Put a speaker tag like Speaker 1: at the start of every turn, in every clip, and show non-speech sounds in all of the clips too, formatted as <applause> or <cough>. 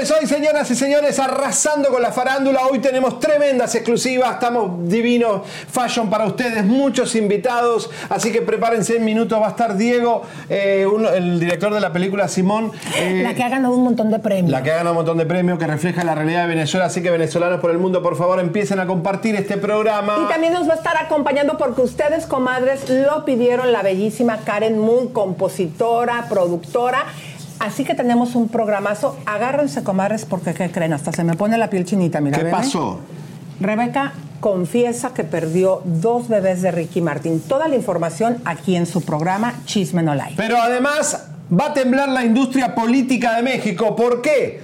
Speaker 1: Miércoles hoy, señoras y señores, arrasando con la farándula. Hoy tenemos tremendas exclusivas, estamos divinos, fashion para ustedes, muchos invitados, así que prepárense en minutos. Va a estar Diego, eh, uno- el director de la película Simón. eh,
Speaker 2: La que ha ganado un montón de premios.
Speaker 1: la que ha ganado un montón de premios, que refleja la realidad de Venezuela. Así que venezolanos por el mundo, por favor, empiecen a compartir este programa.
Speaker 2: Y también nos va a estar acompañando porque ustedes, comadres, lo pidieron la bellísima Karen Moon, compositora, productora. Así que tenemos un programazo. Agárrense, comadres, porque ¿qué creen? Hasta se me pone la piel chinita, mira.
Speaker 1: ¿Qué
Speaker 2: ¿ven, eh?
Speaker 1: pasó?
Speaker 2: Rebeca confiesa que perdió dos bebés de Ricky Martin. Toda la información aquí en su programa Chisme No Like.
Speaker 1: Pero además va a temblar la industria política de México. ¿Por qué?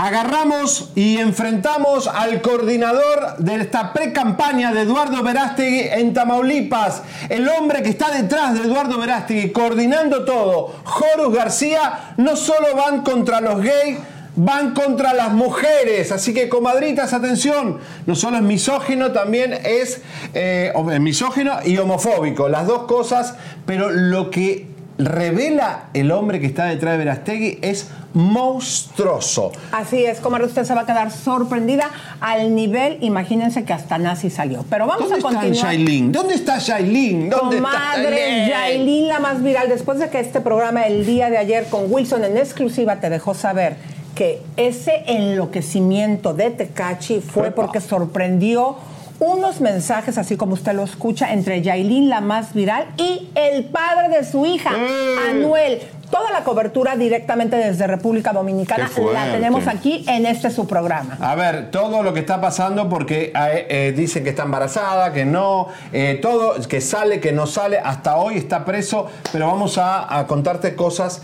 Speaker 1: Agarramos y enfrentamos al coordinador de esta pre-campaña de Eduardo Verástegui en Tamaulipas. El hombre que está detrás de Eduardo Verástegui, coordinando todo. Horus García, no solo van contra los gays, van contra las mujeres. Así que, comadritas, atención. No solo es misógino, también es eh, misógino y homofóbico. Las dos cosas, pero lo que revela el hombre que está detrás de Verastegui es monstruoso.
Speaker 2: Así es, comadre, usted se va a quedar sorprendida al nivel, imagínense que hasta nazi salió. Pero vamos
Speaker 1: ¿Dónde
Speaker 2: a
Speaker 1: está
Speaker 2: continuar.
Speaker 1: Yailin? ¿Dónde está Yailin? ¿Dónde
Speaker 2: Comadre
Speaker 1: está
Speaker 2: Yailin, la más viral, después de que este programa el día de ayer con Wilson en exclusiva te dejó saber que ese enloquecimiento de Tecachi fue
Speaker 1: Epa.
Speaker 2: porque sorprendió unos mensajes, así como usted lo escucha, entre Yailin, la más viral, y el padre de su hija,
Speaker 1: Eh.
Speaker 2: Anuel. Toda la cobertura directamente desde República Dominicana la tenemos aquí en este su programa.
Speaker 1: A ver, todo lo que está pasando porque eh, eh, dicen que está embarazada, que no, eh, todo, que sale, que no sale, hasta hoy está preso, pero vamos a, a contarte cosas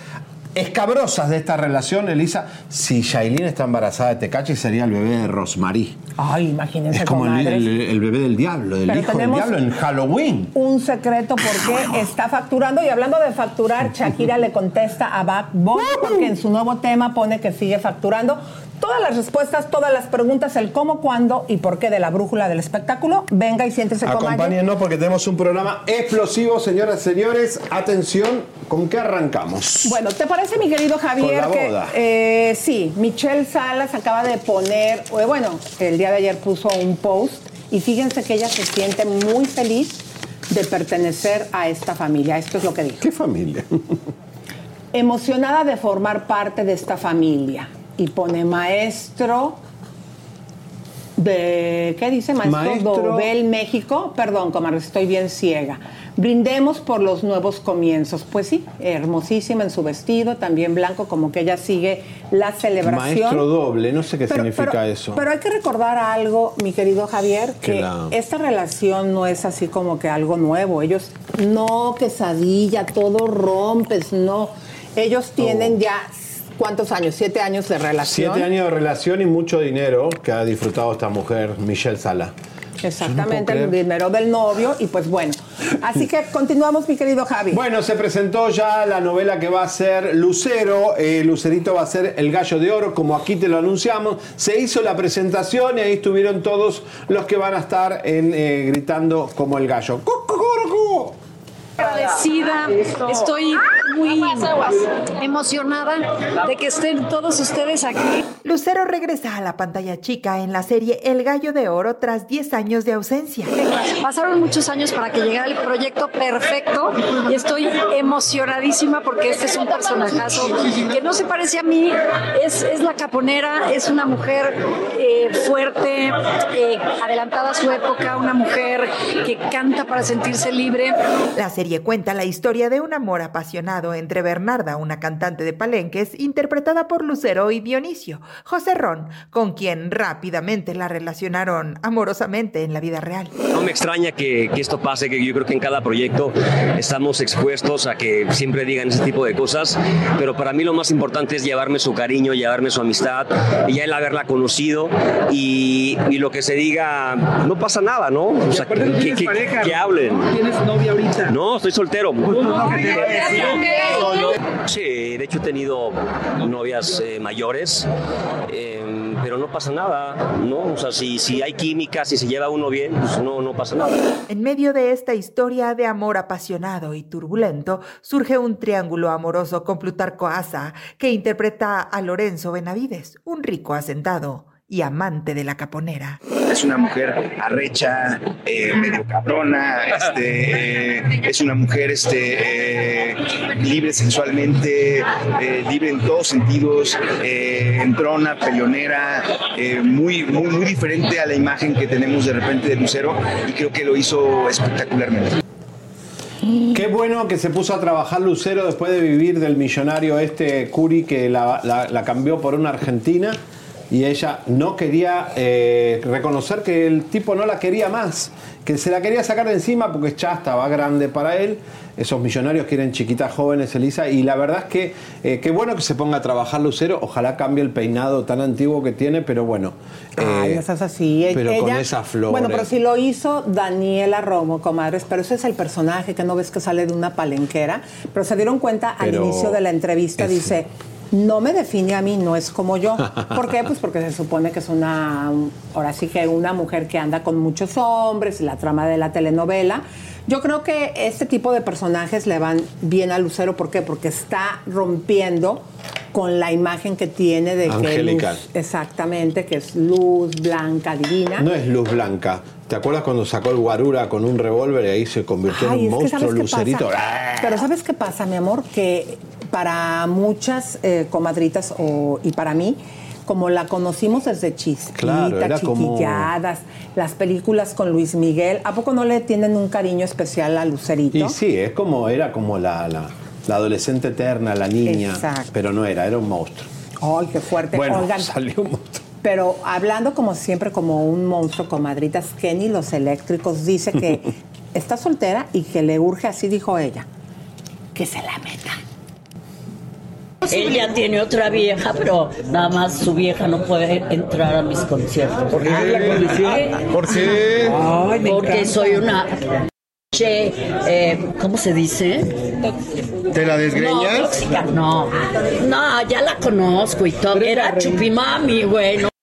Speaker 1: escabrosas de esta relación, Elisa. Si Shailene está embarazada de Tecachi, sería el bebé de Rosmarie.
Speaker 2: Ay, imagínense,
Speaker 1: Es como el, el- el bebé del diablo, del
Speaker 2: Pero
Speaker 1: hijo del diablo en Halloween.
Speaker 2: un secreto porque está facturando y hablando de facturar, Shakira le contesta a Bad Bunny porque en su nuevo tema pone que sigue facturando. Todas las respuestas, todas las preguntas, el cómo, cuándo y por qué de la brújula del espectáculo. Venga y siéntese comadre.
Speaker 1: Acompáñenos porque tenemos un programa explosivo, señoras y señores. Atención, ¿con qué arrancamos?
Speaker 2: Bueno, ¿te parece, mi querido Javier,
Speaker 1: Con la
Speaker 2: que
Speaker 1: boda.
Speaker 2: eh, sí, Michelle Salas acaba de poner, eh, bueno, el día de ayer puso un post y fíjense que ella se siente muy feliz de pertenecer a esta familia. Esto es lo que dijo.
Speaker 1: ¿Qué familia? <laughs>
Speaker 2: emocionada de formar parte de esta familia. Y pone maestro de, ¿qué dice? Maestro,
Speaker 1: Maestro-
Speaker 2: Dobel México. Perdón, comadre, estoy bien ciega. Brindemos por los nuevos comienzos. Pues sí, hermosísima en su vestido, también blanco, como que ella sigue la celebración.
Speaker 1: Maestro doble, no sé qué
Speaker 2: Pero-
Speaker 1: significa
Speaker 2: pero-
Speaker 1: eso.
Speaker 2: Pero hay que recordar algo, mi querido Javier,
Speaker 1: Que
Speaker 2: que
Speaker 1: la-
Speaker 2: esta relación no es así como que algo nuevo. Ellos, no quesadilla, todo rompes, no. Ellos tienen ya, ¿cuántos años? Siete años de relación.
Speaker 1: Siete años de relación y mucho dinero que ha disfrutado esta mujer, Michelle Sala.
Speaker 2: Exactamente,
Speaker 1: no
Speaker 2: el dinero del novio y pues bueno. Así que continuamos, mi querido Javi.
Speaker 1: Bueno, se presentó ya la novela que va a ser Lucero. Eh, Lucerito va a ser el gallo de oro, como aquí te lo anunciamos. Se hizo la presentación y ahí estuvieron todos los que van a estar en, eh, gritando como el gallo.
Speaker 3: Agradecida, estoy muy emocionada de que estén todos ustedes aquí.
Speaker 4: Lucero regresa a la pantalla chica en la serie El Gallo de Oro tras 10 años de ausencia.
Speaker 3: Pasaron muchos años para que llegara el proyecto perfecto y estoy emocionadísima porque este es un personajazo que no se parece a mí, es, es la caponera, es una mujer eh, fuerte, eh, adelantada a su época, una mujer que canta para sentirse libre.
Speaker 4: La serie cuenta la historia de un amor apasionado entre Bernarda, una cantante de palenques, interpretada por Lucero y Dionisio, José Ron, con quien rápidamente la relacionaron amorosamente en la vida real.
Speaker 5: No me extraña que, que esto pase, que yo creo que en cada proyecto estamos expuestos a que siempre digan ese tipo de cosas, pero para mí lo más importante es llevarme su cariño, llevarme su amistad y ya el haberla conocido y, y lo que se diga, no pasa nada, ¿no? O sea, que, que- que- que hablen.
Speaker 6: ¿Tienes novia ahorita?
Speaker 5: No, estoy soltero.
Speaker 6: No,
Speaker 5: Sí, de hecho he tenido novias eh, mayores, eh, pero no pasa nada, ¿no? O sea, si, si hay química, si se lleva uno bien, pues no, no pasa nada.
Speaker 4: En medio de esta historia de amor apasionado y turbulento, surge un triángulo amoroso con Plutarco Asa, que interpreta a Lorenzo Benavides, un rico asentado y amante de la caponera.
Speaker 7: Es una mujer arrecha, eh, medio cabrona, este, eh, es una mujer este, eh, libre sensualmente, eh, libre en todos sentidos, eh, entrona, peleonera, eh, muy, muy, muy diferente a la imagen que tenemos de repente de Lucero y creo que lo hizo espectacularmente.
Speaker 1: Qué bueno que se puso a trabajar Lucero después de vivir del millonario este Curi que la, la- la cambió por una argentina y ella no quería eh, reconocer que el tipo no la quería más, que se la quería sacar de encima porque ya estaba grande para él. Esos millonarios quieren chiquitas jóvenes, Elisa, y la verdad es que eh, qué bueno que se ponga a trabajar Lucero. Ojalá cambie el peinado tan antiguo que tiene, pero bueno.
Speaker 2: Ay,
Speaker 1: eh,
Speaker 2: no seas así.
Speaker 1: Pero
Speaker 2: Ella-
Speaker 1: con esas flores.
Speaker 2: Bueno, pero si lo hizo Daniela Romo, comadres, pero ese es el personaje que no ves que sale de una palenquera. Pero se dieron cuenta
Speaker 1: Pero
Speaker 2: al inicio de la entrevista,
Speaker 1: es-
Speaker 2: dice. No me define a mí, no es como yo. ¿Por qué? Pues porque se supone que es una, ahora sí que una mujer que anda con muchos hombres, la trama de la telenovela. Yo creo que este tipo de personajes le van bien a Lucero. ¿Por qué? Porque está rompiendo con la imagen que tiene de que
Speaker 1: Angelical.
Speaker 2: luz- exactamente, que es luz blanca, divina.
Speaker 1: No es luz blanca. ¿Te acuerdas cuando sacó el guarura con un revólver y ahí se convirtió
Speaker 2: Ay,
Speaker 1: en un
Speaker 2: que
Speaker 1: monstruo
Speaker 2: ¿sabes qué
Speaker 1: lucerito?
Speaker 2: Pero ¿sabes qué pasa, mi amor? Que para muchas eh, comadritas o- y para mí, como la conocimos desde chispita,
Speaker 1: Claro, como-
Speaker 2: chiquilladas, las películas con Luis Miguel, ¿a poco no le tienen un cariño especial a Lucerito?
Speaker 1: Y sí, es como era como la, la, la adolescente eterna, la niña.
Speaker 2: Exacto.
Speaker 1: Pero no era, era un monstruo.
Speaker 2: Ay, qué fuerte.
Speaker 1: Bueno,
Speaker 2: Oigan, <laughs>
Speaker 1: salió un monstruo.
Speaker 2: Pero hablando como siempre como un monstruo, comadritas, Kenny Los Eléctricos dice que <laughs> está soltera y que le urge, así dijo ella, que se la meta.
Speaker 8: Ella tiene otra vieja, pero nada más su vieja no puede entrar a mis conciertos. ¿Por
Speaker 6: qué? ¿Por qué?
Speaker 8: Ay, Porque soy una che, eh, ¿cómo se dice?
Speaker 6: ¿Te la desgreñas?
Speaker 8: No, tóxica, no, no, ya la conozco y todo. Era chupimami, güey. no.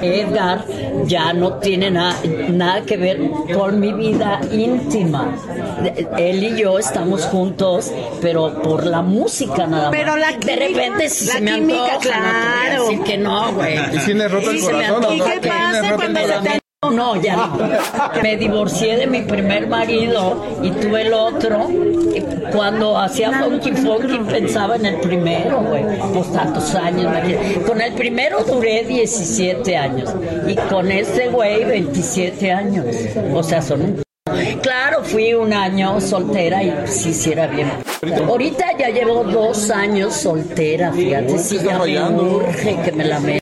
Speaker 8: Edgar ya no tiene na- nada que ver con mi vida íntima. Él y yo estamos juntos, pero por la música nada más.
Speaker 3: Pero la
Speaker 8: de
Speaker 3: química,
Speaker 8: repente si
Speaker 3: la
Speaker 8: se me
Speaker 3: química,
Speaker 8: antoja, no te voy a
Speaker 3: claro.
Speaker 8: decir que no, güey.
Speaker 6: ¿Y tienes roto el
Speaker 8: Sí se me
Speaker 6: corazón no?
Speaker 3: ¿Y qué pasa
Speaker 6: ¿Tienes roto el
Speaker 3: cuando se te
Speaker 8: no, <laughs> no, ya no. Me divorcié de mi primer marido y tuve el otro. Y Cuando hacía funky funky pensaba en el primero, güey. Pues tantos años. Con el primero duré 17 años y con este güey 27 años. O sea, son un... <laughs> Claro, fui un año soltera y sí, sí era bien. Ahorita ya llevo dos años soltera, fíjate, sí ya me urge que me la me...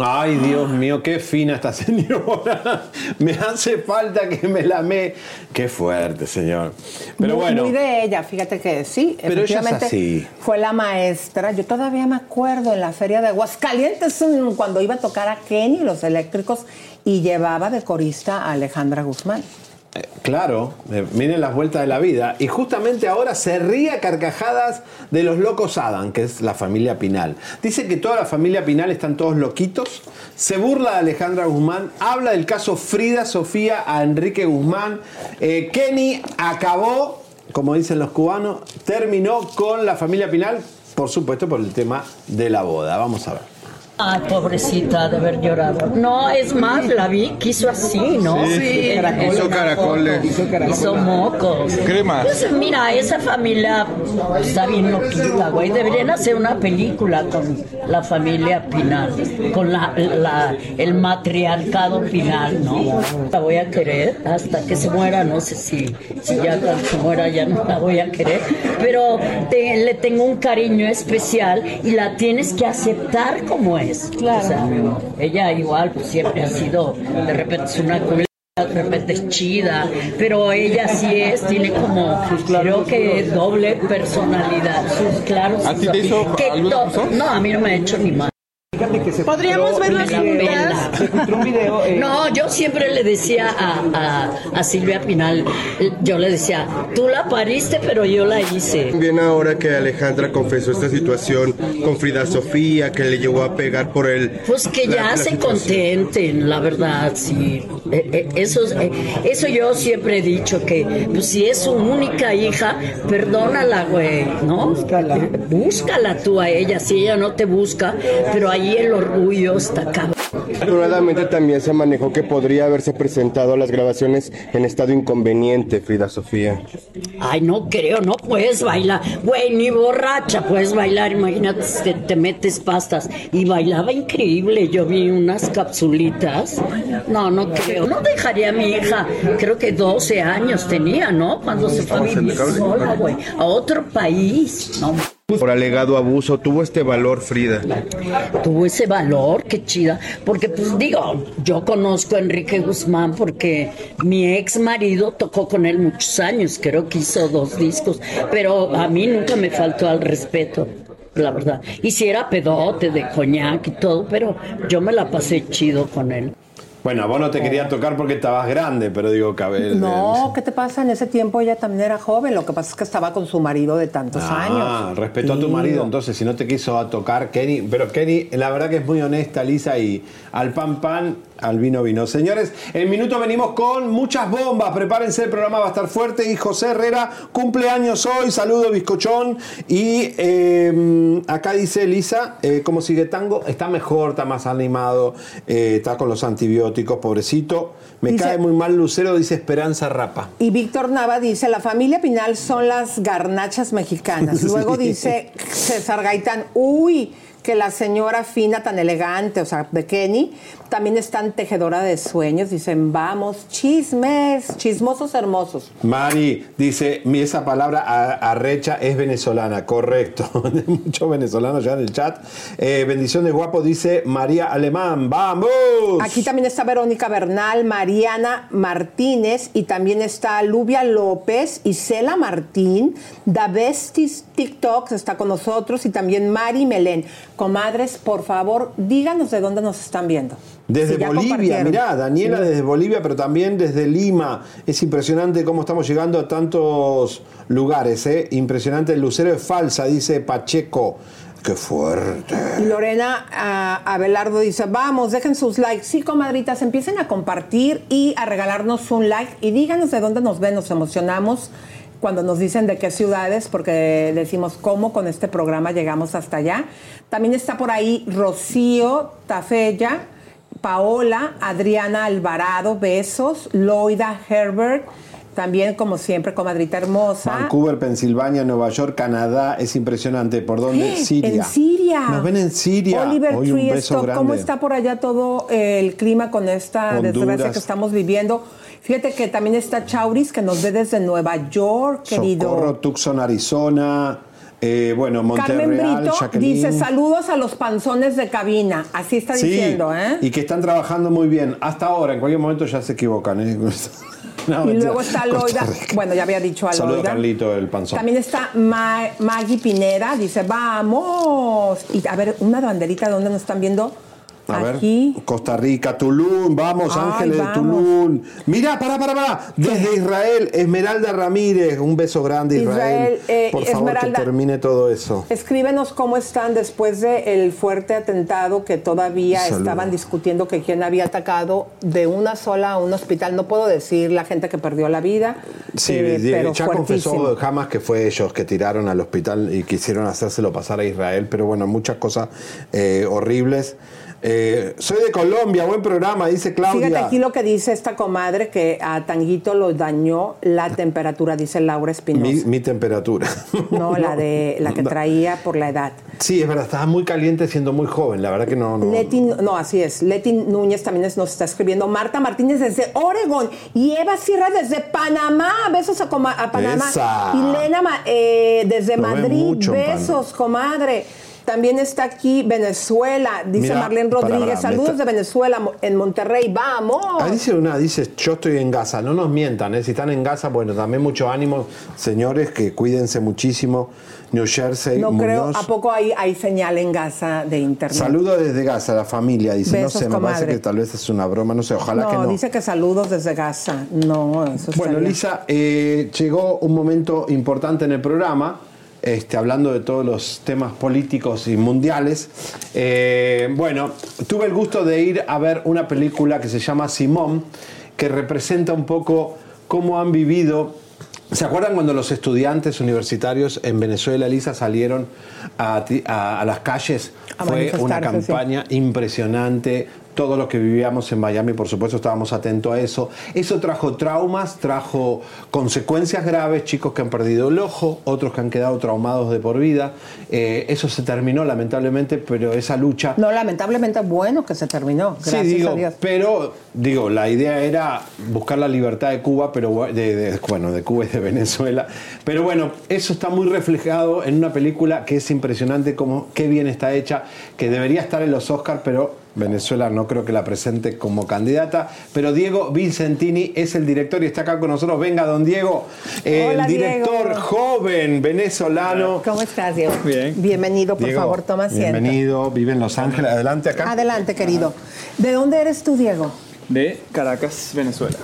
Speaker 1: Ay, Dios mío, qué fina esta <laughs> señora. Me hace falta que me la me. Qué fuerte, señor. Pero
Speaker 2: muy,
Speaker 1: bueno.
Speaker 2: muy de ella, fíjate que sí,
Speaker 1: Pero ella es
Speaker 2: efectivamente
Speaker 1: así.
Speaker 2: fue la maestra. Yo todavía me acuerdo en la feria de Aguascalientes cuando iba a tocar a Kenny los eléctricos y llevaba de corista a Alejandra Guzmán.
Speaker 1: Claro, eh, miren las vueltas de la vida. Y justamente ahora se ríe a carcajadas de los locos Adam, que es la familia Pinal. Dice que toda la familia Pinal están todos loquitos. Se burla de Alejandra Guzmán. Habla del caso Frida Sofía a Enrique Guzmán. Eh, Kenny acabó como dicen los cubanos, terminó con la familia Pinal, por supuesto por el tema de la boda. Vamos a ver.
Speaker 8: Ay, pobrecita de haber llorado. No, es más, la vi que hizo así, ¿no?
Speaker 6: Sí,
Speaker 8: En- en
Speaker 6: hizo caracoles.
Speaker 8: foto. Hizo mocos.
Speaker 6: Crema.
Speaker 8: Pues, mira, esa familia está bien loquita, güey. Deberían hacer una película con la familia Pinal, con la, la- el matriarcado Pinal, ¿no? La voy a querer hasta que se muera, no sé si, si ya cuando se muera ya no la voy a querer, pero te- le tengo un cariño especial y la tienes que aceptar como es. Claro. ella igual pues siempre ha sido, de repente es una culera, de repente es chida, pero ella sí es, tiene como, creo que doble personalidad, sus claros.
Speaker 6: ¿A ti te hizo
Speaker 8: que? No, a mí no me ha hecho ni más.
Speaker 9: Podríamos verlo
Speaker 8: Me la pela.
Speaker 9: Se encontró un video. eh,
Speaker 8: No, yo siempre le decía a, a- a Silvia Pinal, yo le decía, tú la pariste, pero yo la hice.
Speaker 6: Bien ahora que Alejandra confesó esta situación con Frida Sofía, que le llegó a pegar por el...
Speaker 8: Pues que ya
Speaker 6: la
Speaker 8: se
Speaker 6: situación.
Speaker 8: contenten, la verdad, sí. Eh, eh, Eso, eh, eso yo siempre he dicho, que pues, si es su única hija, perdónala, güey, ¿no? Eh, Búscala tú a ella, si ella no te busca, pero ahí el orgullo está cabrón.
Speaker 6: Afortunadamente también se manejó que podría haberse presentado las grabaciones en estado inconveniente, Frida Sofía.
Speaker 8: Ay, no creo, no puedes bailar. Güey, ni borracha puedes bailar. Imagínate si te, te metes pastas. Y bailaba increíble. Yo vi unas capsulitas. No, no creo. No dejaría a mi hija. Creo que 12 años tenía, ¿no? Cuando se fue a vivir sola, güey. A otro país. No,
Speaker 6: Por alegado abuso, tuvo este valor Frida.
Speaker 8: tuvo ese valor, qué chida. Porque, pues digo, yo conozco a Enrique Guzmán porque mi ex marido tocó con él muchos años, creo que hizo dos discos, pero a mí nunca me faltó al respeto. La verdad. Y si era pedote de coñac y todo, pero yo me la pasé chido con él.
Speaker 1: Bueno, vos no te quería tocar porque estabas grande, pero digo, cabe.
Speaker 2: No, ¿qué te pasa? En ese tiempo ella también era joven, lo que pasa es que estaba con su marido de tantos
Speaker 1: Ah,
Speaker 2: años.
Speaker 1: respetó a tu marido, entonces, si no te quiso tocar Kenny. Pero Kenny, la verdad que es muy honesta, Lisa, y al pan pan, al vino vino. Señores, en minuto venimos con muchas bombas. Prepárense, el programa va a estar fuerte. Y José Herrera, cumpleaños hoy. Saludo, bizcochón. Y eh, acá dice Lisa, eh, ¿cómo sigue Tango? Está mejor, está más animado, eh, está con los antibióticos, pobrecito. Me
Speaker 2: Dice-
Speaker 1: cae muy mal Lucero, dice Esperanza Rapa.
Speaker 2: Y Víctor Nava dice, la familia Pinal son las garnachas mexicanas. <laughs> Luego
Speaker 1: Sí.
Speaker 2: dice César Gaitán, uy, que la señora fina tan elegante, o sea, de Kenny, también es tan tejedora de sueños. Dicen, vamos, chismes, chismosos hermosos.
Speaker 1: Mari dice, esa palabra arrecha es venezolana, correcto. <laughs> Muchos venezolanos ya en el chat. Eh, bendición de guapo, dice María Alemán, vamos.
Speaker 2: Aquí también está Verónica Bernal, Mariana Martínez y también está Lubia López y Cela Martín. Davestis TikTok está con nosotros y también Mari Melén. Comadres, por favor, díganos de dónde nos están viendo.
Speaker 1: Desde
Speaker 2: Si
Speaker 1: Bolivia, mirá, Daniela desde Bolivia, pero también desde Lima. Es impresionante cómo estamos llegando a tantos lugares, ¿eh? Impresionante, el lucero es falsa, dice Pacheco. Qué fuerte.
Speaker 2: Lorena ah, Abelardo dice, vamos, dejen sus likes. Sí, comadritas, empiecen a compartir y a regalarnos un like y díganos de dónde nos ven, nos emocionamos cuando nos dicen de qué ciudades, porque decimos cómo con este programa llegamos hasta allá. También está por ahí Rocío Tafella, Paola, Adriana Alvarado, besos, Loida Herbert, también como siempre, comadrita hermosa.
Speaker 1: Vancouver, Pensilvania, Nueva York, Canadá, es impresionante. ¿Por dónde? Siria.
Speaker 2: En Siria.
Speaker 1: Nos ven en Siria.
Speaker 2: Oliver
Speaker 1: Hoy un beso
Speaker 2: Triesto,
Speaker 1: grande.
Speaker 2: ¿cómo está por allá todo eh, el clima con esta
Speaker 1: Honduras.
Speaker 2: desgracia que estamos viviendo? Fíjate que también está Chauris, que nos ve desde Nueva York, querido.
Speaker 1: Socorro, Tucson, Arizona. eh, bueno,
Speaker 2: Carmen
Speaker 1: Monterreal,
Speaker 2: Brito
Speaker 1: Jacqueline.
Speaker 2: dice saludos a los panzones de cabina. Así está
Speaker 1: Sí,
Speaker 2: diciendo, ¿eh?
Speaker 1: y que están trabajando muy bien. Hasta ahora, en cualquier momento ya se equivocan. ¿eh? <laughs> No,
Speaker 2: y luego está Loida. Bueno, ya había dicho a Loida.
Speaker 1: Carlito, el panzón.
Speaker 2: También está Ma- Maggie Pineda, dice, vamos. Y a ver, una banderita, ¿dónde nos están viendo?
Speaker 1: A
Speaker 2: Aquí.
Speaker 1: ver, Costa Rica, Tulum, vamos,
Speaker 2: Ay,
Speaker 1: Ángeles de. Tulum. Mira, para, para, para. Desde Israel, Esmeralda Ramírez, un beso grande, Israel.
Speaker 2: Israel, eh,
Speaker 1: Por favor,
Speaker 2: Esmeralda.
Speaker 1: que termine todo eso.
Speaker 2: Escríbenos cómo están después del fuerte atentado que todavía estaban discutiendo que quién había atacado de una sola a un hospital. No puedo decir la gente que perdió la vida,
Speaker 1: Sí,
Speaker 2: eh, pero
Speaker 1: ya
Speaker 2: fuertísimo.
Speaker 1: confesó jamás que fue ellos que tiraron al hospital y quisieron hacérselo pasar a Israel, pero bueno, muchas cosas eh, horribles. Eh, soy de Colombia, buen programa, dice Claudia.
Speaker 2: Fíjate aquí lo que dice esta comadre que a Tanguito lo dañó la temperatura, dice Laura Espinosa.
Speaker 1: mi, mi temperatura. <laughs>
Speaker 2: No, la de <laughs> la que
Speaker 1: No.
Speaker 2: traía por la edad.
Speaker 1: Sí, es verdad, estaba muy caliente siendo muy joven, la verdad que no. no.
Speaker 2: Leti, no, así es. Leti Núñez también nos está escribiendo. Marta Martínez desde Oregón. Y Eva Sierra desde Panamá. Besos a, coma- a Panamá.
Speaker 1: Esa.
Speaker 2: Y Lena eh, desde Madrid.
Speaker 1: mucho
Speaker 2: Besos, comadre. También está aquí Venezuela, dice
Speaker 1: Mira,
Speaker 2: Marlene Rodríguez.
Speaker 1: para,
Speaker 2: Saludos
Speaker 1: está-
Speaker 2: de Venezuela en Monterrey. ¡Vamos!
Speaker 1: Ah, dice una, dice, yo estoy en Gaza, no nos mientan, ¿eh? si están en Gaza, bueno, también mucho ánimo, señores, que cuídense muchísimo. New Jersey,
Speaker 2: no creo. ¿a poco hay, hay señal en Gaza de internet?
Speaker 1: Saludos desde Gaza, la familia, dice,
Speaker 2: Besos,
Speaker 1: no sé, me parece que tal vez es una broma, no sé, ojalá
Speaker 2: no,
Speaker 1: que no.
Speaker 2: dice que saludos desde Gaza. No, eso
Speaker 1: Bueno,
Speaker 2: estaría-
Speaker 1: Lisa, eh, llegó un momento importante en el programa, este, hablando de todos los temas políticos y mundiales. Eh, bueno, tuve el gusto de ir a ver una película que se llama Simón, que representa un poco cómo han vivido. ¿Se acuerdan cuando los estudiantes universitarios en Venezuela, Lisa, salieron a, a- a las calles?
Speaker 2: A
Speaker 1: Fue una
Speaker 2: sí.
Speaker 1: campaña impresionante. Todos los que vivíamos en Miami, por supuesto, estábamos atentos a eso. Eso trajo traumas, trajo consecuencias graves, chicos que han perdido el ojo, otros que han quedado traumados de por vida. Eh, eso se terminó, lamentablemente, pero esa lucha
Speaker 2: No, lamentablemente bueno que se terminó. Gracias
Speaker 1: sí, digo,
Speaker 2: a Dios.
Speaker 1: pero digo, la idea era buscar la libertad de Cuba, pero de- bueno, de Cuba y de Venezuela. Pero bueno, eso está muy reflejado en una película que es impresionante como qué bien está hecha, que debería estar en los Oscars, pero Venezuela no creo que la presente como candidata. Pero Diego Vicentini es el director y está acá con nosotros. Venga, don Diego, el
Speaker 2: Hola,
Speaker 1: director
Speaker 2: Diego.
Speaker 1: joven venezolano.
Speaker 2: ¿Cómo estás, Diego?
Speaker 1: Bien.
Speaker 2: Bienvenido, por
Speaker 1: Diego,
Speaker 2: favor, toma asiento.
Speaker 1: Bienvenido, vive en Los Ángeles. Adelante acá.
Speaker 2: Adelante, querido. ¿De dónde eres tú, Diego?
Speaker 9: De Caracas, Venezuela.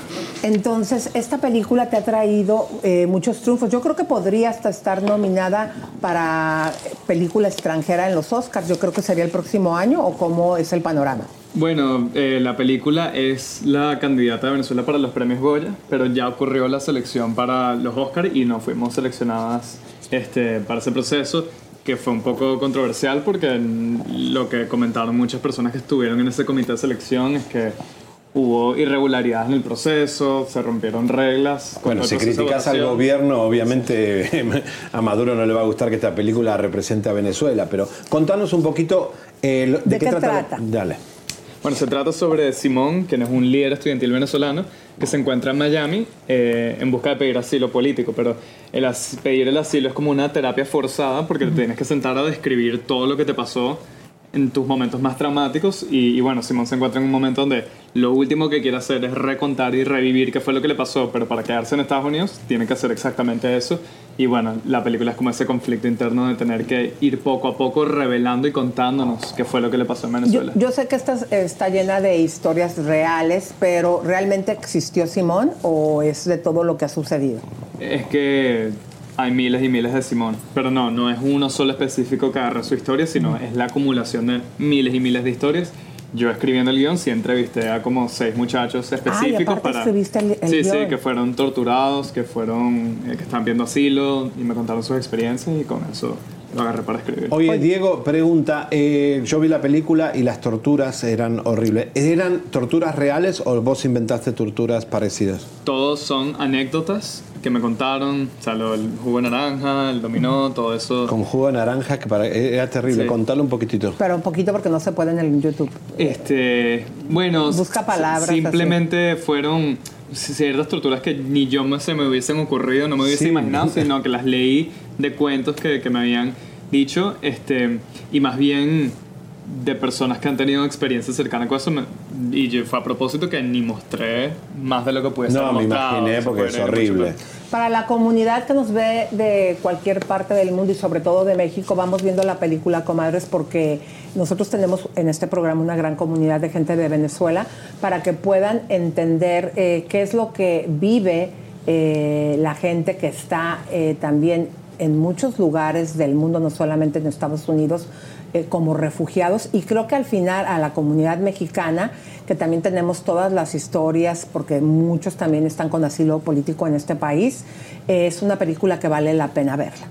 Speaker 2: Entonces, esta película te ha traído eh, muchos triunfos. Yo creo que podría hasta estar nominada para película extranjera en los Oscars. Yo creo que sería el próximo año o cómo es el panorama.
Speaker 9: Bueno, eh, la película es la candidata de Venezuela para los premios Goya, pero ya ocurrió la selección para los Oscars y no fuimos seleccionadas este, para ese proceso, que fue un poco controversial porque lo que comentaron muchas personas que estuvieron en ese comité de selección es que hubo irregularidades en el proceso, se rompieron reglas.
Speaker 1: Bueno, si criticas al gobierno, obviamente <laughs> a Maduro no le va a gustar que esta película represente a Venezuela, pero contanos un poquito eh, lo- de,
Speaker 2: ¿De
Speaker 1: qué,
Speaker 2: qué
Speaker 1: trata.
Speaker 2: trata?
Speaker 1: Dale.
Speaker 9: Bueno, se trata sobre Simón, quien es un líder estudiantil venezolano que se encuentra en Miami eh, en busca de pedir asilo político, pero el as- pedir el asilo es como una terapia forzada porque te tienes que sentar a describir todo lo que te pasó en tus momentos más traumáticos y, y bueno, Simón se encuentra en un momento donde lo último que quiere hacer es recontar y revivir qué fue lo que le pasó, pero para quedarse en Estados Unidos tiene que hacer exactamente eso y bueno, la película es como ese conflicto interno de tener que ir poco a poco revelando y contándonos qué fue lo que le pasó en
Speaker 2: Yo,
Speaker 9: Venezuela.
Speaker 2: yo sé que esta está llena de historias reales, pero ¿realmente existió Simón o es de todo lo que ha sucedido?
Speaker 9: Es que hay miles y miles de Simón, pero no, no es uno solo específico que agarra su historia, sino es la acumulación de miles y miles de historias. Yo escribiendo el guion sí entrevisté a como seis muchachos específicos
Speaker 2: aparte
Speaker 9: para...
Speaker 2: escribiste el- el
Speaker 9: sí, sí,
Speaker 2: guion.
Speaker 9: que fueron torturados, que fueron, eh, que estaban viendo asilo y me contaron sus experiencias y con eso lo agarré para escribir.
Speaker 1: Oye, Diego, pregunta, eh, yo vi la película y las torturas eran horribles. ¿Eran torturas reales o vos inventaste torturas parecidas?
Speaker 9: Todos son anécdotas que me contaron, o sea, lo, el jugo de naranja, el dominó, todo eso.
Speaker 1: Con jugo de naranja, que para, era terrible.
Speaker 9: Sí.
Speaker 1: Contalo un poquitito.
Speaker 2: Pero un poquito porque no se puede en el YouTube.
Speaker 9: Este, bueno,
Speaker 2: Busca palabras
Speaker 9: Simplemente fueron ciertas torturas que ni yo me, se me hubiesen ocurrido, no me hubiese
Speaker 1: Sí.
Speaker 9: imaginado, sino que las leí de cuentos que, que me habían dicho, este, y más bien de personas que han tenido experiencias cercanas con eso. me- y yo, fue a propósito que ni mostré más de lo que puede ser
Speaker 1: No, me
Speaker 9: mostrado,
Speaker 1: imaginé porque es horrible.
Speaker 2: Para la comunidad que nos ve de cualquier parte del mundo y sobre todo de México, vamos viendo la película Comadres porque nosotros tenemos en este programa una gran comunidad de gente de Venezuela para que puedan entender eh, qué es lo que vive eh, la gente que está eh, también en muchos lugares del mundo, no solamente en Estados Unidos, eh, como refugiados. Y creo que al final a la comunidad mexicana, que también tenemos todas las historias, porque muchos también están con asilo político en este país, eh, es una película que vale la pena verla.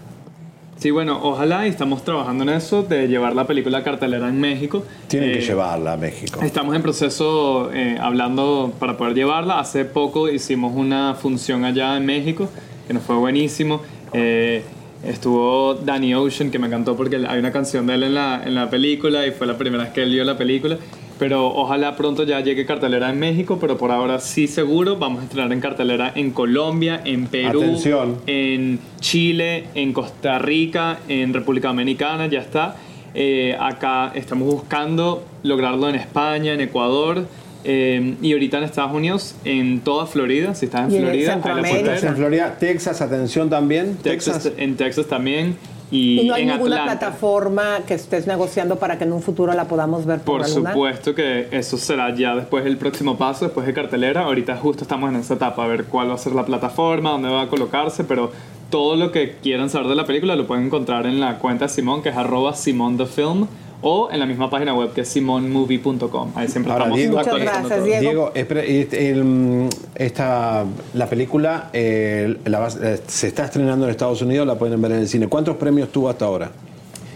Speaker 9: Sí, bueno, ojalá y estamos trabajando en eso de llevar la película a cartelera en México.
Speaker 1: Tienen que
Speaker 9: Eh,
Speaker 1: llevarla a México.
Speaker 9: Estamos en proceso eh, hablando para poder llevarla. Hace poco hicimos una función allá en México que nos fue buenísimo. Eh, estuvo Danny Ocean, que me encantó porque hay una canción de él en la, en la película y fue la primera vez que él vio la película. Pero ojalá pronto ya llegue cartelera en México, pero por ahora sí seguro. Vamos a estrenar en cartelera en Colombia, en Perú,
Speaker 1: Atención.
Speaker 9: en Chile, en Costa Rica, en República Dominicana, ya está. Eh, acá estamos buscando lograrlo en España, en Ecuador eh, y ahorita en Estados Unidos, en toda Florida. Si estás en
Speaker 2: Y en
Speaker 9: Florida, ahí la
Speaker 1: en Florida, Texas, atención también.
Speaker 9: Texas, en Texas también y,
Speaker 2: Y no hay
Speaker 9: en
Speaker 2: ninguna
Speaker 9: Atlanta.
Speaker 2: plataforma que estés negociando para que en un futuro la podamos ver por,
Speaker 9: Por
Speaker 2: la luna.
Speaker 9: supuesto que eso será ya después el próximo paso, después de cartelera. Ahorita justo estamos en esa etapa, a ver cuál va a ser la plataforma, dónde va a colocarse, pero todo lo que quieran saber de la película lo pueden encontrar en la cuenta de Simón, que es arroba Simón the Film, o en la misma página web que es simonmovie.com. Ahí siempre
Speaker 1: Ahora,
Speaker 9: estamos
Speaker 1: Diego,
Speaker 9: actualizando todo.
Speaker 1: Diego, este, el, mm, esta, la película eh, la eh, se está estrenando en Estados Unidos, la pueden ver en el cine. ¿Cuántos premios tuvo hasta ahora?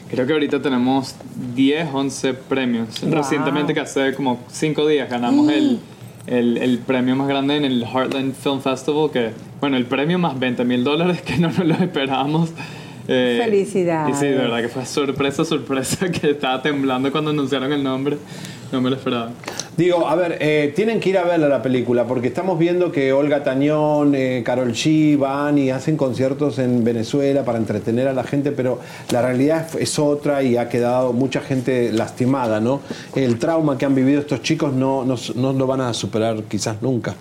Speaker 9: Creo que ahorita tenemos 10, 11 premios.
Speaker 1: Wow.
Speaker 9: Recientemente, que hace como 5 días, ganamos el, el, el premio más grande en el Heartland Film Festival, que, bueno, el premio más 20 mil dólares, <laughs> que no nos lo esperábamos. Eh,
Speaker 2: Felicidades.
Speaker 9: Y sí, de verdad que fue sorpresa, sorpresa, <laughs> que estaba temblando cuando anunciaron el nombre. No me lo esperaba.
Speaker 1: Digo, a ver, eh, tienen que ir a verla la película porque estamos viendo que Olga Tañón, eh, Carol G van y hacen conciertos en Venezuela para entretener a la gente, pero la realidad es otra y ha quedado mucha gente lastimada, ¿no? El trauma que han vivido estos chicos no, no, no lo van a superar quizás nunca.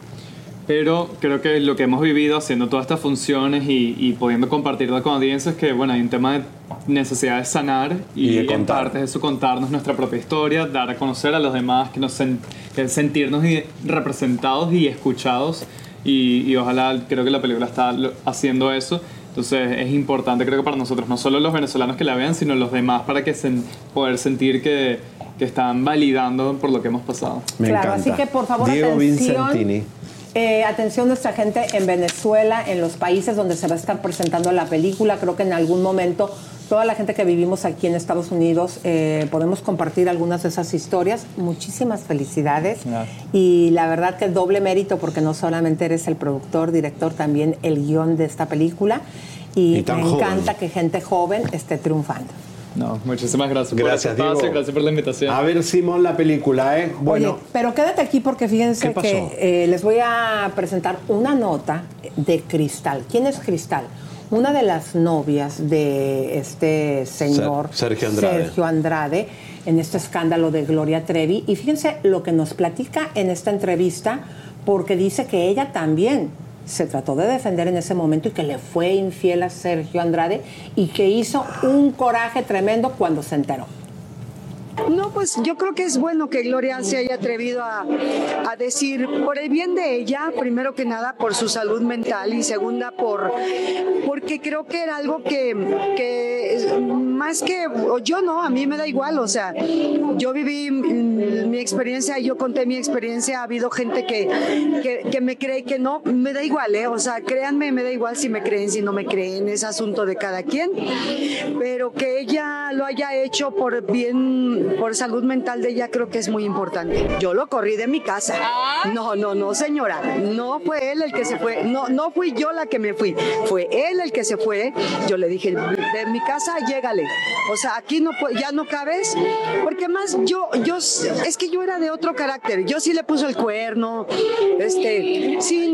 Speaker 9: Pero creo que lo que hemos vivido haciendo todas estas funciones y, y pudiendo compartirlo con audiencias es que, bueno, hay un tema de necesidad de sanar y,
Speaker 1: Y de
Speaker 9: en parte eso contarnos nuestra propia historia, dar a conocer a los demás, que nos sen- que sentirnos representados y escuchados y, y ojalá creo que la película está haciendo eso. Entonces es importante creo que para nosotros, no solo los venezolanos que la vean, sino los demás para que sen- poder sentir que, que están validando por lo que hemos pasado.
Speaker 1: Me
Speaker 2: claro,
Speaker 1: encanta.
Speaker 2: así que por favor,
Speaker 1: Diego
Speaker 2: atención.
Speaker 1: Vincentini.
Speaker 2: Eh, atención nuestra gente en Venezuela, en los países donde se va a estar presentando la película. Creo que en algún momento toda la gente que vivimos aquí en Estados Unidos eh, podemos compartir algunas de esas historias. Muchísimas felicidades. Y la verdad que doble mérito porque no solamente eres el productor, director, también el guion de esta película. Y, me
Speaker 1: joven.
Speaker 2: encanta que gente joven esté triunfando.
Speaker 9: No, muchísimas gracias,
Speaker 1: Gracias,
Speaker 9: por espacio,
Speaker 1: Diego.
Speaker 9: gracias por la invitación.
Speaker 1: A ver, Simón, la película, ¿eh? Bueno,
Speaker 2: Oye, pero quédate aquí porque fíjense que eh, les voy a presentar una nota de Cristal. ¿Quién es Cristal? Una de las novias de este señor
Speaker 1: Ser- Sergio Andrade.
Speaker 2: Sergio Andrade, en este escándalo de Gloria Trevi. Y fíjense lo que nos platica en esta entrevista, porque dice que ella también se trató de defender en ese momento y que le fue infiel a Sergio Andrade y que hizo un coraje tremendo cuando se enteró.
Speaker 10: No, pues yo creo que es bueno que Gloria se haya atrevido a, a decir, por el bien de ella, primero que nada por su salud mental y segunda por porque creo que era algo que, que más que yo no, a mí me da igual, o sea, yo viví mi experiencia, yo conté mi experiencia, ha habido gente que, que, que me cree que no, me da igual, ¿eh? o sea, créanme, me da igual si me creen, si no me creen, es asunto de cada quien, pero que ella lo haya hecho por bien, por salud mental de ella, creo que es muy importante. Yo lo corrí de mi casa. No, no, no, señora, no fue él el que se fue, no, no fui yo la que me fui, fue él el que se fue. Yo le dije, de mi casa, llégale. O sea, aquí no, ya no cabes, porque más yo, yo, es que yo era de otro carácter. Yo sí le puso el cuerno, este, sí.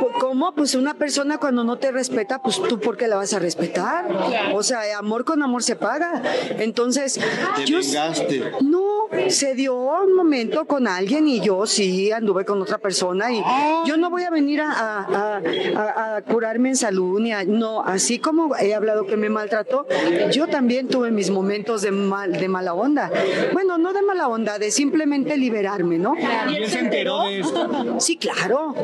Speaker 10: Pues, pu- ¿cómo? Pues una persona cuando no te respeta, pues tú, ¿por qué la vas a respetar? O sea, amor con amor se paga. Entonces,
Speaker 11: Te
Speaker 10: yo.
Speaker 11: vengaste.
Speaker 10: No, se dio un momento con alguien y yo sí anduve con otra persona y yo no voy a venir a, a- a- a curarme en salud ni a- no, así como he hablado que me maltrató, yo también tuve mis momentos de mal, de mala onda. Bueno, no de mala onda, de simplemente liberarme, ¿no?
Speaker 6: ¿Y él se enteró de esto?
Speaker 10: Sí, claro.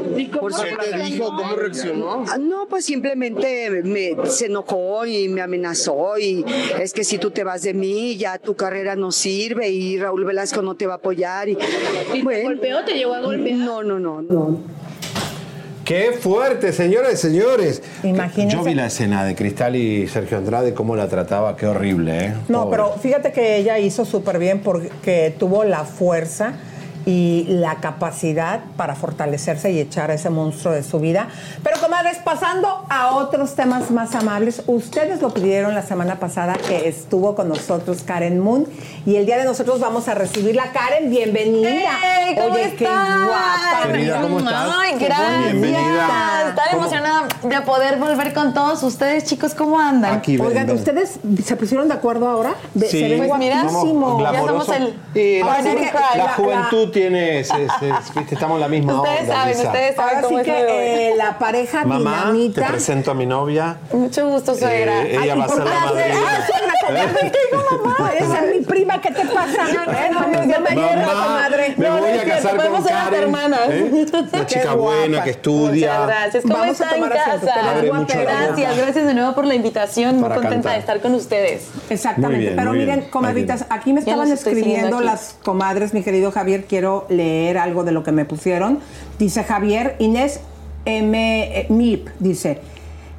Speaker 10: Por
Speaker 6: ¿Qué te dijo? ¿Cómo reaccionó?
Speaker 10: Ah, No, pues simplemente me, se enojó y me amenazó y es que si tú te vas de mí ya tu carrera no sirve y Raúl Velasco no te va a apoyar. ¿Y,
Speaker 11: te golpeó? ¿Te llegó a golpear?
Speaker 10: No, no, no, no.
Speaker 1: Qué fuerte, señoras y señores.
Speaker 2: Imagínense.
Speaker 1: Yo vi la escena de Cristal y Sergio Andrade, cómo la trataba, qué horrible, ¿eh?
Speaker 2: No,
Speaker 1: Pobre.
Speaker 2: pero fíjate que ella hizo súper bien porque tuvo la fuerza y la capacidad para fortalecerse y echar a ese monstruo de su vida. Pero comadres, pasando a otros temas más amables, ustedes lo pidieron la semana pasada que estuvo con nosotros Karen Moon y el día de nosotros vamos a recibirla. Karen, bienvenida.
Speaker 12: ¡Ey! ¿Cómo
Speaker 2: Oye, qué
Speaker 12: estás?
Speaker 2: guapa.
Speaker 1: Querida, ¿cómo estás?
Speaker 12: Ay,
Speaker 1: Qué
Speaker 12: gracias.
Speaker 1: bienvenida.
Speaker 12: Estaba
Speaker 1: ¿Cómo?
Speaker 12: emocionada de poder volver con todos ustedes, chicos. ¿Cómo andan?
Speaker 1: Aquí, ven,
Speaker 2: Oigan,
Speaker 1: ven.
Speaker 2: ¿ustedes se pusieron de acuerdo ahora?
Speaker 1: Sí.
Speaker 2: Se ven
Speaker 12: Pues mira,
Speaker 2: guapísimos.
Speaker 12: ya somos el-
Speaker 1: la, la
Speaker 2: la-
Speaker 1: juventud tiene, es- es- es- viste, estamos en la misma
Speaker 12: Ustedes
Speaker 1: onda,
Speaker 12: saben,
Speaker 1: Lisa.
Speaker 12: ustedes saben
Speaker 2: Ahora
Speaker 12: cómo
Speaker 2: sí
Speaker 12: es lo de
Speaker 2: que eh, la pareja
Speaker 1: Mamá, te
Speaker 2: dinamita.
Speaker 1: presento a mi novia.
Speaker 12: Mucho gusto, suegra.
Speaker 1: Eh, ella
Speaker 2: Ay,
Speaker 1: va a
Speaker 2: ¿por
Speaker 1: ser la madrina.
Speaker 2: Ah, suegra. <laughs> Esa es mi prima, ¿qué te pasa? No, no, no, no me
Speaker 1: voy a casar con Karen.
Speaker 12: hermanas.
Speaker 1: ¿eh? <laughs> Una chica
Speaker 2: Qué
Speaker 1: buena que estudia.
Speaker 12: Muchas gracias. ¿Cómo
Speaker 2: Vamos a
Speaker 12: está en casa?
Speaker 2: te.
Speaker 12: Gracias, gracias de nuevo por la invitación. Muy contenta
Speaker 1: cantar.
Speaker 12: de estar con ustedes.
Speaker 2: Exactamente. Pero miren, comadritas, aquí me estaban escribiendo las comadres, mi querido Javier, quiero leer algo de lo que me pusieron. Dice Javier, Inés M. eh, Mip, dice.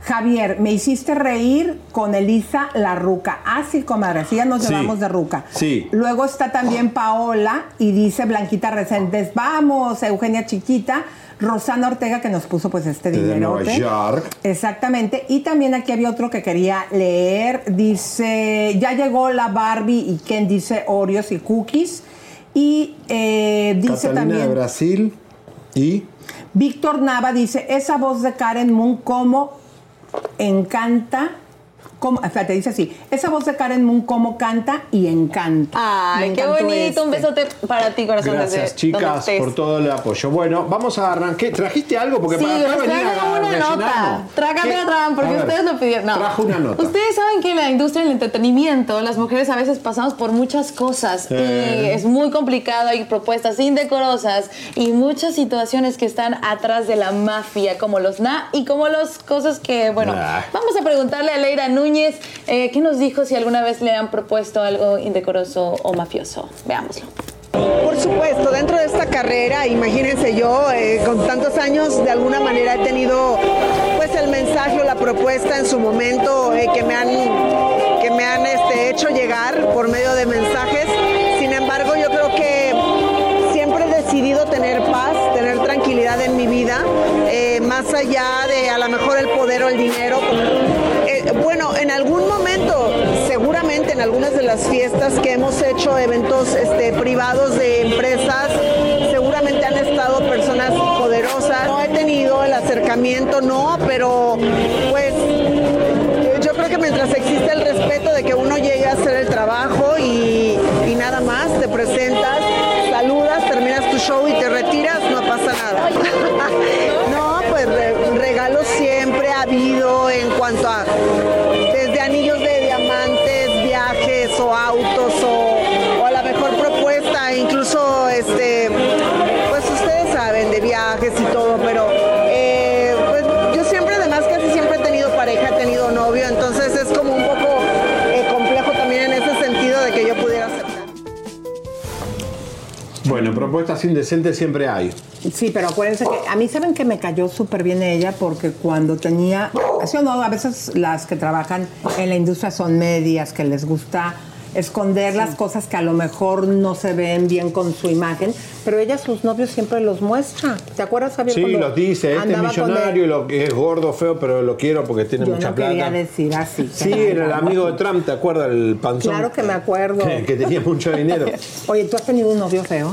Speaker 2: Javier, me hiciste reír con Elisa la ruca. Ah, sí, comadre, sí, ya nos
Speaker 1: Sí,
Speaker 2: llevamos de ruca.
Speaker 1: sí.
Speaker 2: Luego está también Paola y dice Blanquita Recentes, vamos, Eugenia Chiquita, Rosana Ortega que nos puso pues este dinero. Exactamente. Y también aquí había otro que quería leer. Dice, ya llegó la Barbie y Ken dice Oreos y cookies. Y eh, dice
Speaker 1: Catalina de
Speaker 2: también,
Speaker 1: Brasil y
Speaker 2: Víctor Nava dice, esa voz de Karen Moon como encanta. Como, fíjate, dice así, esa voz de Karen Moon como canta y encanta.
Speaker 12: Ay, qué bonito. Un
Speaker 2: este.
Speaker 12: besote para ti, corazón.
Speaker 1: Gracias,
Speaker 12: desde
Speaker 1: chicas, por todo el apoyo. Bueno, vamos a arrancar. ¿Trajiste algo? Porque
Speaker 12: Sí,
Speaker 1: para acá venir a
Speaker 12: una
Speaker 1: rellenarnos.
Speaker 12: nota. Trágame otra, porque
Speaker 1: A ver,
Speaker 12: ustedes lo pidieron. No.
Speaker 1: Trajo una nota.
Speaker 12: Ustedes saben que en la industria del entretenimiento, las mujeres a veces pasamos por muchas cosas
Speaker 1: Sí.
Speaker 12: y es muy complicado. Hay propuestas indecorosas y muchas situaciones que están atrás de la mafia, como los na y como las cosas que, bueno,
Speaker 1: Ah.
Speaker 12: vamos a preguntarle a Leira Núñez eh, qué nos dijo si alguna vez le han propuesto algo indecoroso o mafioso. Veámoslo.
Speaker 13: Por supuesto, dentro de esta carrera, imagínense yo, eh, con tantos años, de alguna manera he tenido pues el mensaje o la propuesta en su momento eh, que me han, que me han este, hecho llegar por medio de mensajes. Sin embargo, yo creo que siempre he decidido tener paz, tener tranquilidad en mi vida, más allá de a lo mejor el poder o el dinero. Bueno, en algún momento, seguramente en algunas de las fiestas que hemos hecho, eventos este, privados de empresas, seguramente han estado personas poderosas. No he tenido el acercamiento, no, pero pues yo creo que mientras existe el respeto de que uno llegue a hacer el trabajo y, y nada más, te presentas, saludas, terminas tu show y te retiras,
Speaker 1: propuestas indecentes siempre hay.
Speaker 2: Sí, pero acuérdense que a mí saben que me cayó súper bien ella porque cuando tenía, así o no, a veces las que trabajan en la industria son medias, que les gusta esconder las cosas que a lo mejor no se ven bien con su imagen, pero ella sus novios siempre los muestra. ¿Te acuerdas, Javier?
Speaker 1: Sí, los dice, este es
Speaker 2: andaba con
Speaker 1: millonario, lo que es gordo, feo, pero lo quiero porque tiene
Speaker 2: Yo
Speaker 1: mucha
Speaker 2: no
Speaker 1: plata.
Speaker 2: quería decir así.
Speaker 1: Sí, era el amigo de Trump, ¿te acuerdas? El panzón.
Speaker 2: Claro que me acuerdo.
Speaker 1: Que, <laughs> que tenía mucho dinero. <laughs>
Speaker 2: Oye, ¿tú has tenido un novio feo?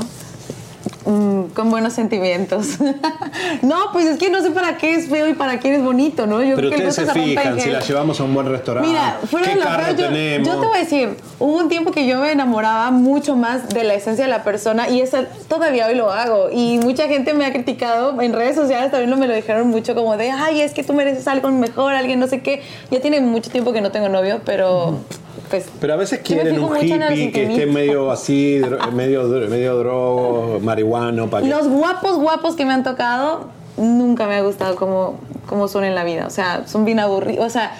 Speaker 12: Con buenos sentimientos. <laughs> no, pues es que no sé para qué es feo y para quién es bonito, ¿no? Yo
Speaker 1: Pero
Speaker 12: creo que el
Speaker 1: ustedes se fijan si la llevamos a un buen restaurante.
Speaker 12: Mira, fuera
Speaker 1: ¿Qué
Speaker 12: de lo
Speaker 1: carro
Speaker 12: feo, yo,
Speaker 1: tenemos?
Speaker 12: yo te voy a decir, hubo un tiempo que yo me enamoraba mucho más de la esencia de la persona y eso todavía hoy lo hago. Y mucha gente me ha criticado en redes sociales, también me lo dijeron mucho como de, ay, es que tú mereces algo mejor, alguien no sé qué. Ya tiene mucho tiempo que no tengo novio, pero pues...
Speaker 1: Pero a veces quieren un hippie que esté medio <laughs> así, medio, medio drogo, marihuano. Para que-
Speaker 12: Los guapos, guapos que me han tocado, nunca me ha gustado cómo, cómo son en la vida. O sea, son bien aburridos. O sea,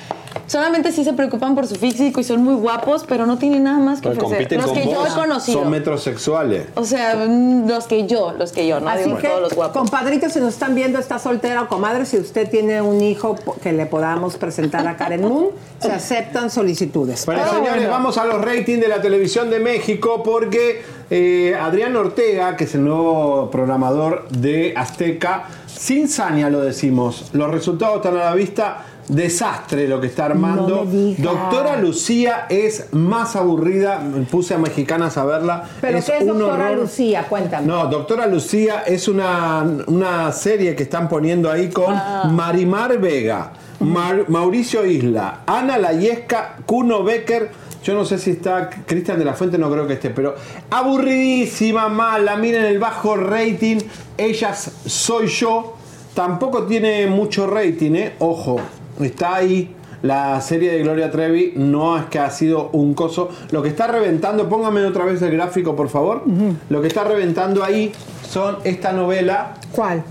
Speaker 12: solamente sí se preocupan por su físico y son muy guapos, pero no tienen nada más que ofrecer. Los que yo he conocido.
Speaker 1: Son metrosexuales.
Speaker 12: O sea, mm, los que yo, los que yo, no
Speaker 2: Así
Speaker 12: digo
Speaker 2: que,
Speaker 12: todos los guapos.
Speaker 2: compadritos, si nos están viendo, está soltera o comadre, si usted tiene un hijo que le podamos presentar a Karen Moon, se aceptan solicitudes.
Speaker 1: Bueno,
Speaker 2: Pero
Speaker 1: señores,
Speaker 2: bueno.
Speaker 1: vamos a los ratings de la televisión de México porque eh, Adrián Ortega, que es el nuevo programador de Azteca, sin saña lo decimos, los resultados están a la vista. Desastre lo que está armando.
Speaker 2: No.
Speaker 1: Doctora Lucía es más aburrida. Me Puse a mexicanas a verla.
Speaker 2: ¿Pero qué es
Speaker 1: un
Speaker 2: doctora
Speaker 1: horror.
Speaker 2: Lucía? Cuéntame.
Speaker 1: No, Doctora Lucía es una, una serie que están poniendo ahí con Marimar Vega, Mar- Mauricio Isla, Ana Layesca, Kuno Becker. Yo no sé si está Cristian de la Fuente, no creo que esté, pero aburridísima, mala. Miren el bajo rating. Ellas soy yo. Tampoco tiene mucho rating, ¿eh? Ojo, está ahí. La serie de Gloria Trevi no es que ha sido un coso. Lo que está reventando, póngame otra vez el gráfico, por favor. Lo que está reventando ahí son esta novela.
Speaker 2: ¿Cuál?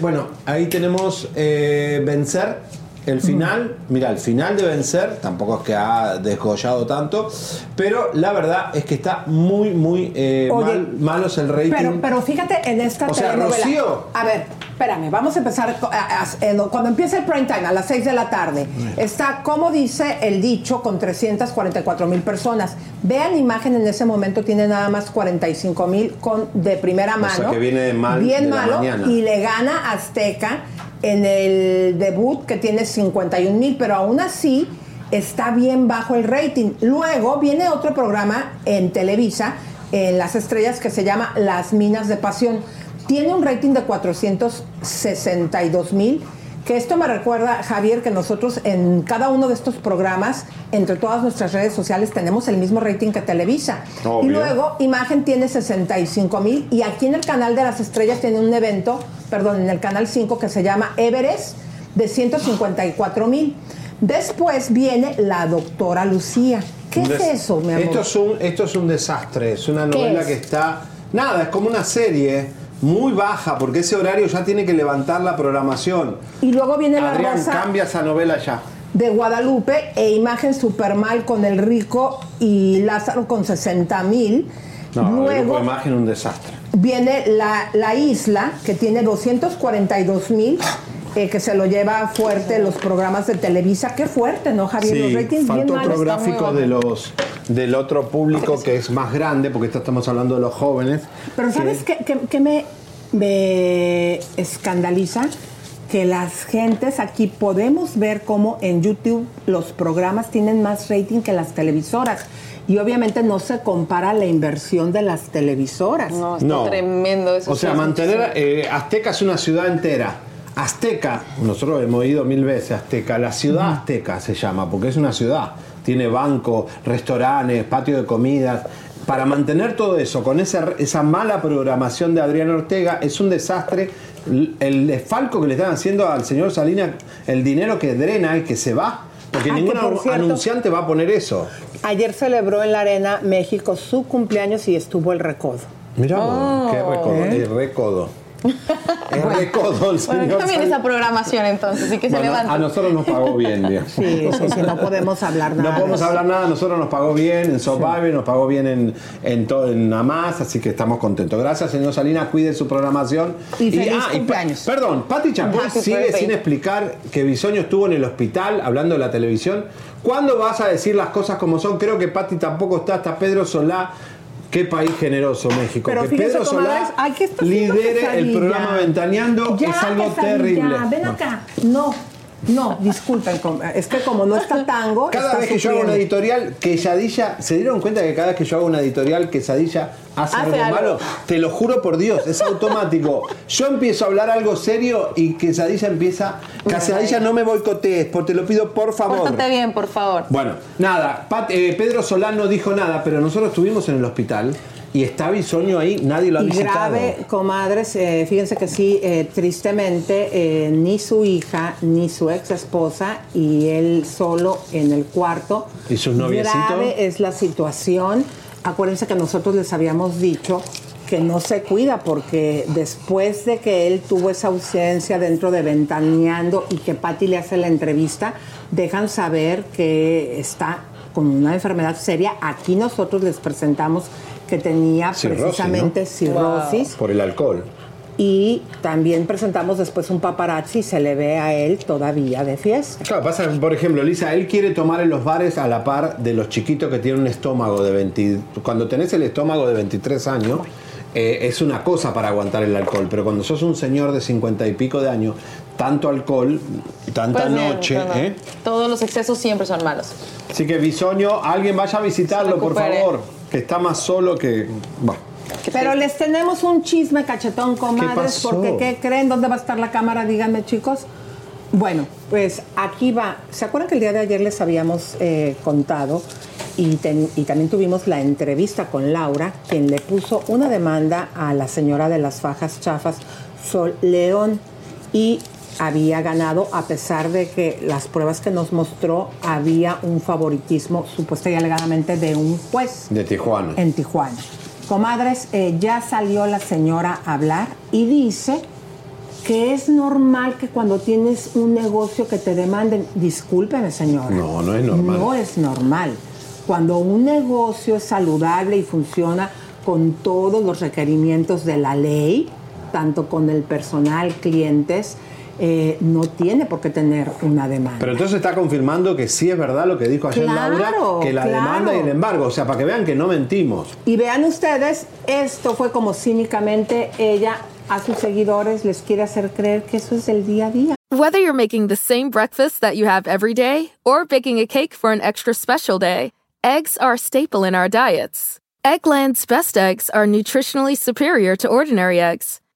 Speaker 1: bueno, ahí tenemos eh, Vencer. El final, mira, el final de Vencer, tampoco es que ha desgollado tanto, pero la verdad es que está muy, muy eh,
Speaker 2: Oye,
Speaker 1: mal, malos el rating.
Speaker 2: Pero, pero fíjate en esta
Speaker 1: O sea. Rocío.
Speaker 2: A ver, espérame, vamos a empezar. a- a- cuando empieza el prime time, a las 6 de la tarde, está, como dice el dicho, con 344 mil personas. Vean imagen en ese momento, tiene nada más 45 mil de primera
Speaker 1: O
Speaker 2: mano.
Speaker 1: sea, que viene de mal
Speaker 2: Bien
Speaker 1: de
Speaker 2: malo. Y le gana Azteca en el debut, que tiene 51 mil, pero aún así está bien bajo el rating. Luego viene otro programa en Televisa, en Las Estrellas, que se llama Las Minas de Pasión. Tiene un rating de 462 mil. Que esto me recuerda, Javier, que nosotros en cada uno de estos programas, entre todas nuestras redes sociales, tenemos el mismo rating que Televisa.
Speaker 1: Obvio.
Speaker 2: Y luego Imagen tiene 65 mil y aquí en el canal de las estrellas tiene un evento, perdón, en el canal 5 que se llama Everest de 154 mil. Después viene la doctora Lucía. ¿Qué es eso, mi amor?
Speaker 1: Esto es, un, esto es un desastre, es una
Speaker 2: ¿Qué
Speaker 1: novela
Speaker 2: es?
Speaker 1: que está... Nada, es como una serie muy baja, porque ese horario ya tiene que levantar la programación.
Speaker 2: Y luego viene la
Speaker 1: Adrián, cambia esa novela ya.
Speaker 2: de Guadalupe e Imagen super mal con el rico y Lázaro con 60 mil.
Speaker 1: No,
Speaker 2: Luego
Speaker 1: imagen un desastre.
Speaker 2: viene la, la isla que tiene 242 mil. Eh, que se lo lleva fuerte los programas de Televisa. Qué fuerte, ¿no, Javier? los ratings
Speaker 1: faltó
Speaker 2: bien
Speaker 1: otro
Speaker 2: malos.
Speaker 1: gráfico de los del otro público que es más grande, porque estamos hablando de los jóvenes.
Speaker 2: Pero ¿sabes qué, qué- qué me, me escandaliza? Que las gentes aquí podemos ver cómo en YouTube los programas tienen más rating que las televisoras. Y obviamente no se compara la inversión de las televisoras.
Speaker 12: No, está
Speaker 1: No.
Speaker 12: tremendo eso.
Speaker 1: O sea, mantener. eh, Azteca es una ciudad entera. Azteca, nosotros hemos ido mil veces a Azteca, la ciudad Azteca se llama, porque es una ciudad. Tiene banco, restaurantes, patio de comidas. Para mantener todo eso, con esa, esa mala programación de Adrián Ortega, es un desastre. El desfalco que le están haciendo al señor Salinas, el dinero que drena y que se va. Porque
Speaker 2: Ah,
Speaker 1: ningún
Speaker 2: por cierto-
Speaker 1: anunciante va a poner eso.
Speaker 2: Ayer celebró en la Arena México su cumpleaños y estuvo el recodo.
Speaker 1: Mira,
Speaker 12: Oh.
Speaker 1: qué recodo.
Speaker 2: ¿Eh?
Speaker 1: El recodo. <laughs> El recodo, el
Speaker 12: Bueno,
Speaker 1: señor
Speaker 12: también esa programación entonces, sí que se
Speaker 1: Bueno,
Speaker 12: levanta.
Speaker 1: a nosotros nos pagó bien, <laughs> digamos.
Speaker 2: Sí, sí, sí, no podemos hablar nada.
Speaker 1: No podemos hablar nada, a nosotros nos pagó bien en Survivor, nos pagó bien en, en todo en Amaz, así que estamos contentos. Gracias, señor Salinas, cuide su programación.
Speaker 2: Y feliz
Speaker 1: pa-
Speaker 2: cumpleaños.
Speaker 1: perdón, Pati
Speaker 12: Happy
Speaker 1: sigue sin explicar que Bisoño estuvo en el hospital hablando de la televisión. ¿Cuándo vas a decir las cosas como son? Creo que Pati tampoco está, hasta Pedro Solá. Qué país generoso México.
Speaker 2: Pero
Speaker 1: que Pedro Solá
Speaker 2: comadres, ay, ¿qué está haciendo
Speaker 1: lidere el programa Ventaneando
Speaker 2: Ya,
Speaker 1: es algo terrible.
Speaker 2: Ven acá. No. No, disculpen, com- es que como no está tango.
Speaker 1: Cada
Speaker 2: está
Speaker 1: vez que yo hago una editorial, Quesadilla, ¿se dieron cuenta que cada vez que yo hago una editorial, Quesadilla hace,
Speaker 2: Hace
Speaker 1: algo,
Speaker 2: algo.
Speaker 1: malo? Te lo juro por Dios, es automático. Yo empiezo a hablar algo serio y Quesadilla empieza. Quesadilla, no me boicotees, por te lo pido por favor.
Speaker 12: Pórtate bien, por favor.
Speaker 1: Bueno, nada, Pat- eh, Pedro Solán no dijo nada, pero nosotros estuvimos en el hospital y está Bisoño ahí, nadie lo ha
Speaker 2: Y
Speaker 1: visitado.
Speaker 2: grave, comadres, eh, fíjense que sí, eh, tristemente, eh, ni su hija, ni su ex esposa, y él solo en el cuarto.
Speaker 1: ¿Y sus noviecitos?
Speaker 2: Grave es la situación. Acuérdense que nosotros les habíamos dicho que no se cuida porque después de que él tuvo esa ausencia dentro de Ventaneando y que Patti le hace la entrevista, dejan saber que está con una enfermedad seria. Aquí nosotros les presentamos que tenía
Speaker 1: Cirrosis,
Speaker 2: precisamente
Speaker 1: ¿no?
Speaker 2: cirrosis.
Speaker 1: Por el alcohol.
Speaker 2: Y también presentamos después un paparazzi y se le ve a él todavía de fiesta.
Speaker 1: Claro, pasa, por ejemplo, Lisa, él quiere tomar en los bares a la par de los chiquitos que tienen un estómago de 20. Cuando tenés el estómago de 23 años, eh, es una cosa para aguantar el alcohol, pero cuando sos un señor de 50 y pico de años, tanto alcohol, tanta
Speaker 12: Pues
Speaker 1: noche. ¿eh?
Speaker 12: Todos los excesos siempre son malos.
Speaker 1: Así que Bisoño, alguien vaya a visitarlo, por favor, que está más solo que. Bueno.
Speaker 2: Pero les tenemos un chisme cachetón, comadres,
Speaker 1: pasó?
Speaker 2: porque ¿qué creen? ¿Dónde va a estar la cámara? Díganme, chicos. Bueno, pues aquí va. ¿Se acuerdan que el día de ayer les habíamos eh, contado y, ten- y también tuvimos la entrevista con Laura, quien le puso una demanda a la señora de las fajas chafas, Sol León, y había ganado a pesar de que las pruebas que nos mostró había un favoritismo supuesta y alegadamente de un juez
Speaker 1: De Tijuana.
Speaker 2: en Tijuana. Comadres, eh, ya salió la señora a hablar y dice que es normal que cuando tienes un negocio que te demanden, discúlpeme señora.
Speaker 1: No, no es normal.
Speaker 2: No es normal. Cuando un negocio es saludable y funciona con todos los requerimientos de la ley, tanto con el personal, clientes, eh, no tiene por qué tener una demanda.
Speaker 1: Pero entonces está confirmando que sí es verdad lo que dijo ayer
Speaker 2: Claro,
Speaker 1: Laura, que la
Speaker 2: claro.
Speaker 1: demanda y el embargo, o sea, para que vean que no mentimos.
Speaker 2: Y vean ustedes, esto fue como cínicamente ella a sus seguidores les quiere hacer creer que eso es el día a día.
Speaker 14: Whether you're making the same breakfast that you have every day or baking a cake for an extra special day, eggs are a staple in our diets. Eggland's best eggs are nutritionally superior to ordinary eggs,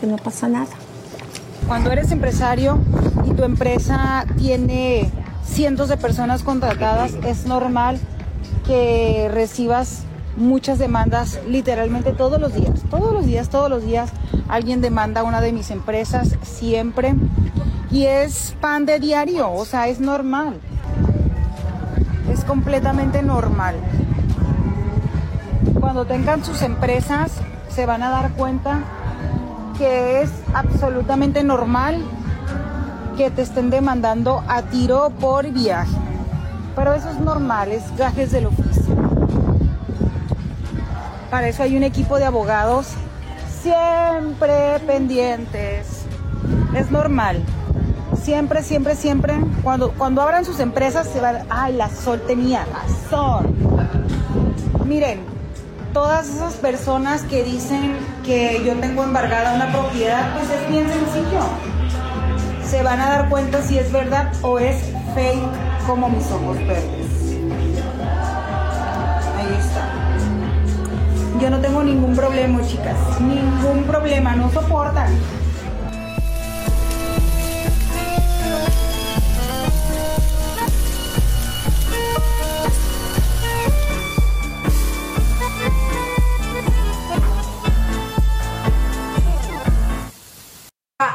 Speaker 2: Que no pasa nada.
Speaker 15: Cuando eres empresario y tu empresa tiene cientos de personas contratadas, es normal que recibas muchas demandas literalmente todos los días. Todos los días, todos los días alguien demanda una de mis empresas siempre. Y es pan de diario, o sea, es normal. Es completamente normal. Cuando tengan sus empresas se van a dar cuenta que es absolutamente normal que te estén demandando a tiro por viaje. Pero eso es normal, es gajes del oficio. Para eso hay un equipo de abogados siempre pendientes. Es normal. Siempre, siempre, siempre. Cuando, cuando abran sus empresas se van, ay, la Sol tenía razón. Miren, todas esas personas que dicen que yo tengo embargada una propiedad, pues es bien sencillo. Se van a dar cuenta si es verdad o es fake como mis ojos verdes. Ahí está. Yo no tengo ningún problema, chicas. Ningún problema, no soportan.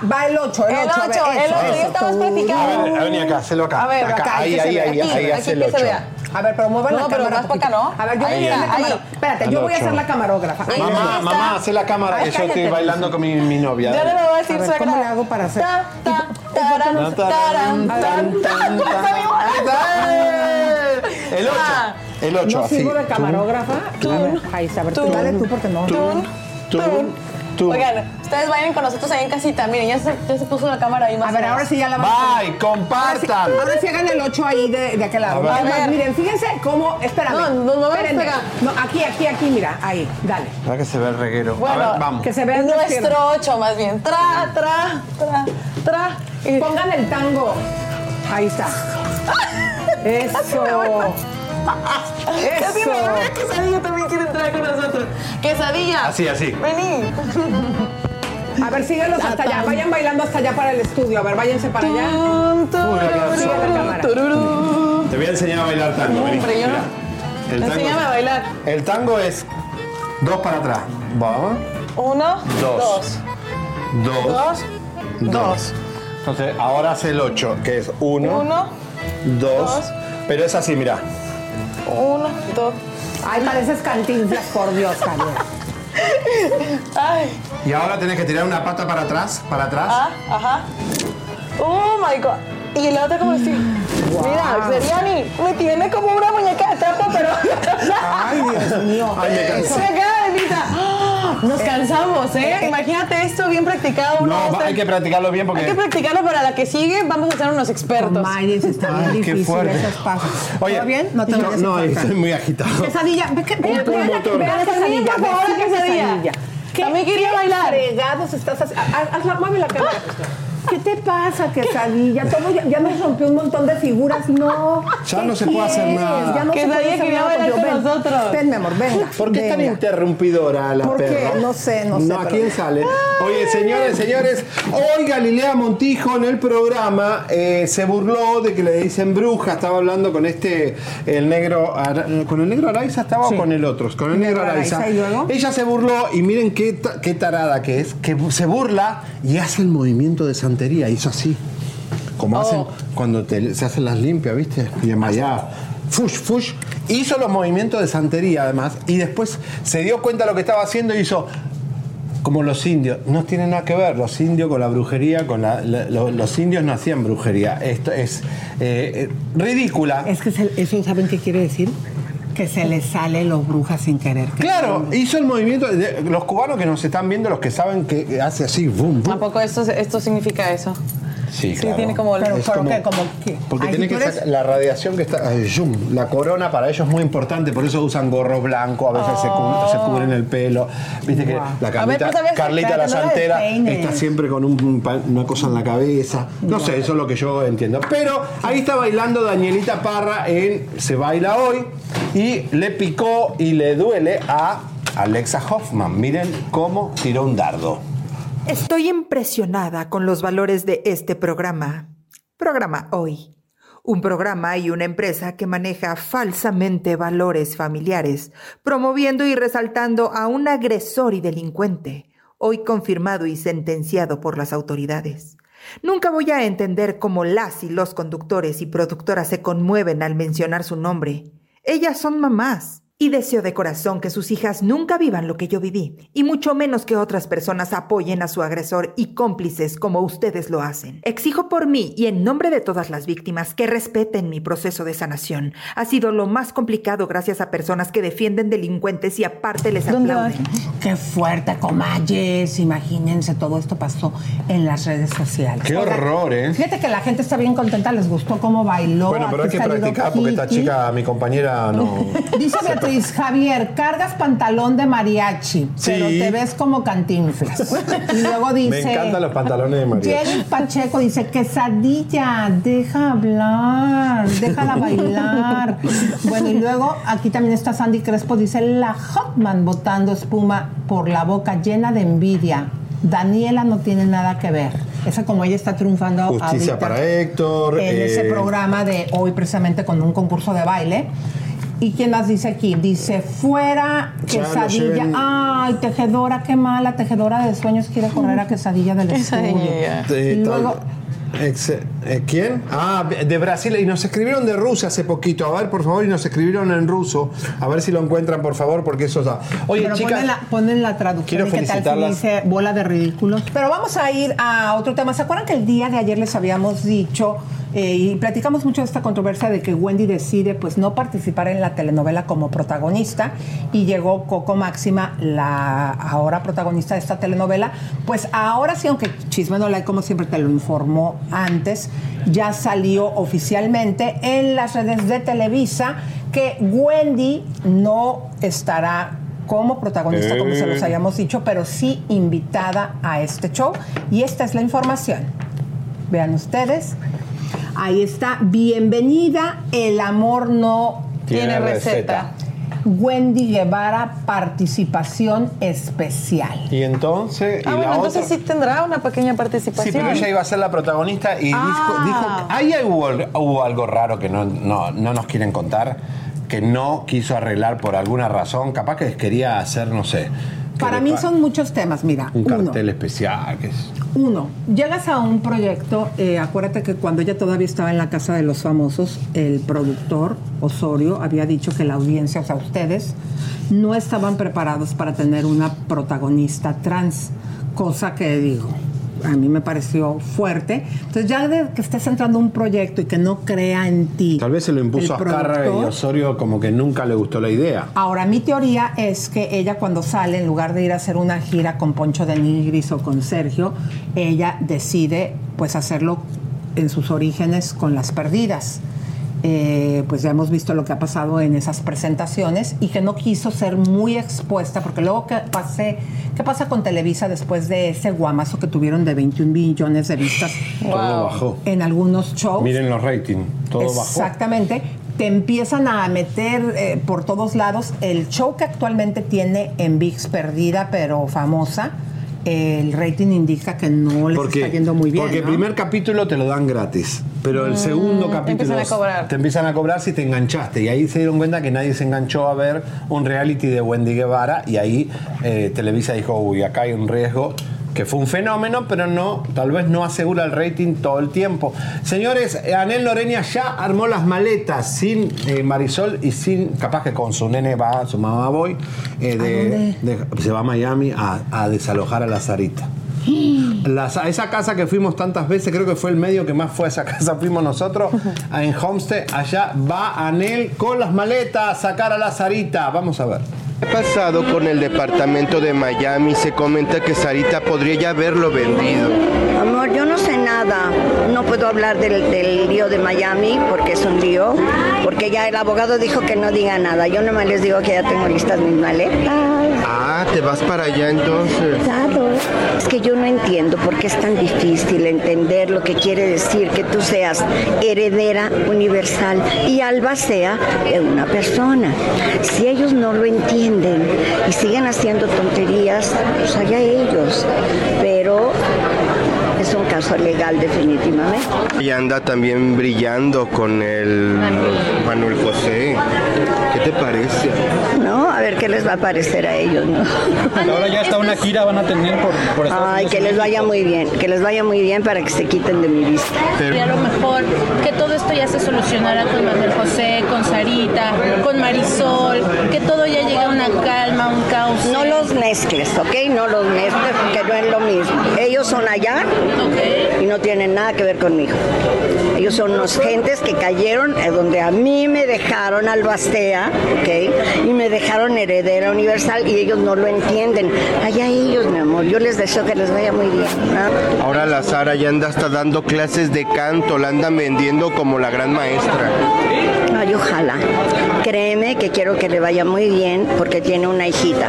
Speaker 2: 8, el 8.
Speaker 12: El 8, el 8, ya estamos
Speaker 1: A
Speaker 12: platicando.
Speaker 1: ver, vení acá, hacelo acá.
Speaker 12: A ver,
Speaker 1: acá, ahí,
Speaker 2: se
Speaker 1: ahí, ahí, ahí,
Speaker 12: aquí
Speaker 1: hace el
Speaker 12: que se
Speaker 1: 8.
Speaker 12: vea.
Speaker 2: A ver, pero muevan
Speaker 12: No,
Speaker 2: la
Speaker 12: pero
Speaker 2: cámara.
Speaker 12: más para acá, ¿no?
Speaker 2: A ver, yo voy
Speaker 12: Ahí,
Speaker 2: a ser la
Speaker 12: ahí.
Speaker 2: cámara. Espérate, yo voy a ser la camarógrafa. Ahí
Speaker 1: Mamá, mamá, hace la cámara,
Speaker 2: Ay,
Speaker 1: que yo estoy bailando con mi, mi novia.
Speaker 12: Ya no me voy a decir
Speaker 2: A
Speaker 12: suegra.
Speaker 2: ¿cómo le hago para hacer?
Speaker 12: Ta, ta, taran, taran, tan, tan.
Speaker 1: El 8.
Speaker 12: Ah.
Speaker 1: El 8,
Speaker 2: ¿No
Speaker 1: así.
Speaker 2: sirvo de camarógrafa?
Speaker 12: Tú.
Speaker 2: A ver, Ahí está, a ver, tú
Speaker 12: Tú.
Speaker 2: dale tú porque no.
Speaker 1: Tun, tun,
Speaker 12: Oigan, ustedes vayan con nosotros ahí en casita. Miren, ya se, ya se puso la cámara ahí más
Speaker 2: A ver, ahora sí ya la vamos a
Speaker 1: Bye, compartan.
Speaker 2: Ahora sí hagan el 8 ahí de, de aquel lado.
Speaker 1: A ver.
Speaker 2: Además,
Speaker 12: A ver.
Speaker 2: miren, fíjense cómo. Espérame.
Speaker 12: No, no, no me
Speaker 2: Espérenme.
Speaker 12: pega.
Speaker 2: No, aquí, aquí, aquí, mira. Ahí, dale.
Speaker 1: Para que se ve el reguero.
Speaker 12: Bueno,
Speaker 1: a ver, vamos.
Speaker 2: Que se las
Speaker 12: Nuestro
Speaker 2: piernas.
Speaker 12: 8 más bien. Tra, tra, tra, tra. Y-
Speaker 2: Pongan el tango. Ahí está. <laughs> Eso. Eso.
Speaker 12: Entrar con nosotros. Quesadilla.
Speaker 1: Así, así.
Speaker 12: Vení.
Speaker 2: A ver, síguelos hasta allá. Vayan bailando hasta allá para el estudio. A ver, váyanse para allá.
Speaker 1: Te voy a enseñar a bailar tango. Vení.
Speaker 12: Hombre, yo no.
Speaker 1: Mira. El
Speaker 12: Enséñame a
Speaker 1: tango,
Speaker 12: bailar.
Speaker 1: el tango es dos para atrás. Vamos.
Speaker 12: Uno,
Speaker 1: Dos.
Speaker 12: dos,
Speaker 1: Dos.
Speaker 12: dos.
Speaker 1: Entonces, ahora hace el 8, que es 1,
Speaker 12: Uno,
Speaker 1: 2.
Speaker 12: dos.
Speaker 1: Pero es así, mira.
Speaker 12: uno, dos.
Speaker 2: Ay, pareces cantinflas, por Dios, Javier.
Speaker 12: Ay,
Speaker 1: Y ahora tenés que tirar una pata para atrás, para atrás.
Speaker 12: ah, ajá. Oh my god. Y la otra como así. Mira, Seriani me tiene como una muñeca de trapo, pero.
Speaker 2: Ay, Dios mío. <laughs>
Speaker 1: Ay, me cansé.
Speaker 12: Se acaba de risa. ¡Ah! Nos cansamos, ¿eh? Imagínate esto bien practicado. uno,
Speaker 1: No, va- hay que practicarlo bien porque.
Speaker 12: Hay que practicarlo para la que sigue. Vamos a ser unos expertos.
Speaker 2: Mayes, está bien
Speaker 1: Ay, qué
Speaker 2: difícil
Speaker 1: fuerte.
Speaker 2: esos pasos.
Speaker 1: Oye,
Speaker 2: ¿Todo bien? No te
Speaker 1: no, no, estoy muy agitado.
Speaker 2: Quesadilla, ve que- ve-
Speaker 1: Un
Speaker 2: vean la-
Speaker 1: motor.
Speaker 2: vean la
Speaker 12: Quesadilla,
Speaker 2: quesadilla,
Speaker 12: por favor,
Speaker 2: ve,
Speaker 12: la quesadilla. También quería
Speaker 2: ¿Qué
Speaker 12: bailar.
Speaker 2: fregados estás haciendo? Haz- Hazla, mueve la cámara. ¿Qué te pasa, quesadilla? Todo ya, ya nos rompió un montón de figuras. No.
Speaker 1: Ya
Speaker 2: ¿qué
Speaker 1: no se puede hacer nada.
Speaker 2: Ya no se puede hacer nada. Pues yo,
Speaker 12: con
Speaker 2: ven,
Speaker 12: nosotros.
Speaker 2: Ven, mi amor, venga.
Speaker 1: ¿Por qué es tan
Speaker 2: venga.
Speaker 1: interrumpidora la
Speaker 2: ¿Por qué?
Speaker 1: perra?
Speaker 2: No sé, no sé,
Speaker 1: ¿a
Speaker 2: pero-
Speaker 1: quién sale? Oye, señores, señores, hoy Galilea Montijo en el programa eh, se burló de que le dicen bruja. Estaba hablando con este, el negro, ¿con el negro Araiza estaba
Speaker 2: Sí.
Speaker 1: o con el otro? Con el negro Araiza. Ella se burló y miren qué, qué tarada que es, que se burla y hace el movimiento de Hizo así. Como hacen
Speaker 12: Oh.
Speaker 1: cuando te- se hacen las limpias, ¿viste? Y en allá, fush, fush. Hizo los movimientos de santería además y después se dio cuenta de lo que estaba haciendo y hizo como los indios. No tiene nada que ver los indios con la brujería, con la- la- lo- los indios no hacían brujería. Esto es eh, eh, ridícula.
Speaker 2: Es que se- eso, ¿saben qué quiere decir? Que se les sale los brujas sin querer.
Speaker 1: Claro, hizo el movimiento. de- los cubanos que nos están viendo, los que saben que hace así, boom, boom.
Speaker 12: ¿A poco esto, esto significa eso?
Speaker 1: Sí,
Speaker 12: Sí,
Speaker 1: claro.
Speaker 12: tiene como...
Speaker 2: Pero,
Speaker 1: Es
Speaker 2: pero
Speaker 1: como-
Speaker 2: ¿qué? Como, ¿qué?
Speaker 1: Porque tiene que sacar la radiación que está. ay, la corona para ellos es muy importante, por eso usan gorro blanco, a veces se, cu- se cubren el pelo. Viste que la Carlita,
Speaker 12: pues, ver,
Speaker 1: Carlita la
Speaker 12: no
Speaker 1: Santera está siempre con un- una cosa en la cabeza. No sé, eso es lo que yo entiendo. Pero ahí está bailando Danielita Parra en Se Baila Hoy y le picó y le duele a Alexa Hoffman. Miren cómo tiró un dardo.
Speaker 4: Estoy impresionada con los valores de este programa. Programa Hoy. Un programa y una empresa que maneja falsamente valores familiares, promoviendo y resaltando a un agresor y delincuente, hoy confirmado y sentenciado por las autoridades. Nunca voy a entender cómo las y los conductores y productoras se conmueven al mencionar su nombre. Ellas son mamás. Y deseo de corazón que sus hijas nunca vivan lo que yo viví, y mucho menos que otras personas apoyen a su agresor y cómplices como ustedes lo hacen. Exijo por mí y en nombre de todas las víctimas que respeten mi proceso de sanación. Ha sido lo más complicado gracias a personas que defienden delincuentes y aparte les
Speaker 12: ¿Dónde
Speaker 4: aplauden.
Speaker 2: Qué fuerte, comayes. Imagínense, todo esto pasó en las redes sociales.
Speaker 1: Qué horror, ¿eh?
Speaker 2: Fíjate que la gente está bien contenta, les gustó cómo bailó.
Speaker 1: Bueno, pero hay que practicar porque esta chica, mi compañera, no. <laughs>
Speaker 2: Dice Javier, cargas pantalón de mariachi,
Speaker 1: Sí.
Speaker 2: pero te ves como cantinflas. <laughs> Y luego dice...
Speaker 1: Me encantan los pantalones de mariachi.
Speaker 2: Jenny Pacheco dice, quesadilla, deja hablar, déjala bailar. <laughs> bueno, y luego aquí también está Sandy Crespo, dice, la Hotman botando espuma por la boca llena de envidia. Daniela no tiene nada que ver. Esa como ella está triunfando
Speaker 1: Justicia
Speaker 2: ahorita
Speaker 1: para Héctor.
Speaker 2: en ese
Speaker 1: eh,
Speaker 2: programa de hoy precisamente con un concurso de baile. ¿Y quién más dice aquí? Dice, fuera quesadilla. Ay, tejedora, qué mala. Tejedora de sueños quiere correr a quesadilla del estudio. Y luego,
Speaker 1: eh, ¿Quién? Ah, de Brasil. Y nos escribieron de Rusia hace poquito. A ver, por favor, y nos escribieron en ruso. A ver si lo encuentran, por favor, porque eso está. Oye,
Speaker 2: pero
Speaker 1: chicas.
Speaker 2: ponen la, ponen la traducción.
Speaker 1: quiero
Speaker 2: tal si
Speaker 1: felicitarlas.
Speaker 2: dice bola de ridículos. Pero vamos a ir a otro tema. ¿Se acuerdan que el día de ayer les habíamos dicho eh, y platicamos mucho de esta controversia de que Wendy decide pues no participar en la telenovela como protagonista y llegó Coco Máxima, la ahora protagonista de esta telenovela, pues ahora sí, aunque Chisme no like, como siempre te lo informó antes, ya salió oficialmente en las redes de Televisa que Wendy no estará como protagonista, como se los
Speaker 1: Eh.
Speaker 2: habíamos dicho, pero sí invitada a este show. Y esta es la información. Vean ustedes. Ahí está. Bienvenida. El amor no
Speaker 1: Tiene receta.
Speaker 2: Wendy Guevara, participación especial.
Speaker 1: Y entonces.
Speaker 12: Ah,
Speaker 1: y
Speaker 12: bueno,
Speaker 1: la
Speaker 12: entonces
Speaker 1: otra.
Speaker 12: sí tendrá una pequeña
Speaker 1: Sí,
Speaker 12: participación.
Speaker 1: pero ella iba a ser la protagonista y dijo,
Speaker 12: Ah.
Speaker 1: dijo- ahí hubo, hubo algo raro que no, no, no nos quieren contar, que no quiso arreglar por alguna razón, capaz que quería hacer, no sé,
Speaker 2: Para mí son muchos temas. Mira,
Speaker 1: un
Speaker 2: uno.
Speaker 1: cartel especial, que es...
Speaker 2: Uno, llegas a un proyecto, eh, acuérdate que cuando ella todavía estaba en la Casa de los Famosos, el productor Osorio había dicho que la audiencia, o sea, ustedes, no estaban preparados para tener una protagonista trans, cosa que digo, a mí me pareció fuerte. Entonces ya de que estés entrando a un proyecto y que no crea en ti.
Speaker 1: Tal vez se lo impuso a
Speaker 2: el
Speaker 1: Azcárraga y. Osorio como que nunca le gustó la idea.
Speaker 2: Ahora, mi teoría es que ella cuando sale, en lugar de ir a hacer una gira con Poncho de Nigris o con Sergio, ella decide pues hacerlo en sus orígenes con las perdidas. Eh, pues ya hemos visto lo que ha pasado en esas presentaciones y que no quiso ser muy expuesta, porque luego ¿qué, pasé, ¿qué pasa con Televisa después de ese guamazo que tuvieron de 21 millones de vistas
Speaker 1: Todo bajó.
Speaker 2: en algunos shows?
Speaker 1: Miren los ratings, todo bajó.
Speaker 2: Exactamente. Te empiezan a meter eh, por todos lados. El show que actualmente tiene en VIX perdida, pero famosa, el rating indica que no les está yendo muy bien.
Speaker 1: Porque
Speaker 2: ¿no?
Speaker 1: el primer capítulo te lo dan gratis, pero el segundo
Speaker 12: Mm,
Speaker 1: capítulo
Speaker 12: empiezan a cobrar.
Speaker 1: te empiezan a cobrar si te enganchaste. Y ahí se dieron cuenta que nadie se enganchó a ver un reality de Wendy Guevara y ahí eh, Televisa dijo, uy, acá hay un riesgo que fue un fenómeno, pero no, tal vez no asegura el rating todo el tiempo. Señores, Anel Loreña ya armó las maletas sin eh, Marisol y sin, capaz que con su nene va, su mamá voy, eh, de- de- se va a Miami a, a desalojar a la Sarita. <gasps> Las- a esa casa que fuimos tantas veces, creo que fue el medio que más fue a esa casa, fuimos nosotros, <laughs> en Homestead, allá va Anel con las maletas a sacar a la Sarita. Vamos a ver.
Speaker 6: ¿Qué ha pasado con el departamento de Miami? Se comenta que Sarita podría ya haberlo vendido.
Speaker 16: Amor, yo no sé nada. No puedo hablar del, del lío de Miami porque es un lío. Porque ya el abogado dijo que no diga nada. Yo nomás les digo que ya tengo listas mis maletas.
Speaker 6: Ah, te vas para allá entonces.
Speaker 16: Claro. Es que yo no entiendo por qué es tan difícil entender lo que quiere decir que tú seas heredera universal y Alba sea de una persona. Si ellos no lo entienden y siguen haciendo tonterías, pues allá ellos. Pero es un caso legal definitivamente.
Speaker 6: Y anda también brillando con el Manuel José. ¿Qué te parece?
Speaker 16: Ver qué les va a parecer a ellos, ¿no?
Speaker 17: Ahora ya está una gira van a tener por, por Estados
Speaker 16: Ay,
Speaker 17: Unidos
Speaker 16: que
Speaker 17: y
Speaker 16: les vaya muy bien, que les vaya muy bien para que se quiten de mi vista.
Speaker 11: Y a lo mejor que todo esto ya se solucionara con Manuel José, con Sarita, con Marisol, que todo ya llegue a una calma, un caos.
Speaker 16: No los mezcles, ¿ok? No los mezcles porque no es lo mismo. Ellos son allá y no tienen nada que ver conmigo. Ellos son unos gentes que cayeron donde a mí me dejaron albastea, ¿ok? Y me dejaron heredera universal y ellos no lo entienden. Allá ellos, mi amor. Yo les deseo que les vaya muy bien. ¿no?
Speaker 6: Ahora la Sara ya anda hasta dando clases de canto, la andan vendiendo como la gran maestra.
Speaker 16: Ay, ojalá. Créeme que quiero que le vaya muy bien porque tiene una hijita.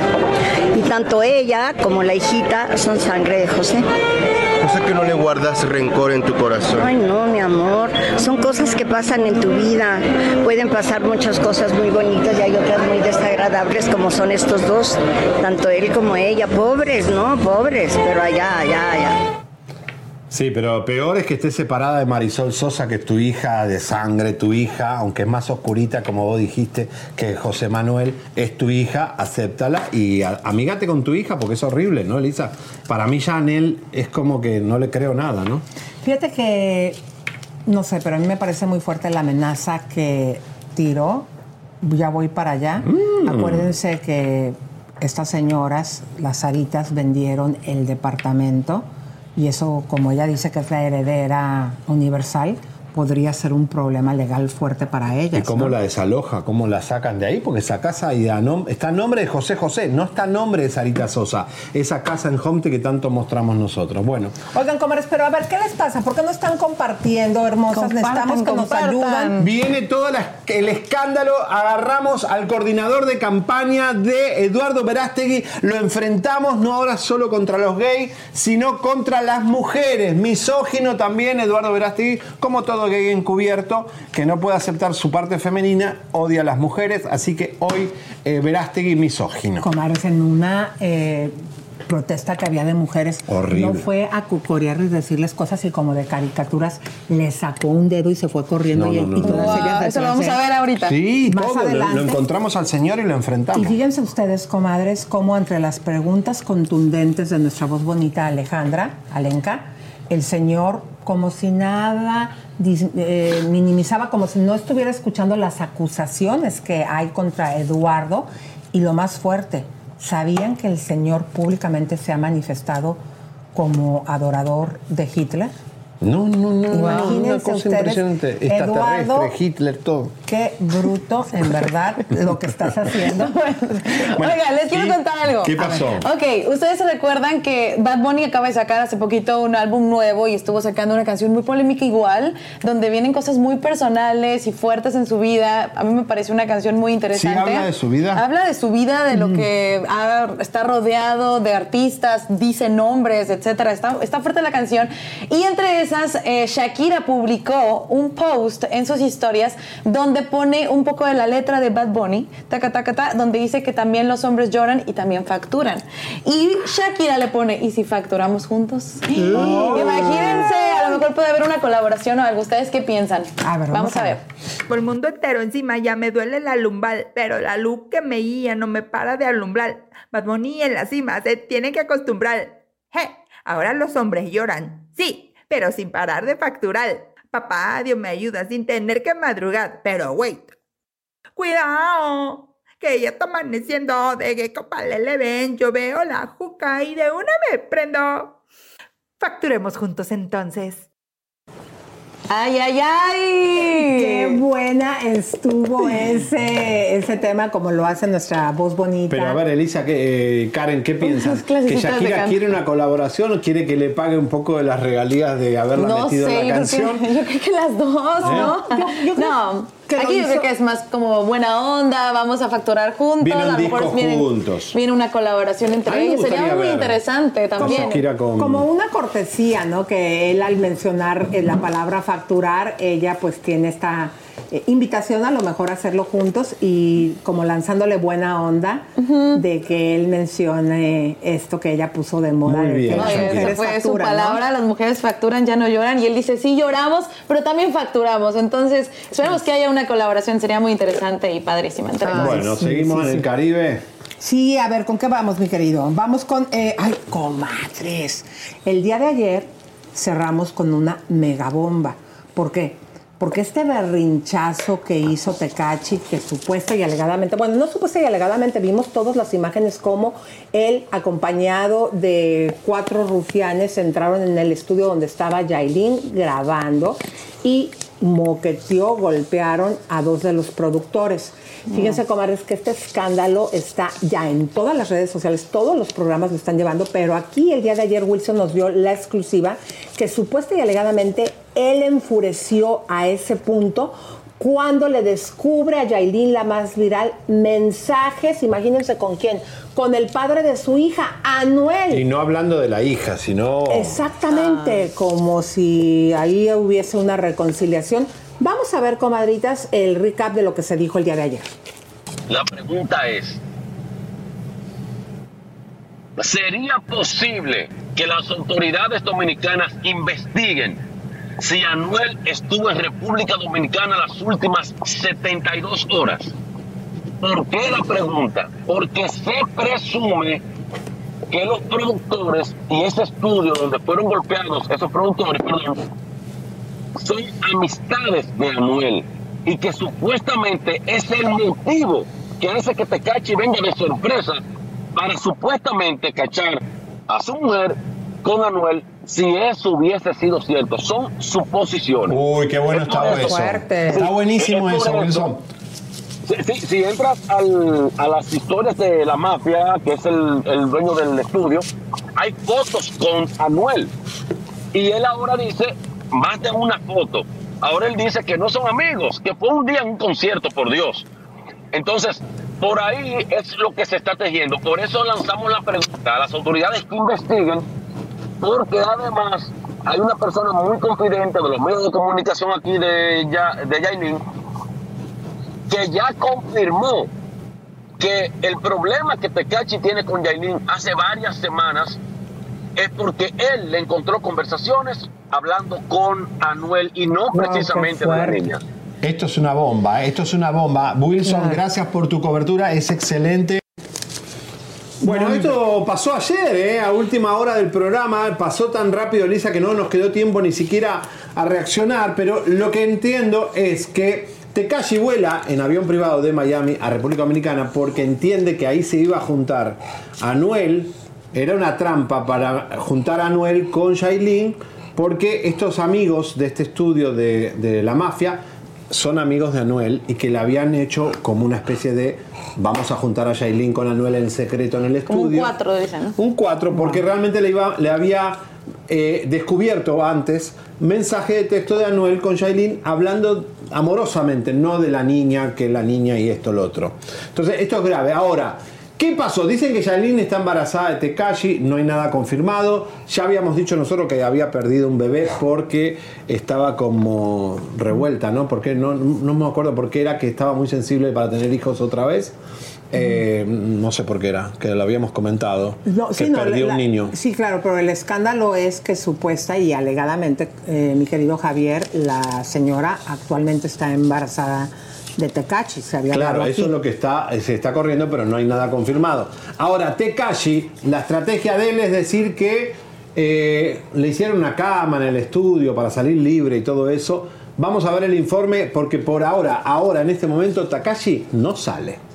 Speaker 16: Y tanto ella como la hijita son sangre de José.
Speaker 6: O sea que no le guardas rencor en tu corazón.
Speaker 16: Ay, no, mi amor. Son cosas que pasan en tu vida. Pueden pasar muchas cosas muy bonitas y hay otras muy desagradables como son estos dos. Tanto él como ella. Pobres, ¿no? Pobres. Pero allá, allá, allá.
Speaker 1: Sí, pero peor es que estés separada de Marisol Sosa, que es tu hija de sangre, tu hija, aunque es más oscurita, como vos dijiste, que José Manuel, es tu hija, acéptala y amígate con tu hija, porque es horrible, ¿no, Elisa? Para mí ya Anel es como que no le creo nada, ¿no?
Speaker 2: Fíjate que, no sé, pero a mí me parece muy fuerte la amenaza que tiró. Ya voy para allá.
Speaker 1: Mm.
Speaker 2: Acuérdense que estas señoras, las Saritas, vendieron el departamento y eso, como ella dice que es la heredera universal, podría ser un problema legal fuerte para ellas.
Speaker 1: ¿Y cómo
Speaker 2: ¿no?
Speaker 1: la desaloja? ¿Cómo la sacan de ahí? Porque esa casa está a nombre de José José, no está a nombre de Sarita Sosa. Esa casa en Homte que tanto mostramos nosotros. Bueno,
Speaker 2: Oigan, comadres, pero a ver, ¿qué les pasa? ¿Por qué no están compartiendo, hermosas?
Speaker 12: Compartan,
Speaker 2: Necesitamos que nos ayudan.
Speaker 1: Viene todo la- el escándalo, agarramos al coordinador de campaña de Eduardo Verástegui, lo enfrentamos no ahora solo contra los gays, sino contra las mujeres. Misógino también Eduardo Verástegui, como todo gay encubierto, que no puede aceptar su parte femenina, odia a las mujeres, así que hoy eh, Verástegui misógino.
Speaker 2: Comadres, en una eh, protesta que había de mujeres,
Speaker 1: Horrible.
Speaker 2: no fue a cucorearles, decirles cosas y como de caricaturas, le sacó un dedo y se fue corriendo
Speaker 1: No,
Speaker 2: y,
Speaker 1: no, no,
Speaker 2: y
Speaker 1: no.
Speaker 2: todas
Speaker 12: Wow,
Speaker 2: ellas
Speaker 12: eso lo vamos a ver ahorita.
Speaker 1: Sí,
Speaker 2: Más
Speaker 1: todo, lo- lo,
Speaker 2: adelante.
Speaker 1: encontramos al señor y lo enfrentamos.
Speaker 2: Y fíjense ustedes, comadres, cómo entre las preguntas contundentes de nuestra voz bonita Alejandra, Alenka, el señor como si nada eh, minimizaba, como si no estuviera escuchando las acusaciones que hay contra Eduardo. Y lo más fuerte, ¿sabían que el señor públicamente se ha manifestado como adorador de Hitler?
Speaker 1: No, no, no, no,
Speaker 2: Imagínense
Speaker 1: una cosa
Speaker 2: ustedes,
Speaker 1: impresionante. Extraterrestre,
Speaker 2: Eduardo-
Speaker 1: Hitler, todo.
Speaker 2: Qué bruto, en verdad, lo que estás haciendo. <laughs>
Speaker 12: Oigan, les quiero
Speaker 1: ¿y
Speaker 12: contar algo.
Speaker 1: qué pasó?
Speaker 12: Ok, ustedes se recuerdan que Bad Bunny acaba de sacar hace poquito un álbum nuevo y estuvo sacando una canción muy polémica igual, donde vienen cosas muy personales y fuertes en su vida. A mí me pareció una canción muy interesante.
Speaker 1: habla de su vida?
Speaker 12: Habla de su vida, de lo que ha- está rodeado de artistas, dice nombres, etcétera. Está, está fuerte la canción. Y entre esas, eh, Shakira publicó un post en sus historias donde pone un poco de la letra de Bad Bunny, taca, taca, ta, donde dice que también los hombres lloran y también facturan. Y Shakira le pone, ¿y si facturamos juntos? Imagínense, a lo mejor puede haber una colaboración o algo. ¿Ustedes qué piensan? vamos, a ver.
Speaker 4: Por el mundo entero encima ya me duele la lumbar, pero la luz que me guía no me para de alumbrar. Bad Bunny en la cima se tiene que acostumbrar. Je, ahora los hombres lloran, sí, pero sin parar de facturar. Papá, Dios me ayuda sin tener que madrugar, pero wait. Cuidado, que ya está amaneciendo, de que copale le ven, yo veo la juca y de una me prendo. Facturemos juntos entonces.
Speaker 12: ¡Ay, ay, ay!
Speaker 2: Qué buena estuvo ese, ese tema, como lo hace nuestra voz bonita.
Speaker 1: Pero a ver, Elisa, que, eh, Karen, ¿qué piensas? ¿Que Shakira quiere una colaboración o quiere que le pague un poco de las regalías de haberla
Speaker 12: No
Speaker 1: metido
Speaker 12: sé,
Speaker 1: en
Speaker 12: yo
Speaker 1: la
Speaker 12: creo,
Speaker 1: canción?
Speaker 12: que, <laughs> yo creo que las dos, ¿no? no,
Speaker 2: lo
Speaker 12: aquí yo creo que es más como buena onda, vamos a facturar juntos,
Speaker 1: Viene un
Speaker 12: a lo mejor
Speaker 1: disco
Speaker 12: viene,
Speaker 1: juntos.
Speaker 12: viene una colaboración entre ellos, sería muy
Speaker 1: ver
Speaker 12: interesante también.
Speaker 1: Con...
Speaker 2: Como una cortesía, ¿no? Que él al mencionar eh, la palabra facturar, ella pues tiene esta eh, invitación a lo mejor a hacerlo juntos y como lanzándole buena onda de que él mencione esto que ella puso de moda.
Speaker 1: Muy bien,
Speaker 12: Oye, fue su palabra, las mujeres facturan, ya no lloran, y él dice, sí lloramos, pero también facturamos. Entonces, esperemos que haya una colaboración, sería muy interesante y padrísima. dos.
Speaker 1: Bueno, seguimos en el Caribe.
Speaker 2: Sí, a ver, ¿con qué vamos, mi querido? Vamos con, eh, ay, comadres. El día de ayer cerramos con una megabomba. ¿Por qué? Porque este berrinchazo que hizo Tecachi, que supuesta y alegadamente, bueno, no supuesta y alegadamente, vimos todas las imágenes como él, acompañado de cuatro rufianes, entraron en el estudio donde estaba Yailin grabando y moqueteó, golpearon a dos de los productores. Fíjense, comadres, que este escándalo está ya en todas las redes sociales, todos los programas lo están llevando, pero aquí el día de ayer Wilson nos dio la exclusiva que supuesta y alegadamente él enfureció a ese punto cuando le descubre a Yailin la más viral mensajes, imagínense con quién, con el padre de su hija, Anuel.
Speaker 1: Y no hablando de la hija, sino...
Speaker 2: Exactamente, como si ahí hubiese una reconciliación. Vamos a ver, comadritas, el recap de lo que se dijo el día de ayer.
Speaker 18: La pregunta es, ¿sería posible que las autoridades dominicanas investiguen si Anuel estuvo en República Dominicana las últimas 72 horas. ¿Por qué la pregunta? Porque se presume que los productores y ese estudio donde fueron golpeados esos productores, son amistades de Anuel y que supuestamente es el motivo que hace que te cache y venga de sorpresa para supuestamente cachar a su mujer con Anuel si eso hubiese sido cierto. Son suposiciones.
Speaker 1: Uy, qué bueno está eso. Está buenísimo eso, Wilson.
Speaker 18: Si, si, entras al, a las historias de la mafia, que es el, el, dueño del estudio, hay fotos con Anuel. Y él ahora dice, más de una foto. Ahora él dice que no son amigos, que fue un día en un concierto, por Dios. Entonces, por ahí es lo que se está tejiendo. Por eso lanzamos la pregunta a las autoridades que investiguen, porque además hay una persona muy confidente de los medios de comunicación aquí de, ya, de Yailin, que ya confirmó que el problema que Tecachi tiene con Yailin hace varias semanas es porque él le encontró conversaciones hablando con Anuel y no precisamente de la niña.
Speaker 1: Esto es una bomba, esto es una bomba. Wilson, claro. gracias por tu cobertura, es excelente. Bueno, esto pasó ayer, ¿eh? a última hora del programa, pasó tan rápido, Lisa, que no nos quedó tiempo ni siquiera a reaccionar, pero lo que entiendo es que Tekashi vuela en avión privado de Miami a República Dominicana porque entiende que ahí se iba a juntar Anuel, era una trampa para juntar a Anuel con Shailene, porque estos amigos de este estudio de, de la mafia son amigos de Anuel y que le habían hecho como una especie de vamos a juntar a Shailene con Anuel en secreto en el estudio.
Speaker 12: Un 4 dicen, ¿no?
Speaker 1: Un 4 porque realmente le, iba, le había eh, descubierto antes mensaje de texto de Anuel con Shailene hablando amorosamente, no de la niña, que la niña y esto lo otro. Entonces, esto es grave. Ahora, ¿Qué pasó? Dicen que Yailin está embarazada de Tekashi, no hay nada confirmado. Ya habíamos dicho nosotros que había perdido un bebé porque estaba como revuelta, ¿no? Porque no, no me acuerdo por qué era que estaba muy sensible para tener hijos otra vez. Eh, no sé por qué era, que lo habíamos comentado.
Speaker 2: No,
Speaker 1: que
Speaker 2: sí, no,
Speaker 1: perdió
Speaker 2: la-
Speaker 1: un niño.
Speaker 2: Sí, claro, pero el escándalo es que supuesta y alegadamente, eh, mi querido Javier, la señora actualmente está embarazada de Tecachi. Se había
Speaker 1: Claro, eso es lo que está, se está corriendo, pero no hay nada confirmado. Ahora, Tekashi, la estrategia de él es decir que eh, le hicieron una cama en el estudio para salir libre y todo eso. Vamos a ver el informe porque por ahora, ahora en este momento, Takashi no sale.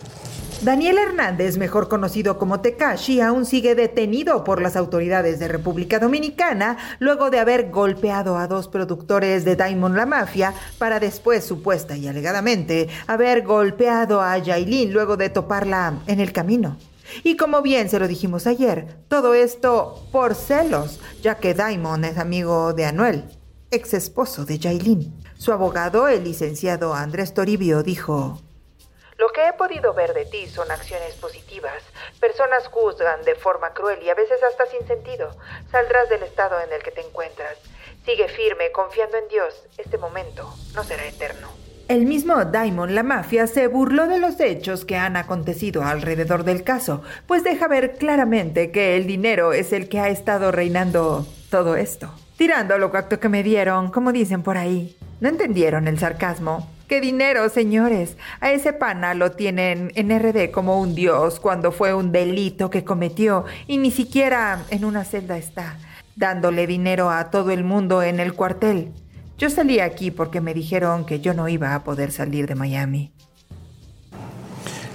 Speaker 4: Daniel Hernández, mejor conocido como Tekashi, aún sigue detenido por las autoridades de República Dominicana luego de haber golpeado a dos productores de Diamond La Mafia para después, supuesta y alegadamente, haber golpeado a Yailin luego de toparla en el camino. Y como bien se lo dijimos ayer, todo esto por celos, ya que Diamond es amigo de Anuel, ex esposo de Yailin. Su abogado, el licenciado Andrés Toribio, dijo... Lo que he podido ver de ti son acciones positivas. Personas juzgan de forma cruel y a veces hasta sin sentido. Saldrás del estado en el que te encuentras. Sigue firme, confiando en Dios. Este momento no será eterno. El mismo Diamond La Mafia se burló de los hechos que han acontecido alrededor del caso, pues deja ver claramente que el dinero es el que ha estado reinando todo esto. Tirando lo acto que me dieron, como dicen por ahí. ¿No entendieron el sarcasmo? ¡Qué dinero, señores! A ese pana lo tienen en RD como un dios cuando fue un delito que cometió y ni siquiera en una celda está, dándole dinero a todo el mundo en el cuartel. Yo salí aquí porque me dijeron que yo no iba a poder salir de Miami.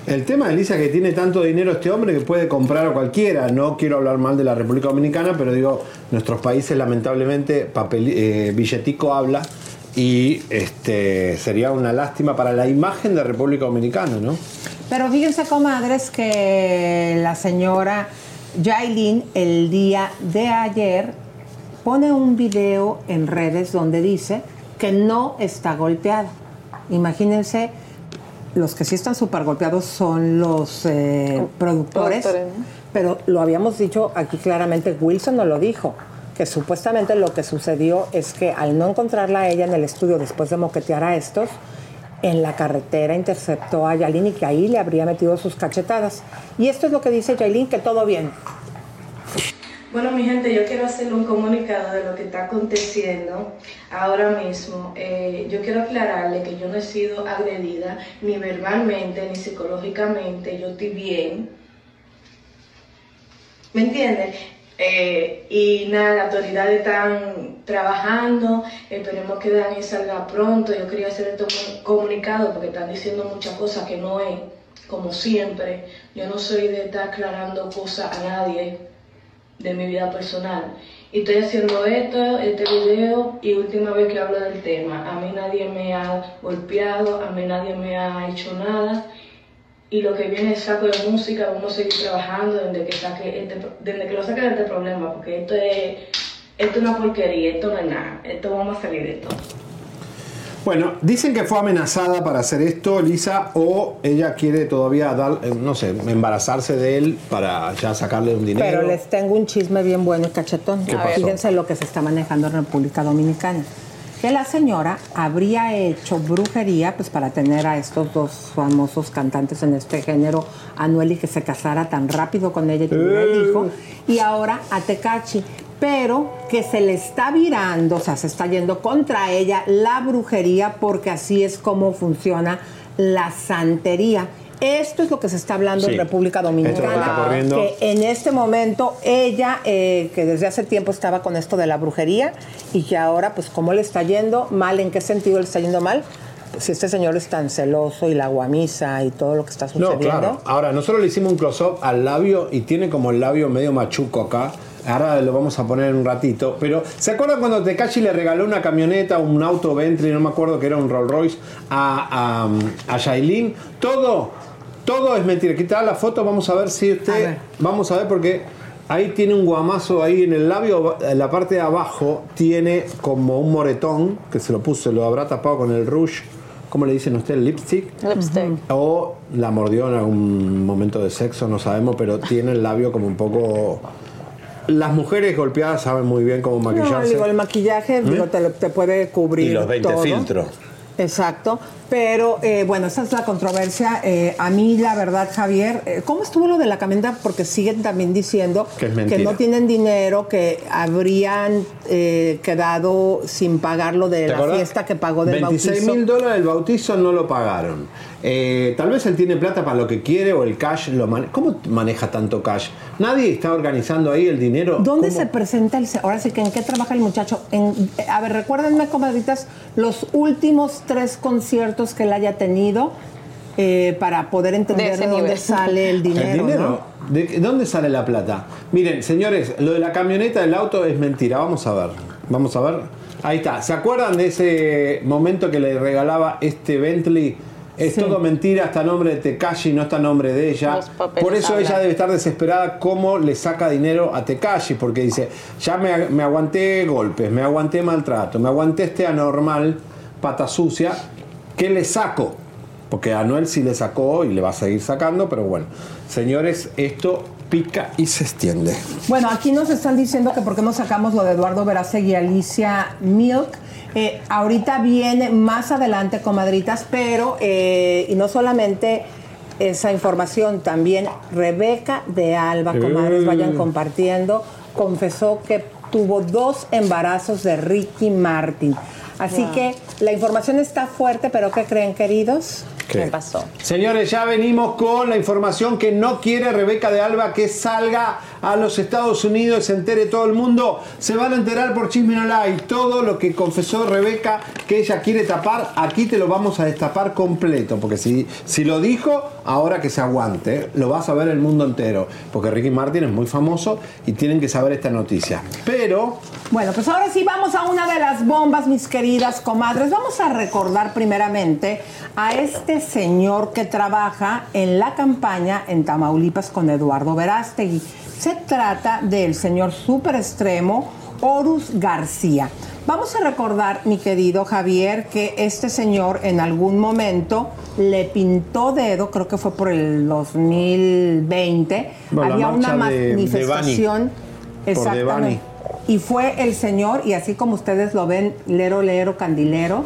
Speaker 1: El tema, Elisa, que tiene tanto dinero este hombre que puede comprar a cualquiera. No quiero hablar mal de la República Dominicana, pero digo, nuestros países lamentablemente papel, eh, billetico habla y este sería una lástima para la imagen de República Dominicana, ¿no?
Speaker 2: Pero fíjense, comadres, que la señora Yailin el día de ayer pone un video en redes donde dice que no está golpeada. Imagínense, los que sí están súper golpeados son los eh, productores,
Speaker 12: productores, ¿no?
Speaker 2: pero lo habíamos dicho aquí claramente, Wilson nos lo dijo, que supuestamente lo que sucedió es que al no encontrarla a ella en el estudio después de moquetear a estos, en la carretera interceptó a Yailin y que ahí le habría metido sus cachetadas. Y esto es lo que dice Yailin, que todo bien.
Speaker 19: Bueno, mi gente, yo quiero hacerle un comunicado de lo que está aconteciendo ahora mismo. Eh, yo quiero aclararle que yo no he sido agredida ni verbalmente ni psicológicamente. Yo estoy bien. ¿Me entiendes? Eh, y nada, las autoridades están trabajando, esperemos que Dani salga pronto. Yo quería hacer esto comunicado porque están diciendo muchas cosas que no es, como siempre. Yo no soy de estar aclarando cosas a nadie de mi vida personal. Y estoy haciendo esto, este video, y última vez que hablo del tema. A mí nadie me ha golpeado, a mí nadie me ha hecho nada. Y lo que viene es saco de música, vamos a seguir trabajando desde que, saque este, desde que lo saque de este problema, porque esto es, esto es una porquería, esto no es nada, esto vamos a salir de esto.
Speaker 1: Bueno, dicen que fue amenazada para hacer esto, Lisa, o ella quiere todavía dar, eh, no sé, embarazarse de él para ya sacarle un dinero.
Speaker 2: Pero les tengo un chisme bien bueno y cachetón.
Speaker 1: ¿Qué pasó?
Speaker 2: Fíjense lo que se está manejando en República Dominicana. Que la señora habría hecho brujería pues para tener a estos dos famosos cantantes en este género, Anuel y que se casara tan rápido con ella y tuviera el hijo, y ahora a Tecachi pero que se le está virando, o sea, se está yendo contra ella la brujería porque así es como funciona la santería. Esto es lo que se está hablando
Speaker 1: Sí.
Speaker 2: en República Dominicana, que en este momento ella, eh, que desde hace tiempo estaba con esto de la brujería y que ahora, pues, ¿cómo le está yendo? ¿Mal? ¿En qué sentido le está yendo mal? Pues, si este señor es tan celoso y la guamisa y todo lo que está
Speaker 1: No,
Speaker 2: sucediendo.
Speaker 1: claro. Ahora, nosotros le hicimos un close-up al labio y tiene como el labio medio machuco acá. Ahora lo vamos a poner en un ratito. Pero, ¿se acuerdan cuando Tekashi le regaló una camioneta, un auto Bentley, no me acuerdo que era un Rolls Royce, a, a, a Yailin? Todo, todo es mentira. Quitar la foto, vamos a ver si usted. Vamos a ver porque ahí tiene un guamazo ahí en el labio, en la parte de abajo tiene como un moretón que se lo puso, lo habrá tapado con el rouge. ¿Cómo le dicen ustedes? ¿Lipstick?
Speaker 12: Lipstick.
Speaker 1: O la mordió en algún momento de sexo, no sabemos, pero tiene el labio como un poco. Las mujeres golpeadas saben muy bien cómo
Speaker 2: No,
Speaker 1: maquillarse.
Speaker 2: digo, el maquillaje
Speaker 1: ¿Mm?
Speaker 2: digo, te, lo- te puede cubrir
Speaker 1: y los 20
Speaker 2: todo.
Speaker 1: filtros.
Speaker 2: Exacto, pero eh, bueno, esa es la controversia. Eh, a mí, la verdad, Javier, eh, ¿cómo estuvo lo de la camioneta? Porque siguen también diciendo
Speaker 1: Que
Speaker 2: no tienen dinero, que habrían eh, quedado sin pagar lo de
Speaker 1: ¿Te
Speaker 2: la
Speaker 1: acordás?
Speaker 2: fiesta que pagó del
Speaker 1: 26
Speaker 2: bautizo.
Speaker 1: mil dólares del bautizo no lo pagaron. Eh, tal vez él tiene plata para lo que quiere o el cash lo maneja. ¿Cómo maneja tanto cash? Nadie está organizando ahí el dinero.
Speaker 2: ¿Dónde
Speaker 1: ¿Cómo?
Speaker 2: se presenta el... se- Ahora sí que en qué trabaja el muchacho? En- a ver, recuérdenme, comadritas, los últimos tres conciertos que él haya tenido eh, para poder entender de, dónde
Speaker 12: nivel.
Speaker 2: sale el dinero.
Speaker 1: ¿El dinero?
Speaker 2: ¿no?
Speaker 1: ¿De dónde sale la plata? Miren, señores, lo de la camioneta del auto es mentira. Vamos a ver. Vamos a ver. Ahí está. ¿Se acuerdan de ese momento que le regalaba este Bentley? Es
Speaker 12: Sí.
Speaker 1: todo mentira, está a nombre de Tekashi, no está a nombre de ella. Por eso ella debe estar desesperada cómo le saca dinero a Tekashi, porque dice, ya me, me aguanté golpes, me aguanté maltrato, me aguanté este anormal, pata sucia, ¿qué le saco? Porque a Anuel sí le sacó y le va a seguir sacando, pero bueno, señores, esto pica y se extiende.
Speaker 2: Bueno, aquí nos están diciendo que por qué no sacamos lo de Eduardo Verástegui y Alicia Milk. Eh, ahorita viene más adelante, comadritas, pero, eh, y no solamente esa información, también Rebeca de Alba, comadres, vayan
Speaker 1: Mm.
Speaker 2: compartiendo, confesó que tuvo dos embarazos de Ricky Martin. Así
Speaker 12: Wow.
Speaker 2: que la información está fuerte, pero ¿qué creen, queridos?
Speaker 1: ¿Qué?
Speaker 12: pasó?
Speaker 1: Señores, ya venimos con la información que no quiere Rebeca de Alba que salga a los Estados Unidos, se entere todo el mundo. Se van a enterar por Chisme No Like. Todo lo que confesó Rebeca que ella quiere tapar, aquí te lo vamos a destapar completo. Porque si, si lo dijo, ahora que se aguante. ¿eh? Lo va a saber el mundo entero. Porque Ricky Martin es muy famoso y tienen que saber esta noticia. Pero
Speaker 2: Bueno, pues ahora sí vamos a una de las bombas, mis queridas comadres. Vamos a recordar primeramente a este señor que trabaja en la campaña en Tamaulipas con Eduardo Verástegui. Se trata del señor super extremo Horus García. Vamos a recordar, mi querido Javier, que este señor en algún momento le pintó dedo, creo que fue por el 2020,
Speaker 1: Bueno, la
Speaker 2: había una
Speaker 1: de-
Speaker 2: manifestación.
Speaker 1: De
Speaker 2: Exactamente. Y fue el Señor, y así como ustedes lo ven, lero, lero, candilero,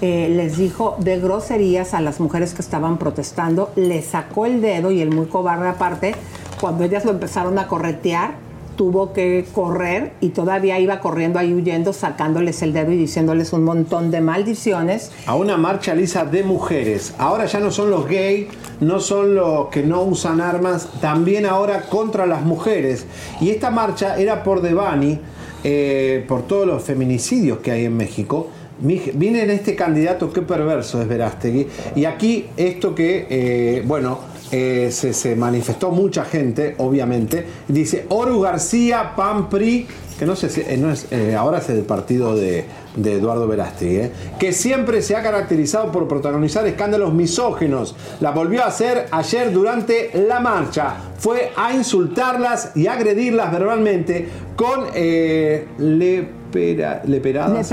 Speaker 2: eh, les dijo de groserías a las mujeres que estaban protestando, le sacó el dedo y el muy cobarde aparte, cuando ellas lo empezaron a corretear, tuvo que correr y todavía iba corriendo ahí huyendo, sacándoles el dedo y diciéndoles un montón de maldiciones.
Speaker 1: A una marcha lisa de mujeres. Ahora ya no son los gays, no son los que no usan armas, también ahora contra las mujeres. Y esta marcha era por Devani, eh, por todos los feminicidios que hay en México. Viene en este candidato, qué perverso es Verástegui. Y aquí esto que, eh, bueno, eh, se, manifestó mucha gente, obviamente. Dice Oru García, PAMPRI, que no sé si no es, ahora es el partido de, Eduardo Verástegui, que siempre se ha caracterizado por protagonizar escándalos misógenos. La volvió a hacer ayer durante la marcha. Fue a insultarlas y agredirlas verbalmente con leperadas.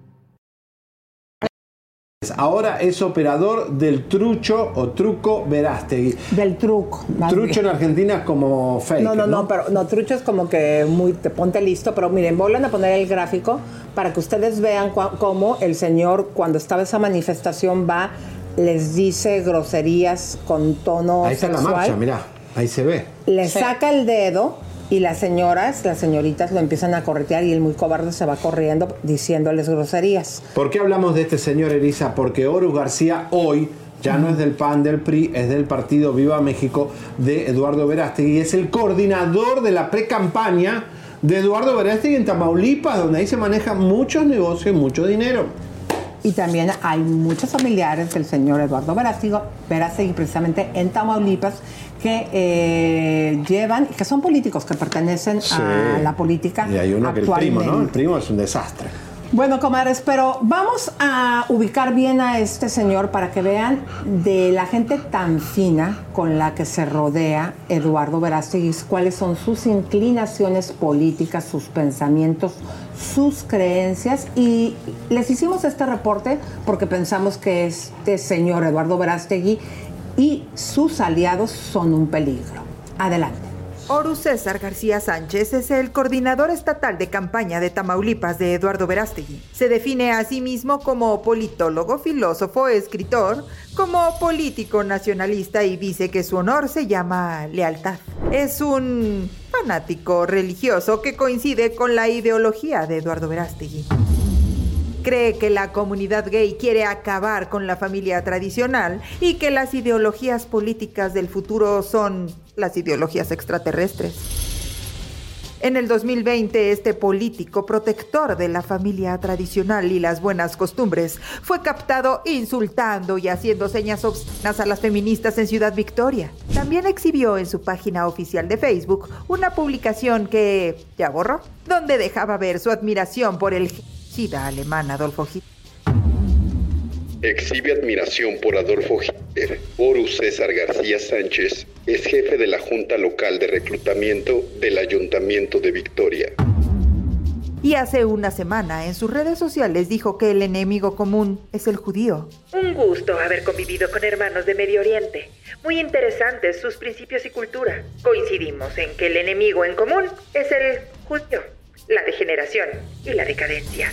Speaker 1: Ahora es operador del trucho o truco Verástegui.
Speaker 2: Del truco.
Speaker 1: Trucho en Argentina es como fake.
Speaker 2: No, no, no, pero no, trucho es como que muy te ponte listo, pero miren, vuelven a poner el gráfico para que ustedes vean cómo el señor cuando estaba esa manifestación va les dice groserías con tono
Speaker 1: Ahí está la marcha, mira, ahí se ve.
Speaker 2: Le saca el dedo y las señoras, las señoritas lo empiezan a corretear y el muy cobarde se va corriendo diciéndoles groserías.
Speaker 1: ¿Por qué hablamos de este señor Elisa? Porque Horus García hoy ya no es del PAN del PRI, es del partido Viva México de Eduardo Verástegui y es el coordinador de la pre-campaña de Eduardo Verástegui en Tamaulipas, donde ahí se manejan muchos negocios y mucho dinero.
Speaker 2: Y también hay muchos familiares del señor Eduardo Verástegui, Verástegui precisamente en Tamaulipas, que eh, llevan, que son políticos que pertenecen a la política.
Speaker 1: Y hay uno que el primo, ¿no? El primo es un desastre.
Speaker 2: Bueno, comadres, pero vamos a ubicar bien a este señor para que vean de la gente tan fina con la que se rodea Eduardo Verástegui, cuáles son sus inclinaciones políticas, sus pensamientos, sus creencias. Y les hicimos este reporte porque pensamos que este señor Eduardo Verástegui y sus aliados son un peligro. Adelante.
Speaker 4: Oru César García Sánchez es el coordinador estatal de campaña de Tamaulipas de Eduardo Verástegui. Se define a sí mismo como politólogo, filósofo, escritor, como político nacionalista y dice que su honor se llama lealtad. Es un fanático religioso que coincide con la ideología de Eduardo Verástegui cree que la comunidad gay quiere acabar con la familia tradicional y que las ideologías políticas del futuro son las ideologías extraterrestres. En el 2020, este político protector de la familia tradicional y las buenas costumbres fue captado insultando y haciendo señas obscenas a las feministas en Ciudad Victoria. También exhibió en su página oficial de Facebook una publicación que ya borró, donde dejaba ver su admiración por el Sida alemán Adolfo Hitler.
Speaker 20: Exhibe admiración por Adolfo Hitler. Horus César García Sánchez es jefe de la Junta Local de Reclutamiento del Ayuntamiento de Victoria.
Speaker 4: Y hace una semana en sus redes sociales dijo que el enemigo común es el judío.
Speaker 21: Un gusto haber convivido con hermanos de Medio Oriente. Muy interesantes sus principios y cultura. Coincidimos en que el enemigo en común es el judío la degeneración y la decadencia.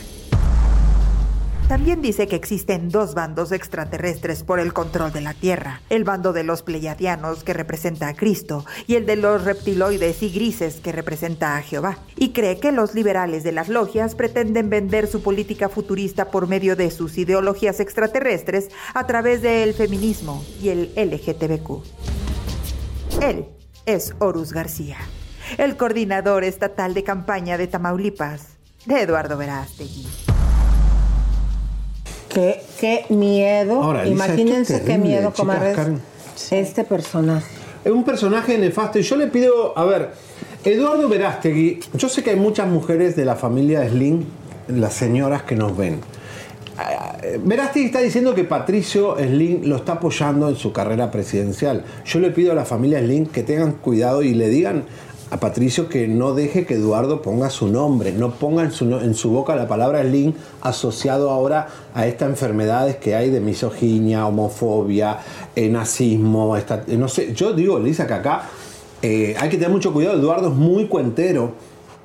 Speaker 4: También dice que existen dos bandos extraterrestres por el control de la Tierra. El bando de los pleiadianos, que representa a Cristo, y el de los reptiloides y grises, que representa a Jehová. Y cree que los liberales de las logias pretenden vender su política futurista por medio de sus ideologías extraterrestres a través del feminismo y el LGTBQ. Él es Horus García el coordinador estatal de campaña de Tamaulipas, de Eduardo Verástegui.
Speaker 2: Qué, qué miedo.
Speaker 1: Ahora, Elisa,
Speaker 2: Imagínense qué
Speaker 1: terrible,
Speaker 2: miedo, comadres.
Speaker 1: Karen.
Speaker 2: Este personaje.
Speaker 1: Es un personaje nefasto y yo le pido, a ver, Eduardo Verástegui, yo sé que hay muchas mujeres de la familia Slim, las señoras que nos ven. Ah, Verástegui está diciendo que Patricio Slim lo está apoyando en su carrera presidencial. Yo le pido a la familia Slim que tengan cuidado y le digan a Patricio que no deje que Eduardo ponga su nombre, no ponga en su, en su boca la palabra Slim asociado ahora a estas enfermedades que hay de misoginia, homofobia, eh, nazismo, esta- eh, no sé, yo digo, Lisa, que acá eh, hay que tener mucho cuidado, Eduardo es muy cuentero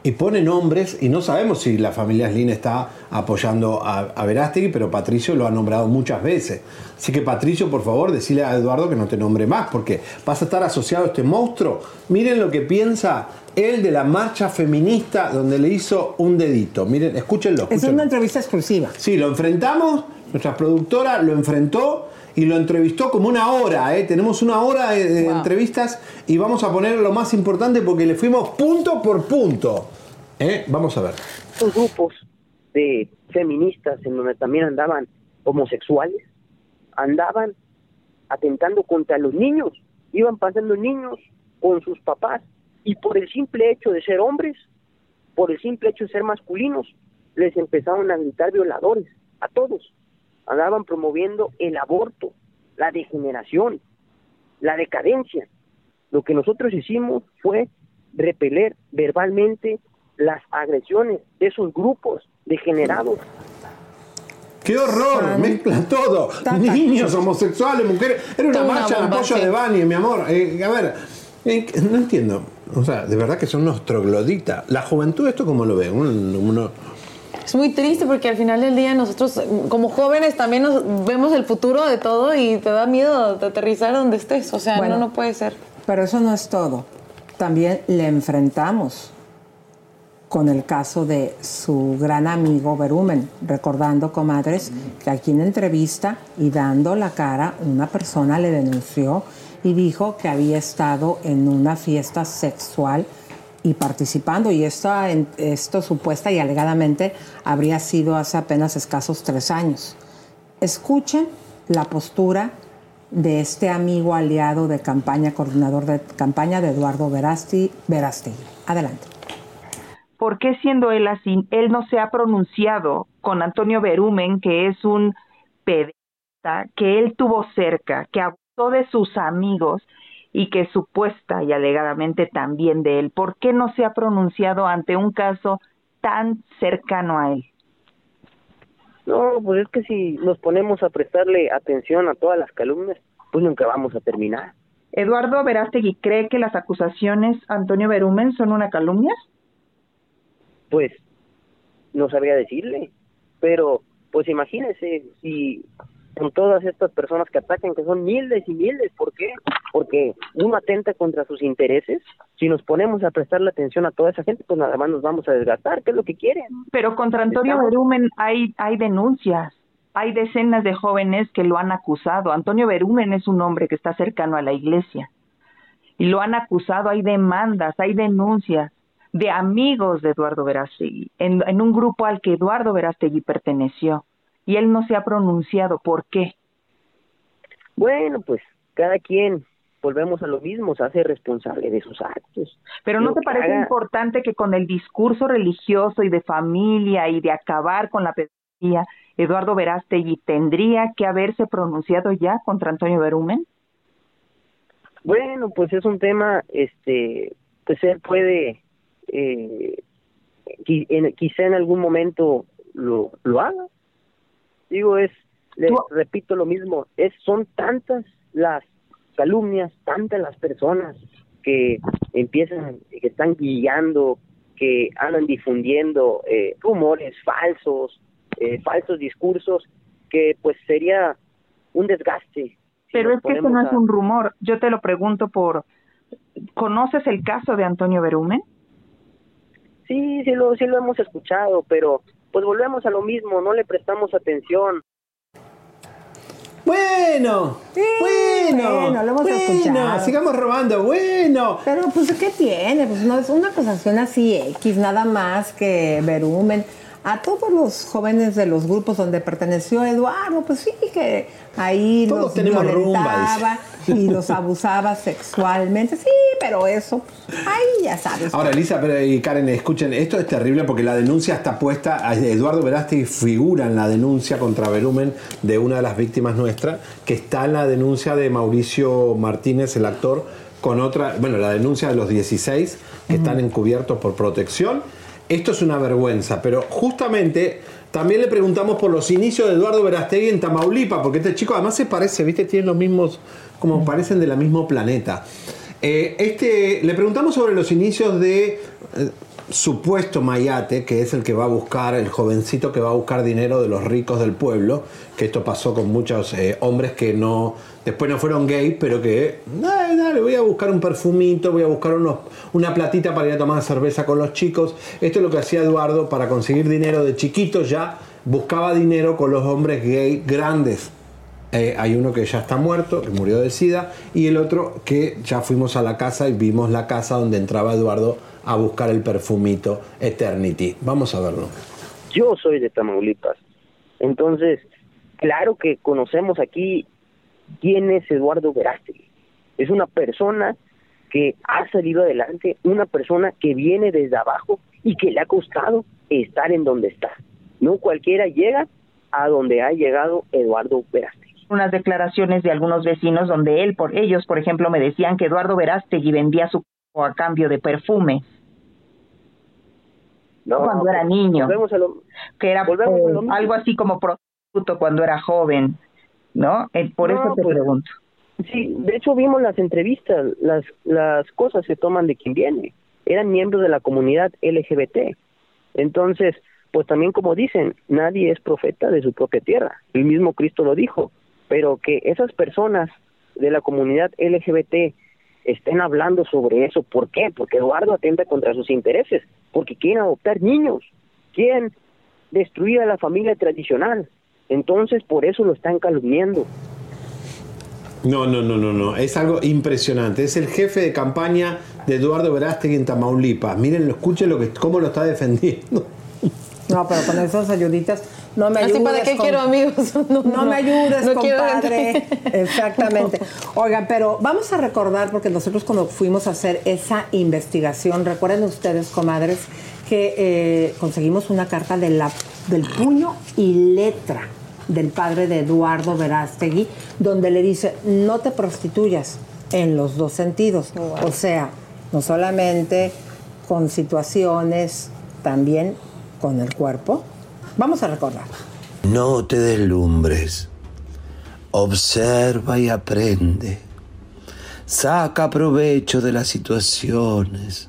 Speaker 1: y pone nombres y no sabemos si la familia Slim está apoyando a, a Verástegui, pero Patricio lo ha nombrado muchas veces. Así que Patricio, por favor, decile a Eduardo que no te nombre más, porque vas a estar asociado a este monstruo. Miren lo que piensa él de la marcha feminista donde le hizo un dedito. Miren, escúchenlo.
Speaker 2: Es
Speaker 1: escúchenlo.
Speaker 2: una entrevista exclusiva.
Speaker 1: Sí, lo enfrentamos, nuestra productora lo enfrentó y lo entrevistó como una hora, ¿eh? tenemos una hora de, de entrevistas y vamos a poner lo más importante porque le fuimos punto por punto. ¿eh? Vamos a ver.
Speaker 22: estos grupos de feministas en donde también andaban homosexuales, andaban atentando contra los niños, iban pasando niños con sus papás y por el simple hecho de ser hombres, por el simple hecho de ser masculinos, les empezaron a gritar violadores a todos. Andaban promoviendo el aborto, la degeneración, la decadencia. Lo que nosotros hicimos fue repeler verbalmente las agresiones de esos grupos degenerados.
Speaker 1: ¡Qué horror! Mezcla todo. Niños, homosexuales, mujeres. Era una marcha en apoyo de Bani, mi amor. Eh, a ver, eh, no entiendo. O sea, de verdad que son unos trogloditas. La juventud, ¿esto cómo lo ve? Un- uno-
Speaker 12: Es muy triste porque al final del día nosotros como jóvenes también nos vemos el futuro de todo y te da miedo de aterrizar donde estés. O sea,
Speaker 2: Bueno.
Speaker 12: no, no puede ser.
Speaker 2: Pero eso no es todo. También le enfrentamos con el caso de su gran amigo Berumen, recordando, comadres, que aquí en entrevista y dando la cara, una persona le denunció y dijo que había estado en una fiesta sexual y participando, y esto, esto supuesta y alegadamente habría sido hace apenas escasos tres años. Escuchen la postura de este amigo aliado de campaña, coordinador de campaña de Eduardo Verasti, Verástegui. Adelante.
Speaker 23: ¿por qué siendo él así, él no se ha pronunciado con Antonio Berumen, que es un pedista, que él tuvo cerca, que abusó de sus amigos y que supuesta y alegadamente también de él? ¿Por qué no se ha pronunciado ante un caso tan cercano a él?
Speaker 22: No, pues es que si nos ponemos a prestarle atención a todas las calumnias, pues nunca vamos a terminar.
Speaker 23: Eduardo Verástegui cree que las acusaciones Antonio Berumen son una calumnia?
Speaker 22: Pues no sabría decirle, pero pues imagínese si con todas estas personas que atacan, que son miles y miles, ¿por qué? Porque uno atenta contra sus intereses. Si nos ponemos a prestarle atención a toda esa gente, pues nada más nos vamos a desgastar, ¿qué es lo que quieren?
Speaker 23: Pero contra Antonio
Speaker 22: Estamos-
Speaker 23: Berumen hay, hay denuncias. Hay decenas de jóvenes que lo han acusado. Antonio Berumen es un hombre que está cercano a la iglesia. Y lo han acusado. Hay demandas, hay denuncias de amigos de Eduardo Verástegui, en, en un grupo al que Eduardo Verástegui perteneció. Y él no se ha pronunciado. ¿Por qué?
Speaker 22: Bueno, pues cada quien, volvemos a lo mismo, se hace responsable de sus actos.
Speaker 23: Pero ¿no
Speaker 22: Lo
Speaker 23: te parece
Speaker 22: haga-
Speaker 23: importante que con el discurso religioso y de familia y de acabar con la pedagogía, Eduardo Verástegui tendría que haberse pronunciado ya contra Antonio Berumen?
Speaker 22: Bueno, pues es un tema, este, pues él puede, eh, qui- en- quizá en algún momento lo, lo haga. Digo, es, les repito lo mismo, es, son tantas las calumnias, tantas las personas que empiezan, que están guiando, que andan difundiendo eh, rumores falsos, eh, falsos discursos, que pues sería un desgaste.
Speaker 23: Pero es que eso no es un rumor. Yo te lo pregunto por... ¿Conoces el caso de Antonio Berumen?
Speaker 22: Sí, sí lo, sí lo hemos escuchado, pero pues volvemos a lo mismo, no le prestamos atención.
Speaker 1: Bueno, bueno,
Speaker 2: bueno, lo hemos
Speaker 1: bueno,
Speaker 2: escuchado.
Speaker 1: sigamos robando, bueno.
Speaker 2: Pero pues ¿qué tiene? Pues no es una acusación así X, nada más que verumen. A todos los jóvenes de los grupos donde perteneció Eduardo, pues sí que ahí
Speaker 1: Todos
Speaker 2: los
Speaker 1: rumba,
Speaker 2: violentaba y los <laughs> abusaba sexualmente. Sí, pero eso, ahí ya sabes.
Speaker 1: Ahora, Elisa y Karen, escuchen, esto es terrible porque la denuncia está puesta, Eduardo Verástegui figura en la denuncia contra Verumen de una de las víctimas nuestras, que está en la denuncia de Mauricio Martínez, el actor, con otra, bueno, la denuncia de los 16 que están encubiertos por protección. Esto es una vergüenza, pero justamente también le preguntamos por los inicios de Eduardo Verástegui en Tamaulipas, porque este chico además se parece, ¿viste? Tienen los mismos, como parecen del mismo planeta. Eh, este, le preguntamos sobre los inicios de eh, supuesto Mayate, que es el que va a buscar, el jovencito que va a buscar dinero de los ricos del pueblo, que esto pasó con muchos eh, hombres que no, después no fueron gays, pero que, dale, dale, voy a buscar un perfumito, voy a buscar unos, una platita para ir a tomar cerveza con los chicos. Esto es lo que hacía Eduardo para conseguir dinero de chiquito ya, buscaba dinero con los hombres gay grandes. Eh, hay uno que ya está muerto, que murió de sida, y el otro que ya fuimos a la casa y vimos la casa donde entraba Eduardo a buscar el perfumito Eternity. Vamos a verlo.
Speaker 22: Yo soy de Tamaulipas. Entonces, claro que conocemos aquí quién es Eduardo Verástegui. Es una persona que ha salido adelante, una persona que viene desde abajo y que le ha costado estar en donde está. No cualquiera llega a donde ha llegado Eduardo Verástegui.
Speaker 23: Unas declaraciones de algunos vecinos donde él, por ellos, por ejemplo, me decían que Eduardo Verástegui vendía su cuerpo a cambio de perfume.
Speaker 22: No,
Speaker 23: cuando era niño.
Speaker 22: a lo-
Speaker 23: que era eh,
Speaker 22: mismo.
Speaker 23: algo así como prostituto cuando era joven, ¿no? Eh, por
Speaker 22: No,
Speaker 23: eso te
Speaker 22: pues,
Speaker 23: pregunto.
Speaker 22: Sí, de hecho vimos las entrevistas, las, las cosas se toman de quien viene. Eran miembros de la comunidad LGBT. Entonces, pues también como dicen, nadie es profeta de su propia tierra. El mismo Cristo lo dijo. Pero que esas personas de la comunidad LGBT estén hablando sobre eso, ¿por qué? Porque Eduardo atenta contra sus intereses, porque quieren adoptar niños, quieren destruir a la familia tradicional. Entonces, por eso lo están calumniando.
Speaker 1: No, no, no, no, no. Es algo impresionante. Es el jefe de campaña de Eduardo Verástegui en Tamaulipas. Miren, escuchen lo que, cómo lo está defendiendo.
Speaker 2: No, pero con esas ayuditas no me
Speaker 12: Así,
Speaker 2: ayudes.
Speaker 12: ¿para qué quiero amigos? <laughs> No,
Speaker 2: No,
Speaker 12: no,
Speaker 2: me ayudes,
Speaker 12: no
Speaker 2: compadre. <laughs> Exactamente. Oigan, pero vamos a recordar, porque nosotros cuando fuimos a hacer esa investigación, recuerden ustedes, comadres, que eh, conseguimos una carta de la, del puño y letra del padre de Eduardo Verástegui, donde le dice, no te prostituyas en los dos sentidos. O sea, no solamente con situaciones, también con el cuerpo. Vamos a recordar.
Speaker 24: No te deslumbres. Observa y aprende. Saca provecho de las situaciones.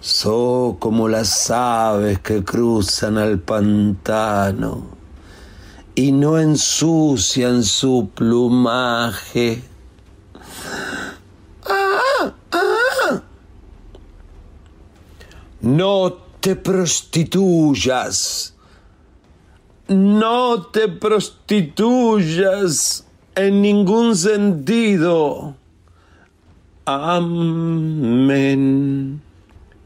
Speaker 24: So como las aves que cruzan al pantano y no ensucian su plumaje. Ah, ah. No te prostituyas. No te prostituyas en ningún sentido. Amén.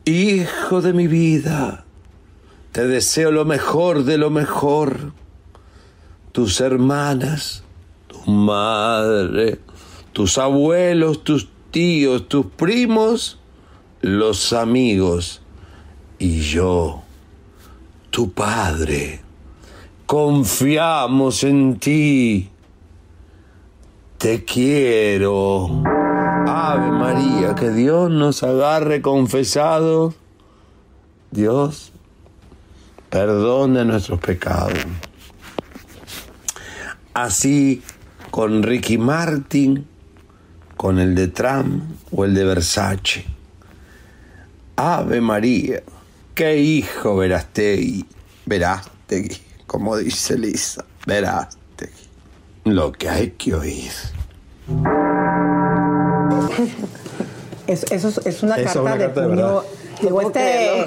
Speaker 24: Hijo de mi vida, te deseo lo mejor de lo mejor. Tus hermanas, tu madre, tus abuelos, tus tíos, tus primos, los amigos y yo, tu padre. Confiamos en ti. Te quiero. Ave María, que Dios nos agarre confesados. Dios, perdona nuestros pecados. Así con Ricky Martin, con el de Trump o el de Versace. Ave María, qué hijo Verástegui, Verástegui, como dice Lisa, Verástegui. Lo que hay que oír.
Speaker 2: Es, eso es, es una
Speaker 1: Eso es
Speaker 2: carta
Speaker 1: una
Speaker 2: de
Speaker 1: carta de
Speaker 2: puño
Speaker 1: verdad.
Speaker 2: Digo, este,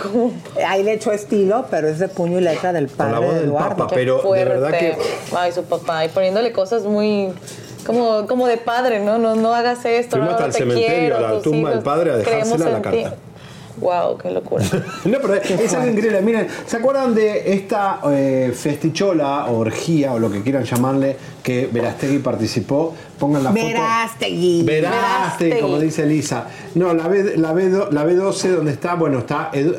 Speaker 2: ahí le echó estilo, pero es de puño y letra del padre
Speaker 1: la voz
Speaker 2: de
Speaker 1: del
Speaker 2: Eduardo.
Speaker 1: Papa, pero de verdad que
Speaker 12: Ay, su papá, y poniéndole cosas muy... Como, como de padre, ¿no? No, no hagas esto,
Speaker 1: Fuimos
Speaker 12: no,
Speaker 1: hasta
Speaker 12: no
Speaker 1: el
Speaker 12: te
Speaker 1: cementerio,
Speaker 12: quiero,
Speaker 1: a la tumba del padre, a dejársela la carta.
Speaker 12: Wow, qué locura. <laughs>
Speaker 1: No, pero es algo increíble. Miren, ¿se acuerdan de esta eh, festichola o orgía o lo que quieran llamarle que Verastegui participó? Pongan la foto.
Speaker 2: Verástegui.
Speaker 1: Verástegui, como dice Elisa. No, la, B, la, B, la B12 donde está, bueno, está Edu-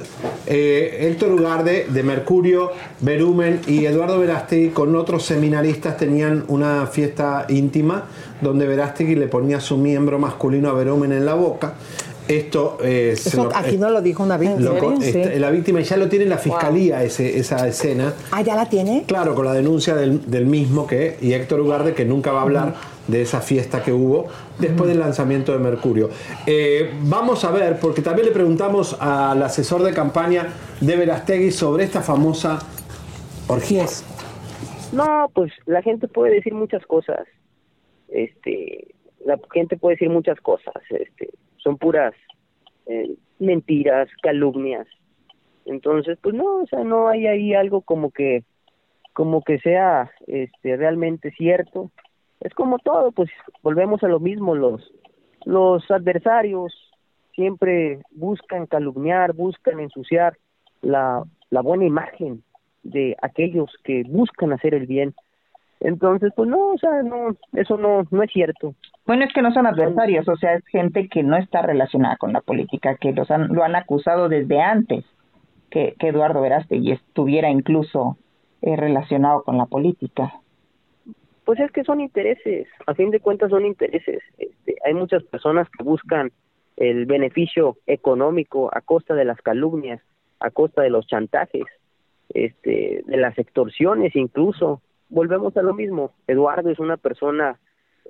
Speaker 1: eh, Héctor Ugarde de Mercurio, Verumen y Eduardo Verástegui con otros seminaristas tenían una fiesta íntima donde Verástegui le ponía su miembro masculino a Verumen en la boca. Esto eh, se
Speaker 2: Eso
Speaker 1: lo-
Speaker 2: aquí no lo dijo una víctima.
Speaker 1: lo co-
Speaker 2: Sí.
Speaker 1: este, la víctima ya lo tiene en la fiscalía ese- esa escena.
Speaker 2: Ah, ¿ya la tiene?
Speaker 1: Claro, con la denuncia del, del mismo que y Héctor Ugarde que nunca va a hablar de esa fiesta que hubo después del lanzamiento de Mercurio. Eh, vamos a ver, porque también le preguntamos al asesor de campaña de Verastegui sobre esta famosa orgías.
Speaker 22: No, pues la gente puede decir muchas cosas. Este, la gente puede decir muchas cosas. Este, son puras eh, mentiras, calumnias. Entonces, pues no, o sea, no hay ahí algo como que, como que sea, este, realmente cierto. Es como todo, pues volvemos a lo mismo. Los, los adversarios siempre buscan calumniar, buscan ensuciar la, la buena imagen de aquellos que buscan hacer el bien. Entonces, pues no, o sea, no, eso no, no es cierto.
Speaker 23: Bueno, es que no son adversarios, o sea, es gente que no está relacionada con la política, que los han, lo han acusado desde antes que, que Eduardo Verástegui estuviera incluso eh, relacionado con la política.
Speaker 22: Pues es que son intereses, a fin de cuentas son intereses. Este, hay muchas personas que buscan el beneficio económico a costa de las calumnias, a costa de los chantajes, este, de las extorsiones incluso. Volvemos a lo mismo. Eduardo es una persona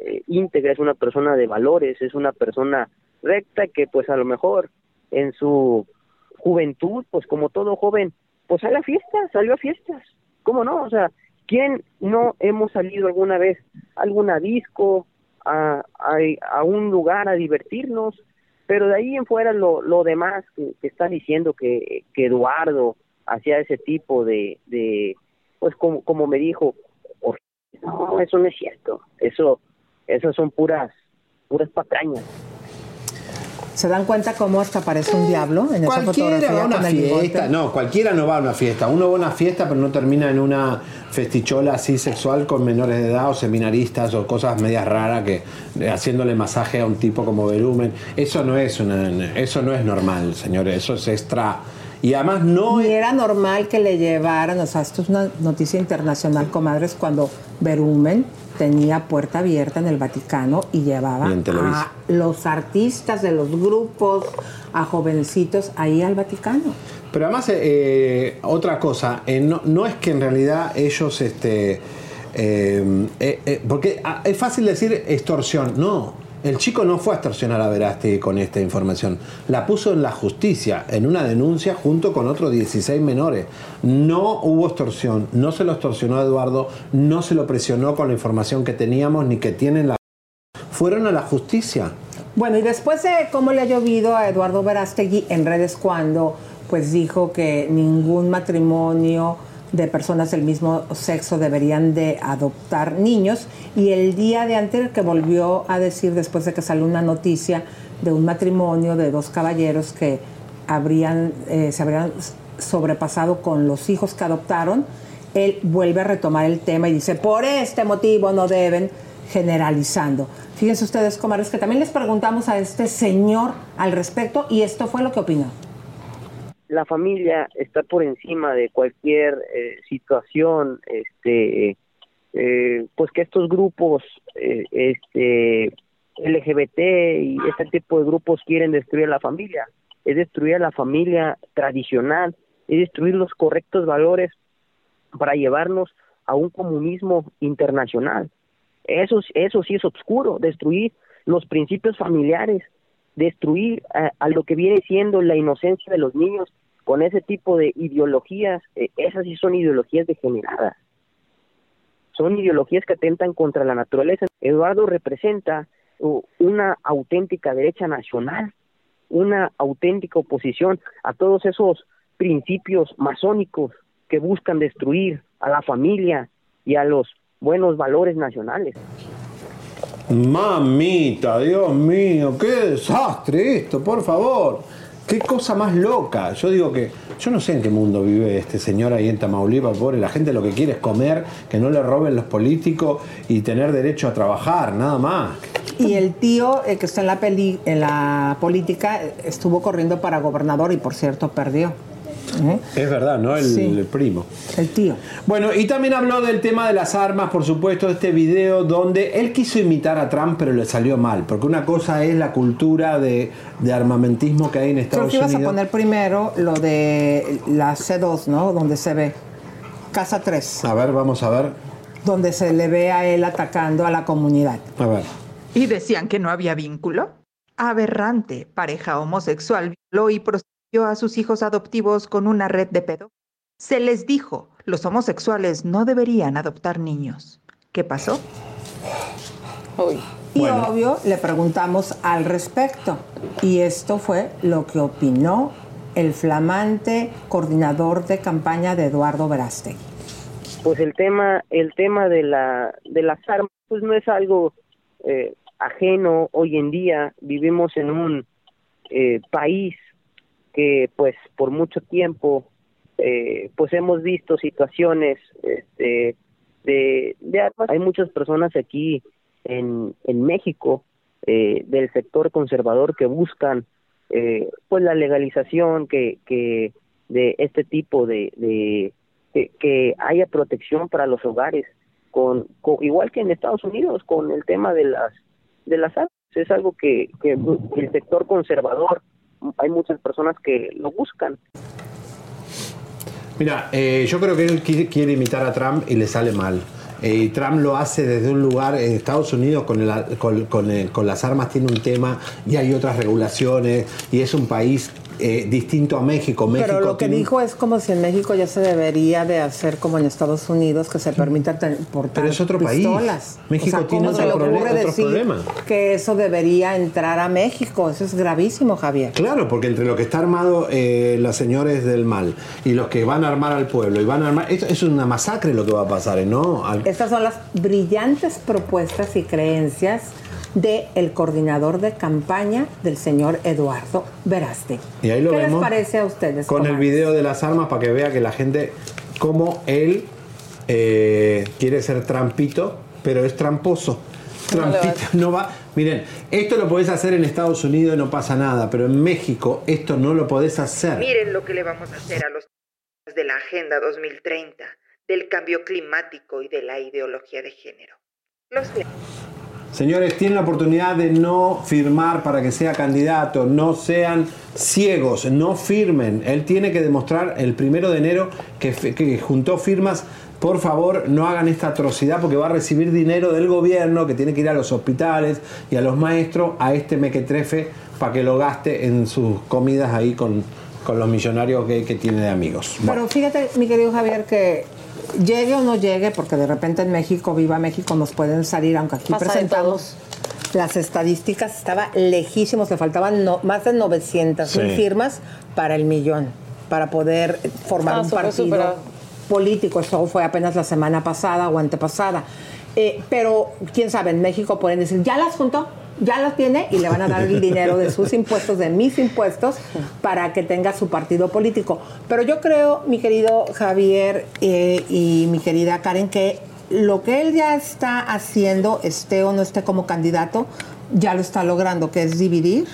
Speaker 22: eh, íntegra, es una persona de valores, es una persona recta que pues a lo mejor en su juventud, pues como todo joven, pues sale a fiestas, salió a fiestas. ¿Cómo no? O sea, ¿quién no hemos salido alguna vez a alguna disco, a, un lugar a divertirnos? Pero de ahí en fuera lo, lo demás que, que está diciendo que, que Eduardo hacía ese tipo de, de pues como, como me dijo, "Or- no, eso no es cierto, eso, eso son puras, puras patrañas.
Speaker 2: ¿Se dan cuenta cómo hasta parece un diablo en esa
Speaker 1: Cualquiera
Speaker 2: fotografía
Speaker 1: va a una
Speaker 2: con el bigote?
Speaker 1: fiesta. No, cualquiera no va a una fiesta. Uno va a una fiesta, pero no termina en una festichola así sexual con menores de edad o seminaristas o cosas medias raras que eh, haciéndole masaje a un tipo como Verumen. Eso no es una, eso no es normal, señores. Eso es extra. Y además no
Speaker 2: Y era normal que le llevaran, o sea, esto es una noticia internacional, comadres, cuando Berumen tenía puerta abierta en el Vaticano y llevaba
Speaker 1: Y
Speaker 2: a los artistas de los grupos, a jovencitos ahí al Vaticano.
Speaker 1: Pero además, eh, eh, otra cosa, eh, no, no es que en realidad ellos, este, eh, eh, eh, porque ah, es fácil decir extorsión, no. El chico no fue a extorsionar a Verástegui con esta información. La puso en la justicia, en una denuncia junto con otros 16 menores. No hubo extorsión, no se lo extorsionó a Eduardo, no se lo presionó con la información que teníamos ni que tienen la... Fueron a la justicia.
Speaker 2: Bueno, y después de cómo le ha llovido a Eduardo Verástegui en redes cuando pues dijo que ningún matrimonio de personas del mismo sexo deberían de adoptar niños y el día de antes que volvió a decir después de que salió una noticia de un matrimonio de dos caballeros que habrían eh, se habrían sobrepasado con los hijos que adoptaron, él vuelve a retomar el tema y dice, por este motivo no deben generalizando. Fíjense ustedes, comadres, que también les preguntamos a este señor al respecto y esto fue lo que opinó.
Speaker 22: La familia está por encima de cualquier eh, situación este eh, pues que estos grupos eh, este LGBT y este tipo de grupos quieren destruir a la familia. Es destruir a la familia tradicional es destruir los correctos valores para llevarnos a un comunismo internacional. Eso eso sí es oscuro destruir los principios familiares destruir a, a, lo que viene siendo la inocencia de los niños con ese tipo de ideologías, eh, esas sí son ideologías degeneradas. Son ideologías que atentan contra la naturaleza. Eduardo representa una auténtica derecha nacional una auténtica oposición a todos esos principios masónicos que buscan destruir a la familia y a los buenos valores nacionales.
Speaker 1: Mamita, Dios mío, qué desastre esto, por favor. Qué cosa más loca. Yo digo que yo no sé en qué mundo vive este señor ahí en Tamaulipas, pobre. La gente lo que quiere es comer, que no le roben los políticos y tener derecho a trabajar, nada más.
Speaker 2: Y el tío el que está en la política estuvo corriendo para gobernador y por cierto perdió. ¿Eh?
Speaker 1: Es verdad, ¿no? El,
Speaker 2: Sí.
Speaker 1: el primo.
Speaker 2: El tío.
Speaker 1: Bueno, y también habló del tema de las armas, por supuesto, de este video donde él quiso imitar a Trump, pero le salió mal. Porque una cosa es la cultura de, de armamentismo que hay en
Speaker 2: Creo
Speaker 1: Estados
Speaker 2: que ibas a
Speaker 1: Unidos.
Speaker 2: poner primero lo de la C2, ¿no? Donde se ve. Casa 3.
Speaker 1: A ver, vamos a ver.
Speaker 2: Donde se le ve a él atacando a la comunidad.
Speaker 1: A ver.
Speaker 4: ¿Y decían que no había vínculo? Aberrante, pareja homosexual violó y prostituyó a sus hijos adoptivos con una red de pedo. Se les dijo, los homosexuales no deberían adoptar niños. ¿Qué pasó?
Speaker 2: Y obvio, le preguntamos al respecto. Y esto fue lo que opinó el flamante coordinador de campaña de Eduardo Verástegui.
Speaker 22: pues el tema el tema de la de las armas pues no es algo eh, ajeno hoy en día vivimos en un eh, país que pues por mucho tiempo eh, pues hemos visto situaciones este, de, armas. Hay muchas personas aquí en, en México eh, del sector conservador que buscan eh, pues la legalización que, que de este tipo de, de que, que haya protección para los hogares con, con- igual que en Estados Unidos con el tema de las de las armas. Es algo que, que el sector conservador hay muchas personas que lo buscan
Speaker 1: Mira, eh, yo creo que él qui- quiere imitar a Trump y le sale mal. Eh, Trump lo hace desde un lugar, en Estados Unidos con, el- con el- con las armas tiene un tema y hay otras regulaciones y es un país eh, distinto a México. México
Speaker 2: Pero lo que
Speaker 1: tiene
Speaker 2: dijo es como si en México ya se debería de hacer como en Estados Unidos, que se permita ten- portar
Speaker 1: Pero es otro país.
Speaker 2: pistolas.
Speaker 1: México
Speaker 2: O sea,
Speaker 1: tiene
Speaker 2: ¿cómo se
Speaker 1: otro
Speaker 2: le
Speaker 1: prole-
Speaker 2: ocurre
Speaker 1: otros
Speaker 2: decir
Speaker 1: problemas.
Speaker 2: que eso debería entrar a México? Eso es gravísimo, Javier.
Speaker 1: Claro, porque entre lo que está armado eh, los señores del mal y los que van a armar al pueblo y van a armar. Esto es una masacre lo que va a pasar, ¿eh? ¿no? Al-
Speaker 2: Estas son las brillantes propuestas y creencias del coordinador de campaña del señor Eduardo Veraste.
Speaker 1: Y ahí lo
Speaker 2: ¿Qué
Speaker 1: vemos
Speaker 2: les parece a ustedes?
Speaker 1: con el
Speaker 2: comadres?
Speaker 1: video de las armas para que vea que la gente, como él eh, quiere ser trampito, pero es tramposo. Trampito <laughs> no va. Miren, esto lo podés hacer en Estados Unidos y no pasa nada, pero en México esto no lo podés hacer.
Speaker 4: Miren lo que le vamos a hacer a los de la Agenda 2030, del cambio climático y de la ideología de género. Los
Speaker 1: Señores, tienen la oportunidad de no firmar para que sea candidato, no sean ciegos, no firmen. Él tiene que demostrar el primero de enero que, juntó firmas. Por favor, no hagan esta atrocidad porque va a recibir dinero del gobierno que tiene que ir a los hospitales y a los maestros a este mequetrefe para que lo gaste en sus comidas ahí con, con los millonarios que, que tiene de amigos. Bueno,
Speaker 2: Pero fíjate, mi querido Javier, que llegue o no llegue, porque de repente en México, viva México, nos pueden salir, aunque aquí
Speaker 12: Pasa
Speaker 2: presentamos las estadísticas, estaba lejísimos, le faltaban no- más de 900 mil firmas para el millón, para poder formar
Speaker 12: Ah,
Speaker 2: un partido político. Eso fue apenas la semana pasada o antepasada. Eh, pero, quién sabe, en México pueden decir, ya las juntó, ya las tiene y le van a dar el dinero de sus impuestos, de mis impuestos, para que tenga su partido político. Pero yo creo, mi querido Javier eh, y mi querida Karen, que lo que él ya está haciendo, esté o no esté como candidato, ya lo está logrando, que es dividir,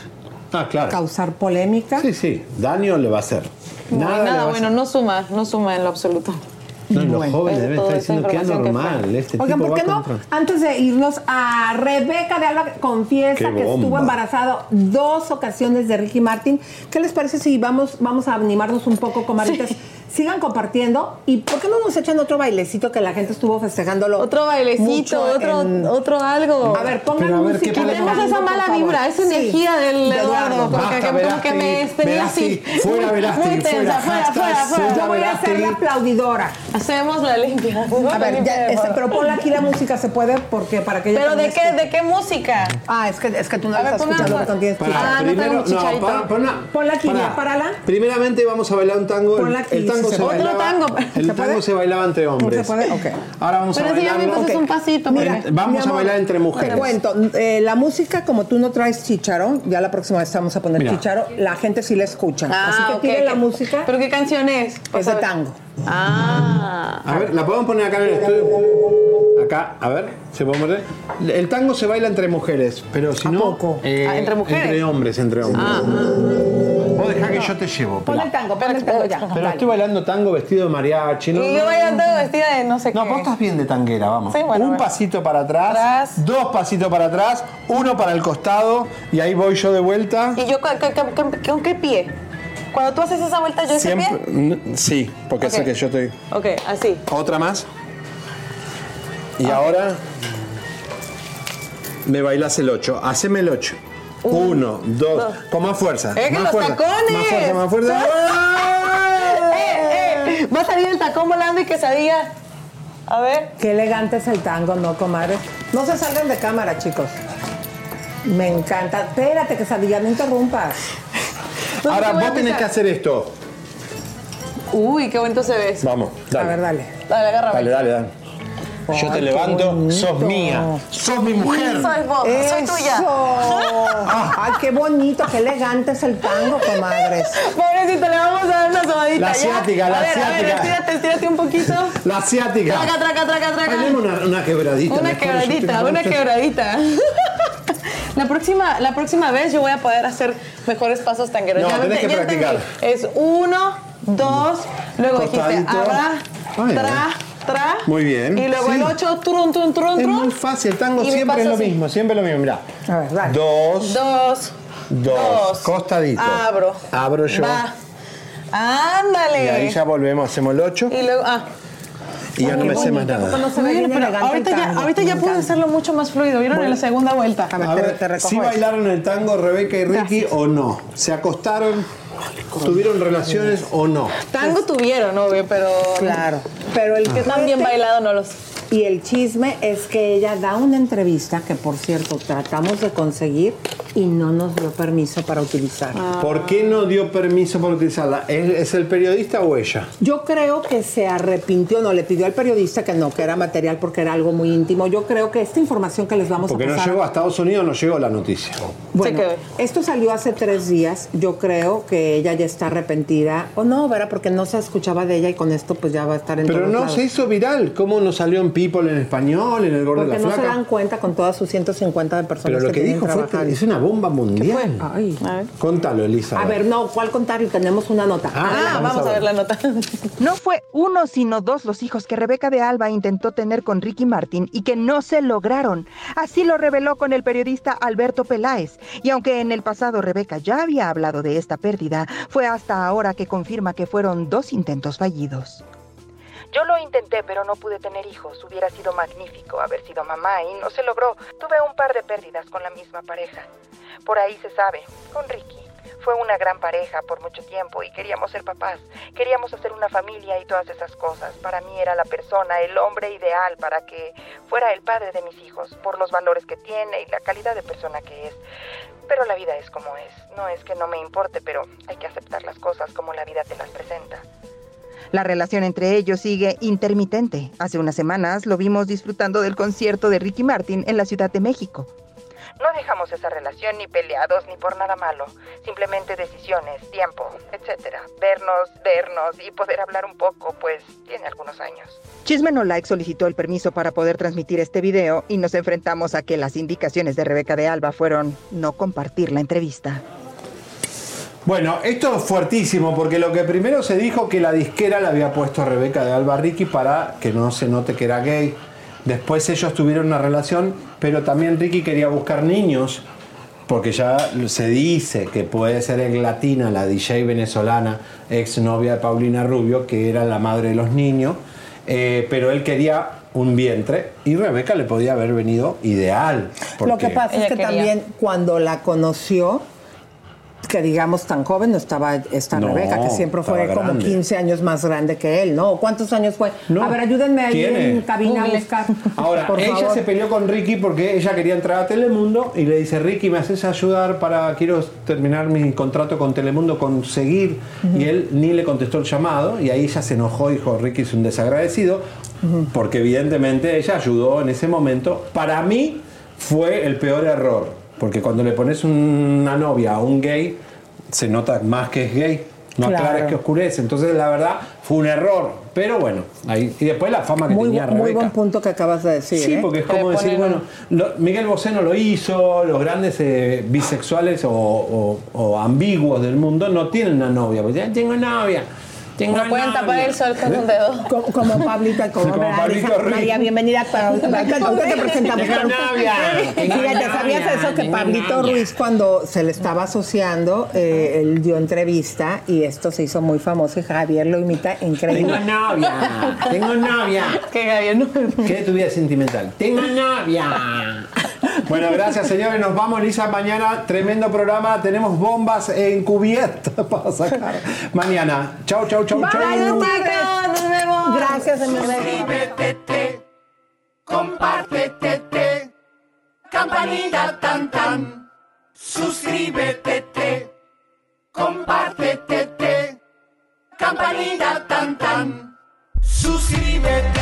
Speaker 1: ah, claro.
Speaker 2: causar polémica.
Speaker 1: Sí, sí, daño le va a hacer.
Speaker 12: No,
Speaker 1: Nada
Speaker 12: bueno, no suma, no suma en lo absoluto.
Speaker 1: No, los
Speaker 2: Bueno.
Speaker 1: jóvenes
Speaker 12: Es
Speaker 1: deben estar diciendo que es
Speaker 12: información que.
Speaker 1: Este
Speaker 2: Oigan,
Speaker 1: tipo
Speaker 2: ¿por qué no?
Speaker 1: contra-
Speaker 2: Antes de irnos a Rebeca de Alba, confiesa
Speaker 1: Qué
Speaker 2: que estuvo embarazado dos ocasiones de Ricky Martin. ¿Qué les parece si vamos, vamos a animarnos un poco, comadritas? Sigan compartiendo. ¿Y por qué no nos echan otro bailecito que la gente estuvo festejándolo?
Speaker 12: Otro bailecito, otro,
Speaker 2: en-
Speaker 12: otro algo.
Speaker 2: A ver, pongan
Speaker 1: Pero a ver, ¿qué
Speaker 2: música.
Speaker 1: ponemos?
Speaker 12: Quitemos esa mala vibra, esa
Speaker 2: Sí,
Speaker 12: energía del
Speaker 2: de
Speaker 12: Eduardo, como
Speaker 1: Basta,
Speaker 12: que, como que me tenía así.
Speaker 1: Fuera
Speaker 12: muy-
Speaker 1: Verástegui,
Speaker 12: muy tensa,
Speaker 1: fuera,
Speaker 12: fuera, fuera, fuera.
Speaker 2: Yo voy a ser la aplaudidora.
Speaker 12: Hacemos la limpia.
Speaker 2: A ver, ya, este, pero ponle aquí la música, ¿se puede? Porque para que ella
Speaker 12: ¿Pero de qué,
Speaker 2: escuche.
Speaker 12: de qué música?
Speaker 2: Ah, es que, es que tú no
Speaker 12: A
Speaker 2: estás escuchando porque no tienes
Speaker 1: Para,
Speaker 12: Ah, no
Speaker 1: primero,
Speaker 12: chicharito.
Speaker 1: para- para-
Speaker 2: Ponla aquí, ya, párala.
Speaker 1: Primeramente vamos a bailar un tango.
Speaker 2: Ponla aquí,
Speaker 1: tango
Speaker 2: si se
Speaker 1: se,
Speaker 2: puede.
Speaker 1: bailaba.
Speaker 12: Otro tango.
Speaker 1: El
Speaker 2: ¿Se
Speaker 1: tango
Speaker 2: puede?
Speaker 1: se bailaba entre hombres.
Speaker 2: ¿Se puede?
Speaker 1: Ahora vamos
Speaker 12: Pero
Speaker 1: a
Speaker 12: enséñame
Speaker 1: bailarlo.
Speaker 12: entonces
Speaker 2: Ok.
Speaker 12: un pasito.
Speaker 2: Mira,
Speaker 1: Vamos a bailar entre
Speaker 2: Te
Speaker 1: mujeres.
Speaker 2: cuento, eh, la música, como tú no traes chicharo, ya la próxima vez vamos a poner
Speaker 1: Mira.
Speaker 2: chicharo, la gente sí la escucha.
Speaker 12: Ah,
Speaker 2: Así que tiene la música,
Speaker 12: ¿Pero qué canción es?
Speaker 2: es de tango.
Speaker 12: Ah.
Speaker 1: A ver, la podemos poner acá en el estudio. Acá, a ver, se puede poner. El tango se baila entre mujeres, pero si
Speaker 2: ¿A
Speaker 1: no.
Speaker 2: poco?
Speaker 1: eh,
Speaker 12: Ah, ¿entre mujeres?
Speaker 1: Entre hombres, entre hombres.
Speaker 12: Ah.
Speaker 1: Vos dejá que yo te llevo.
Speaker 2: Pon el tango, pon el tango ya.
Speaker 1: pero estoy bailando tango vestido de mariachi. No,
Speaker 12: Y yo
Speaker 1: no,
Speaker 12: bailando vestida de no sé
Speaker 1: No,
Speaker 12: qué.
Speaker 1: vos estás bien de tanguera, vamos.
Speaker 12: Sí, bueno,
Speaker 1: un
Speaker 12: bueno.
Speaker 1: pasito para atrás,
Speaker 12: Atrás.
Speaker 1: dos pasitos para atrás, uno para el costado y ahí voy yo de vuelta.
Speaker 12: ¿Y yo con, con- con- con qué pie? Cuando tú haces esa vuelta, ¿yo ese
Speaker 1: Siempre,
Speaker 12: pie?
Speaker 1: n- sí, porque sé que yo estoy.
Speaker 12: Ok, así.
Speaker 1: Otra más. Y ahora me bailas el 8. Haceme el 8. Uno, dos,
Speaker 12: dos.
Speaker 1: con más fuerza.
Speaker 12: ¡Eh, que
Speaker 1: más
Speaker 12: los
Speaker 1: fuerza.
Speaker 12: tacones!
Speaker 1: Más fuerza, más fuerza. <laughs>
Speaker 12: ¡Eh, eh! Va a salir el tacón volando y quesadilla. A ver.
Speaker 2: Qué elegante es el tango, ¿no, comadre? No se salgan de cámara, chicos. Me encanta. Espérate, quesadilla, no interrumpas. <laughs>
Speaker 1: Ahora vos tenés que hacer esto.
Speaker 12: Uy, qué bonito se ve.
Speaker 1: Vamos, dale.
Speaker 2: A ver, dale.
Speaker 12: Dale, agárrame.
Speaker 1: Dale, dale, dale. Yo te levanto,
Speaker 2: bonito.
Speaker 1: sos mía, sos mi mujer.
Speaker 12: Soy vos, soy tuya.
Speaker 2: Eso. Ay, qué bonito, qué elegante es el tango, comadres.
Speaker 12: Pobrecito, le vamos a dar una sobadita.
Speaker 1: La
Speaker 12: ¿ya?
Speaker 1: asiática, la
Speaker 12: a ver, A ver,
Speaker 1: asiática.
Speaker 12: estírate, estírate un poquito.
Speaker 1: La asiática.
Speaker 12: Traca, traca, traca, traca.
Speaker 1: Una, una quebradita.
Speaker 12: Una quebradita, una quebradita. <laughs> La próxima, la próxima vez yo voy a poder hacer mejores pasos tangueros.
Speaker 1: No,
Speaker 12: Ya
Speaker 1: tenés
Speaker 12: te-
Speaker 1: que
Speaker 12: ya entendí.
Speaker 1: practicar.
Speaker 12: Es uno, dos, luego dijiste abra, tra, tra.
Speaker 1: Muy bien.
Speaker 12: Y luego
Speaker 1: Sí.
Speaker 12: el ocho, turun, turun, turun,
Speaker 1: Es muy fácil, el tango siempre es lo
Speaker 12: así.
Speaker 1: mismo, siempre lo mismo. Mirá.
Speaker 2: A ver, dale.
Speaker 1: Dos,
Speaker 12: Dos,
Speaker 1: dos,
Speaker 12: dos.
Speaker 1: costadito.
Speaker 12: Abro.
Speaker 1: Abro yo.
Speaker 12: Va. Ándale.
Speaker 1: Y ahí ya volvemos, hacemos el 8
Speaker 12: Y luego, ah.
Speaker 1: Y ya no me sé más nada.
Speaker 2: No se
Speaker 12: Bueno, pero ahorita ya, ahorita ya pude hacerlo mucho más fluido. ¿Vieron en la segunda vuelta?
Speaker 2: A ver,
Speaker 1: A
Speaker 2: te,
Speaker 1: ver,
Speaker 2: te
Speaker 1: ¿sí
Speaker 2: esto.
Speaker 1: bailaron el tango Rebeca y Ricky o no? ¿Se acostaron? ¿Tuvieron relaciones o no?
Speaker 12: Tango tuvieron, obvio, pero.
Speaker 2: Claro. Pero el que
Speaker 12: Tan bien bailado no los.
Speaker 2: Y el chisme es que ella da una entrevista que, por cierto, tratamos de conseguir y no nos dio permiso para utilizar.
Speaker 1: ¿Por qué no dio permiso para utilizarla? ¿Es, es el periodista o ella?
Speaker 2: Yo creo que se arrepintió, no, le pidió al periodista que no, que era material porque era algo muy íntimo. Yo creo que esta información que les vamos
Speaker 1: Porque
Speaker 2: a
Speaker 1: no
Speaker 2: pasar...
Speaker 1: llegó a Estados Unidos, no llegó la noticia.
Speaker 2: Bueno, esto salió hace tres días. Yo creo que ella ya está arrepentida. O no, ¿verdad? Porque no se escuchaba de ella y con esto pues ya va a estar en
Speaker 1: Pero
Speaker 2: todos
Speaker 1: no
Speaker 2: lados.
Speaker 1: se hizo viral. ¿Cómo no salió en People en español, en el Gordo
Speaker 2: Porque
Speaker 1: de la
Speaker 2: no se
Speaker 1: Flaca?
Speaker 2: dan cuenta con todas sus 150 de personas
Speaker 1: Pero lo que dijo fue que es una bomba mundial.
Speaker 2: Ay.
Speaker 1: Contalo, Elisa.
Speaker 2: A ver, no, ¿cuál contarle? Tenemos una nota.
Speaker 12: Ah, vamos a ver la nota. <laughs>
Speaker 4: No fue uno, sino dos los hijos que Rebeca de Alba intentó tener con Ricky Martin y que no se lograron. Así lo reveló con el periodista Alberto Peláez. Y aunque en el pasado Rebeca ya había hablado de esta pérdida, fue hasta ahora que confirma que fueron dos intentos fallidos. Yo lo intenté, pero no pude tener hijos. Hubiera sido magnífico haber sido mamá y no se logró. Tuve un par de pérdidas con la misma pareja. Por ahí se sabe, con Ricky. Fue una gran pareja por mucho tiempo y queríamos ser papás. Queríamos hacer una familia y todas esas cosas. Para mí era la persona, el hombre ideal para que fuera el padre de mis hijos, por los valores que tiene y la calidad de persona que es. Pero la vida es como es. No es que no me importe, pero hay que aceptar las cosas como la vida te las presenta. La relación entre ellos sigue intermitente. Hace unas semanas lo vimos disfrutando del concierto de Ricky Martin en la Ciudad de México. No dejamos esa relación ni peleados ni por nada malo. Simplemente decisiones, tiempo, etcétera. Vernos, vernos y poder hablar un poco, pues tiene algunos años. Chisme No Like solicitó el permiso para poder transmitir este video y nos enfrentamos a que las indicaciones de Rebeca de Alba fueron no compartir la entrevista.
Speaker 1: Bueno, esto es fuertísimo porque lo que primero se dijo que la disquera le había puesto a Rebeca de Alba Ricky para que no se note que era gay. Después ellos tuvieron una relación, pero también Ricky quería buscar niños porque ya se dice que puede ser Eglatina, la DJ venezolana, ex novia de Paulina Rubio, que era la madre de los niños, eh, pero él quería un vientre y Rebeca le podía haber venido ideal.
Speaker 2: Lo que pasa es que también cuando la conoció, que digamos tan joven no estaba esta
Speaker 1: No,
Speaker 2: Rebeca, que siempre fue como
Speaker 1: grande.
Speaker 2: 15 años más grande que él, ¿no? ¿Cuántos años fue?
Speaker 1: No,
Speaker 2: A ver, ayúdenme ahí en cabina a buscar. <laughs>
Speaker 1: Ahora,
Speaker 2: por
Speaker 1: ella
Speaker 2: favor.
Speaker 1: se peleó con Ricky porque ella quería entrar a Telemundo y le dice, Ricky, ¿me haces ayudar para, quiero terminar mi contrato con Telemundo, conseguir? Y él ni le contestó el llamado y ahí ella se enojó y dijo, Ricky es un desagradecido, porque evidentemente ella ayudó en ese momento. Para mí fue el peor error, porque cuando le pones una novia a un gay, se nota más que es gay. No
Speaker 2: Claro.
Speaker 1: aclares que oscurece. Entonces, la verdad, fue un error. Pero bueno, ahí. Y después la fama que
Speaker 2: Muy,
Speaker 1: tenía
Speaker 2: bu- muy
Speaker 1: Rebeca.
Speaker 2: buen punto que acabas de decir.
Speaker 1: Sí,
Speaker 2: ¿eh?
Speaker 1: porque es como decir, bueno, lo- Miguel Bosé no lo hizo, los grandes eh, bisexuales o, o- o ambiguos del mundo no tienen una novia. Pues ya tengo novia. Tengo
Speaker 12: No pueden
Speaker 1: novia".
Speaker 12: tapar el sol con un dedo.
Speaker 2: Como, como Pablito como.
Speaker 1: Pablito.
Speaker 2: María, bienvenida. Para, <laughs> ¿Con qué te presentamos?
Speaker 1: Tengo novia, tengo
Speaker 2: Fíjate, ¿sabías eso? Que Pablito. Ruiz, cuando se le estaba asociando, eh, él dio entrevista y esto se hizo muy famoso y Javier lo imita increíble.
Speaker 1: Tengo novia, tengo novia. <laughs>
Speaker 12: Que Javier no
Speaker 1: ¿Qué de tu vida sentimental? Tengo <laughs> novia. Bueno, gracias señores, nos vamos Lisa mañana, tremendo programa, tenemos bombas encubiertas <laughs> para sacar mañana. Chau, chau, chau, chau.
Speaker 12: nos vemos.
Speaker 2: Gracias.
Speaker 25: Suscríbete, compártete, campanita tan tan. Suscríbete, compártete, campanita tan tan. Suscríbete,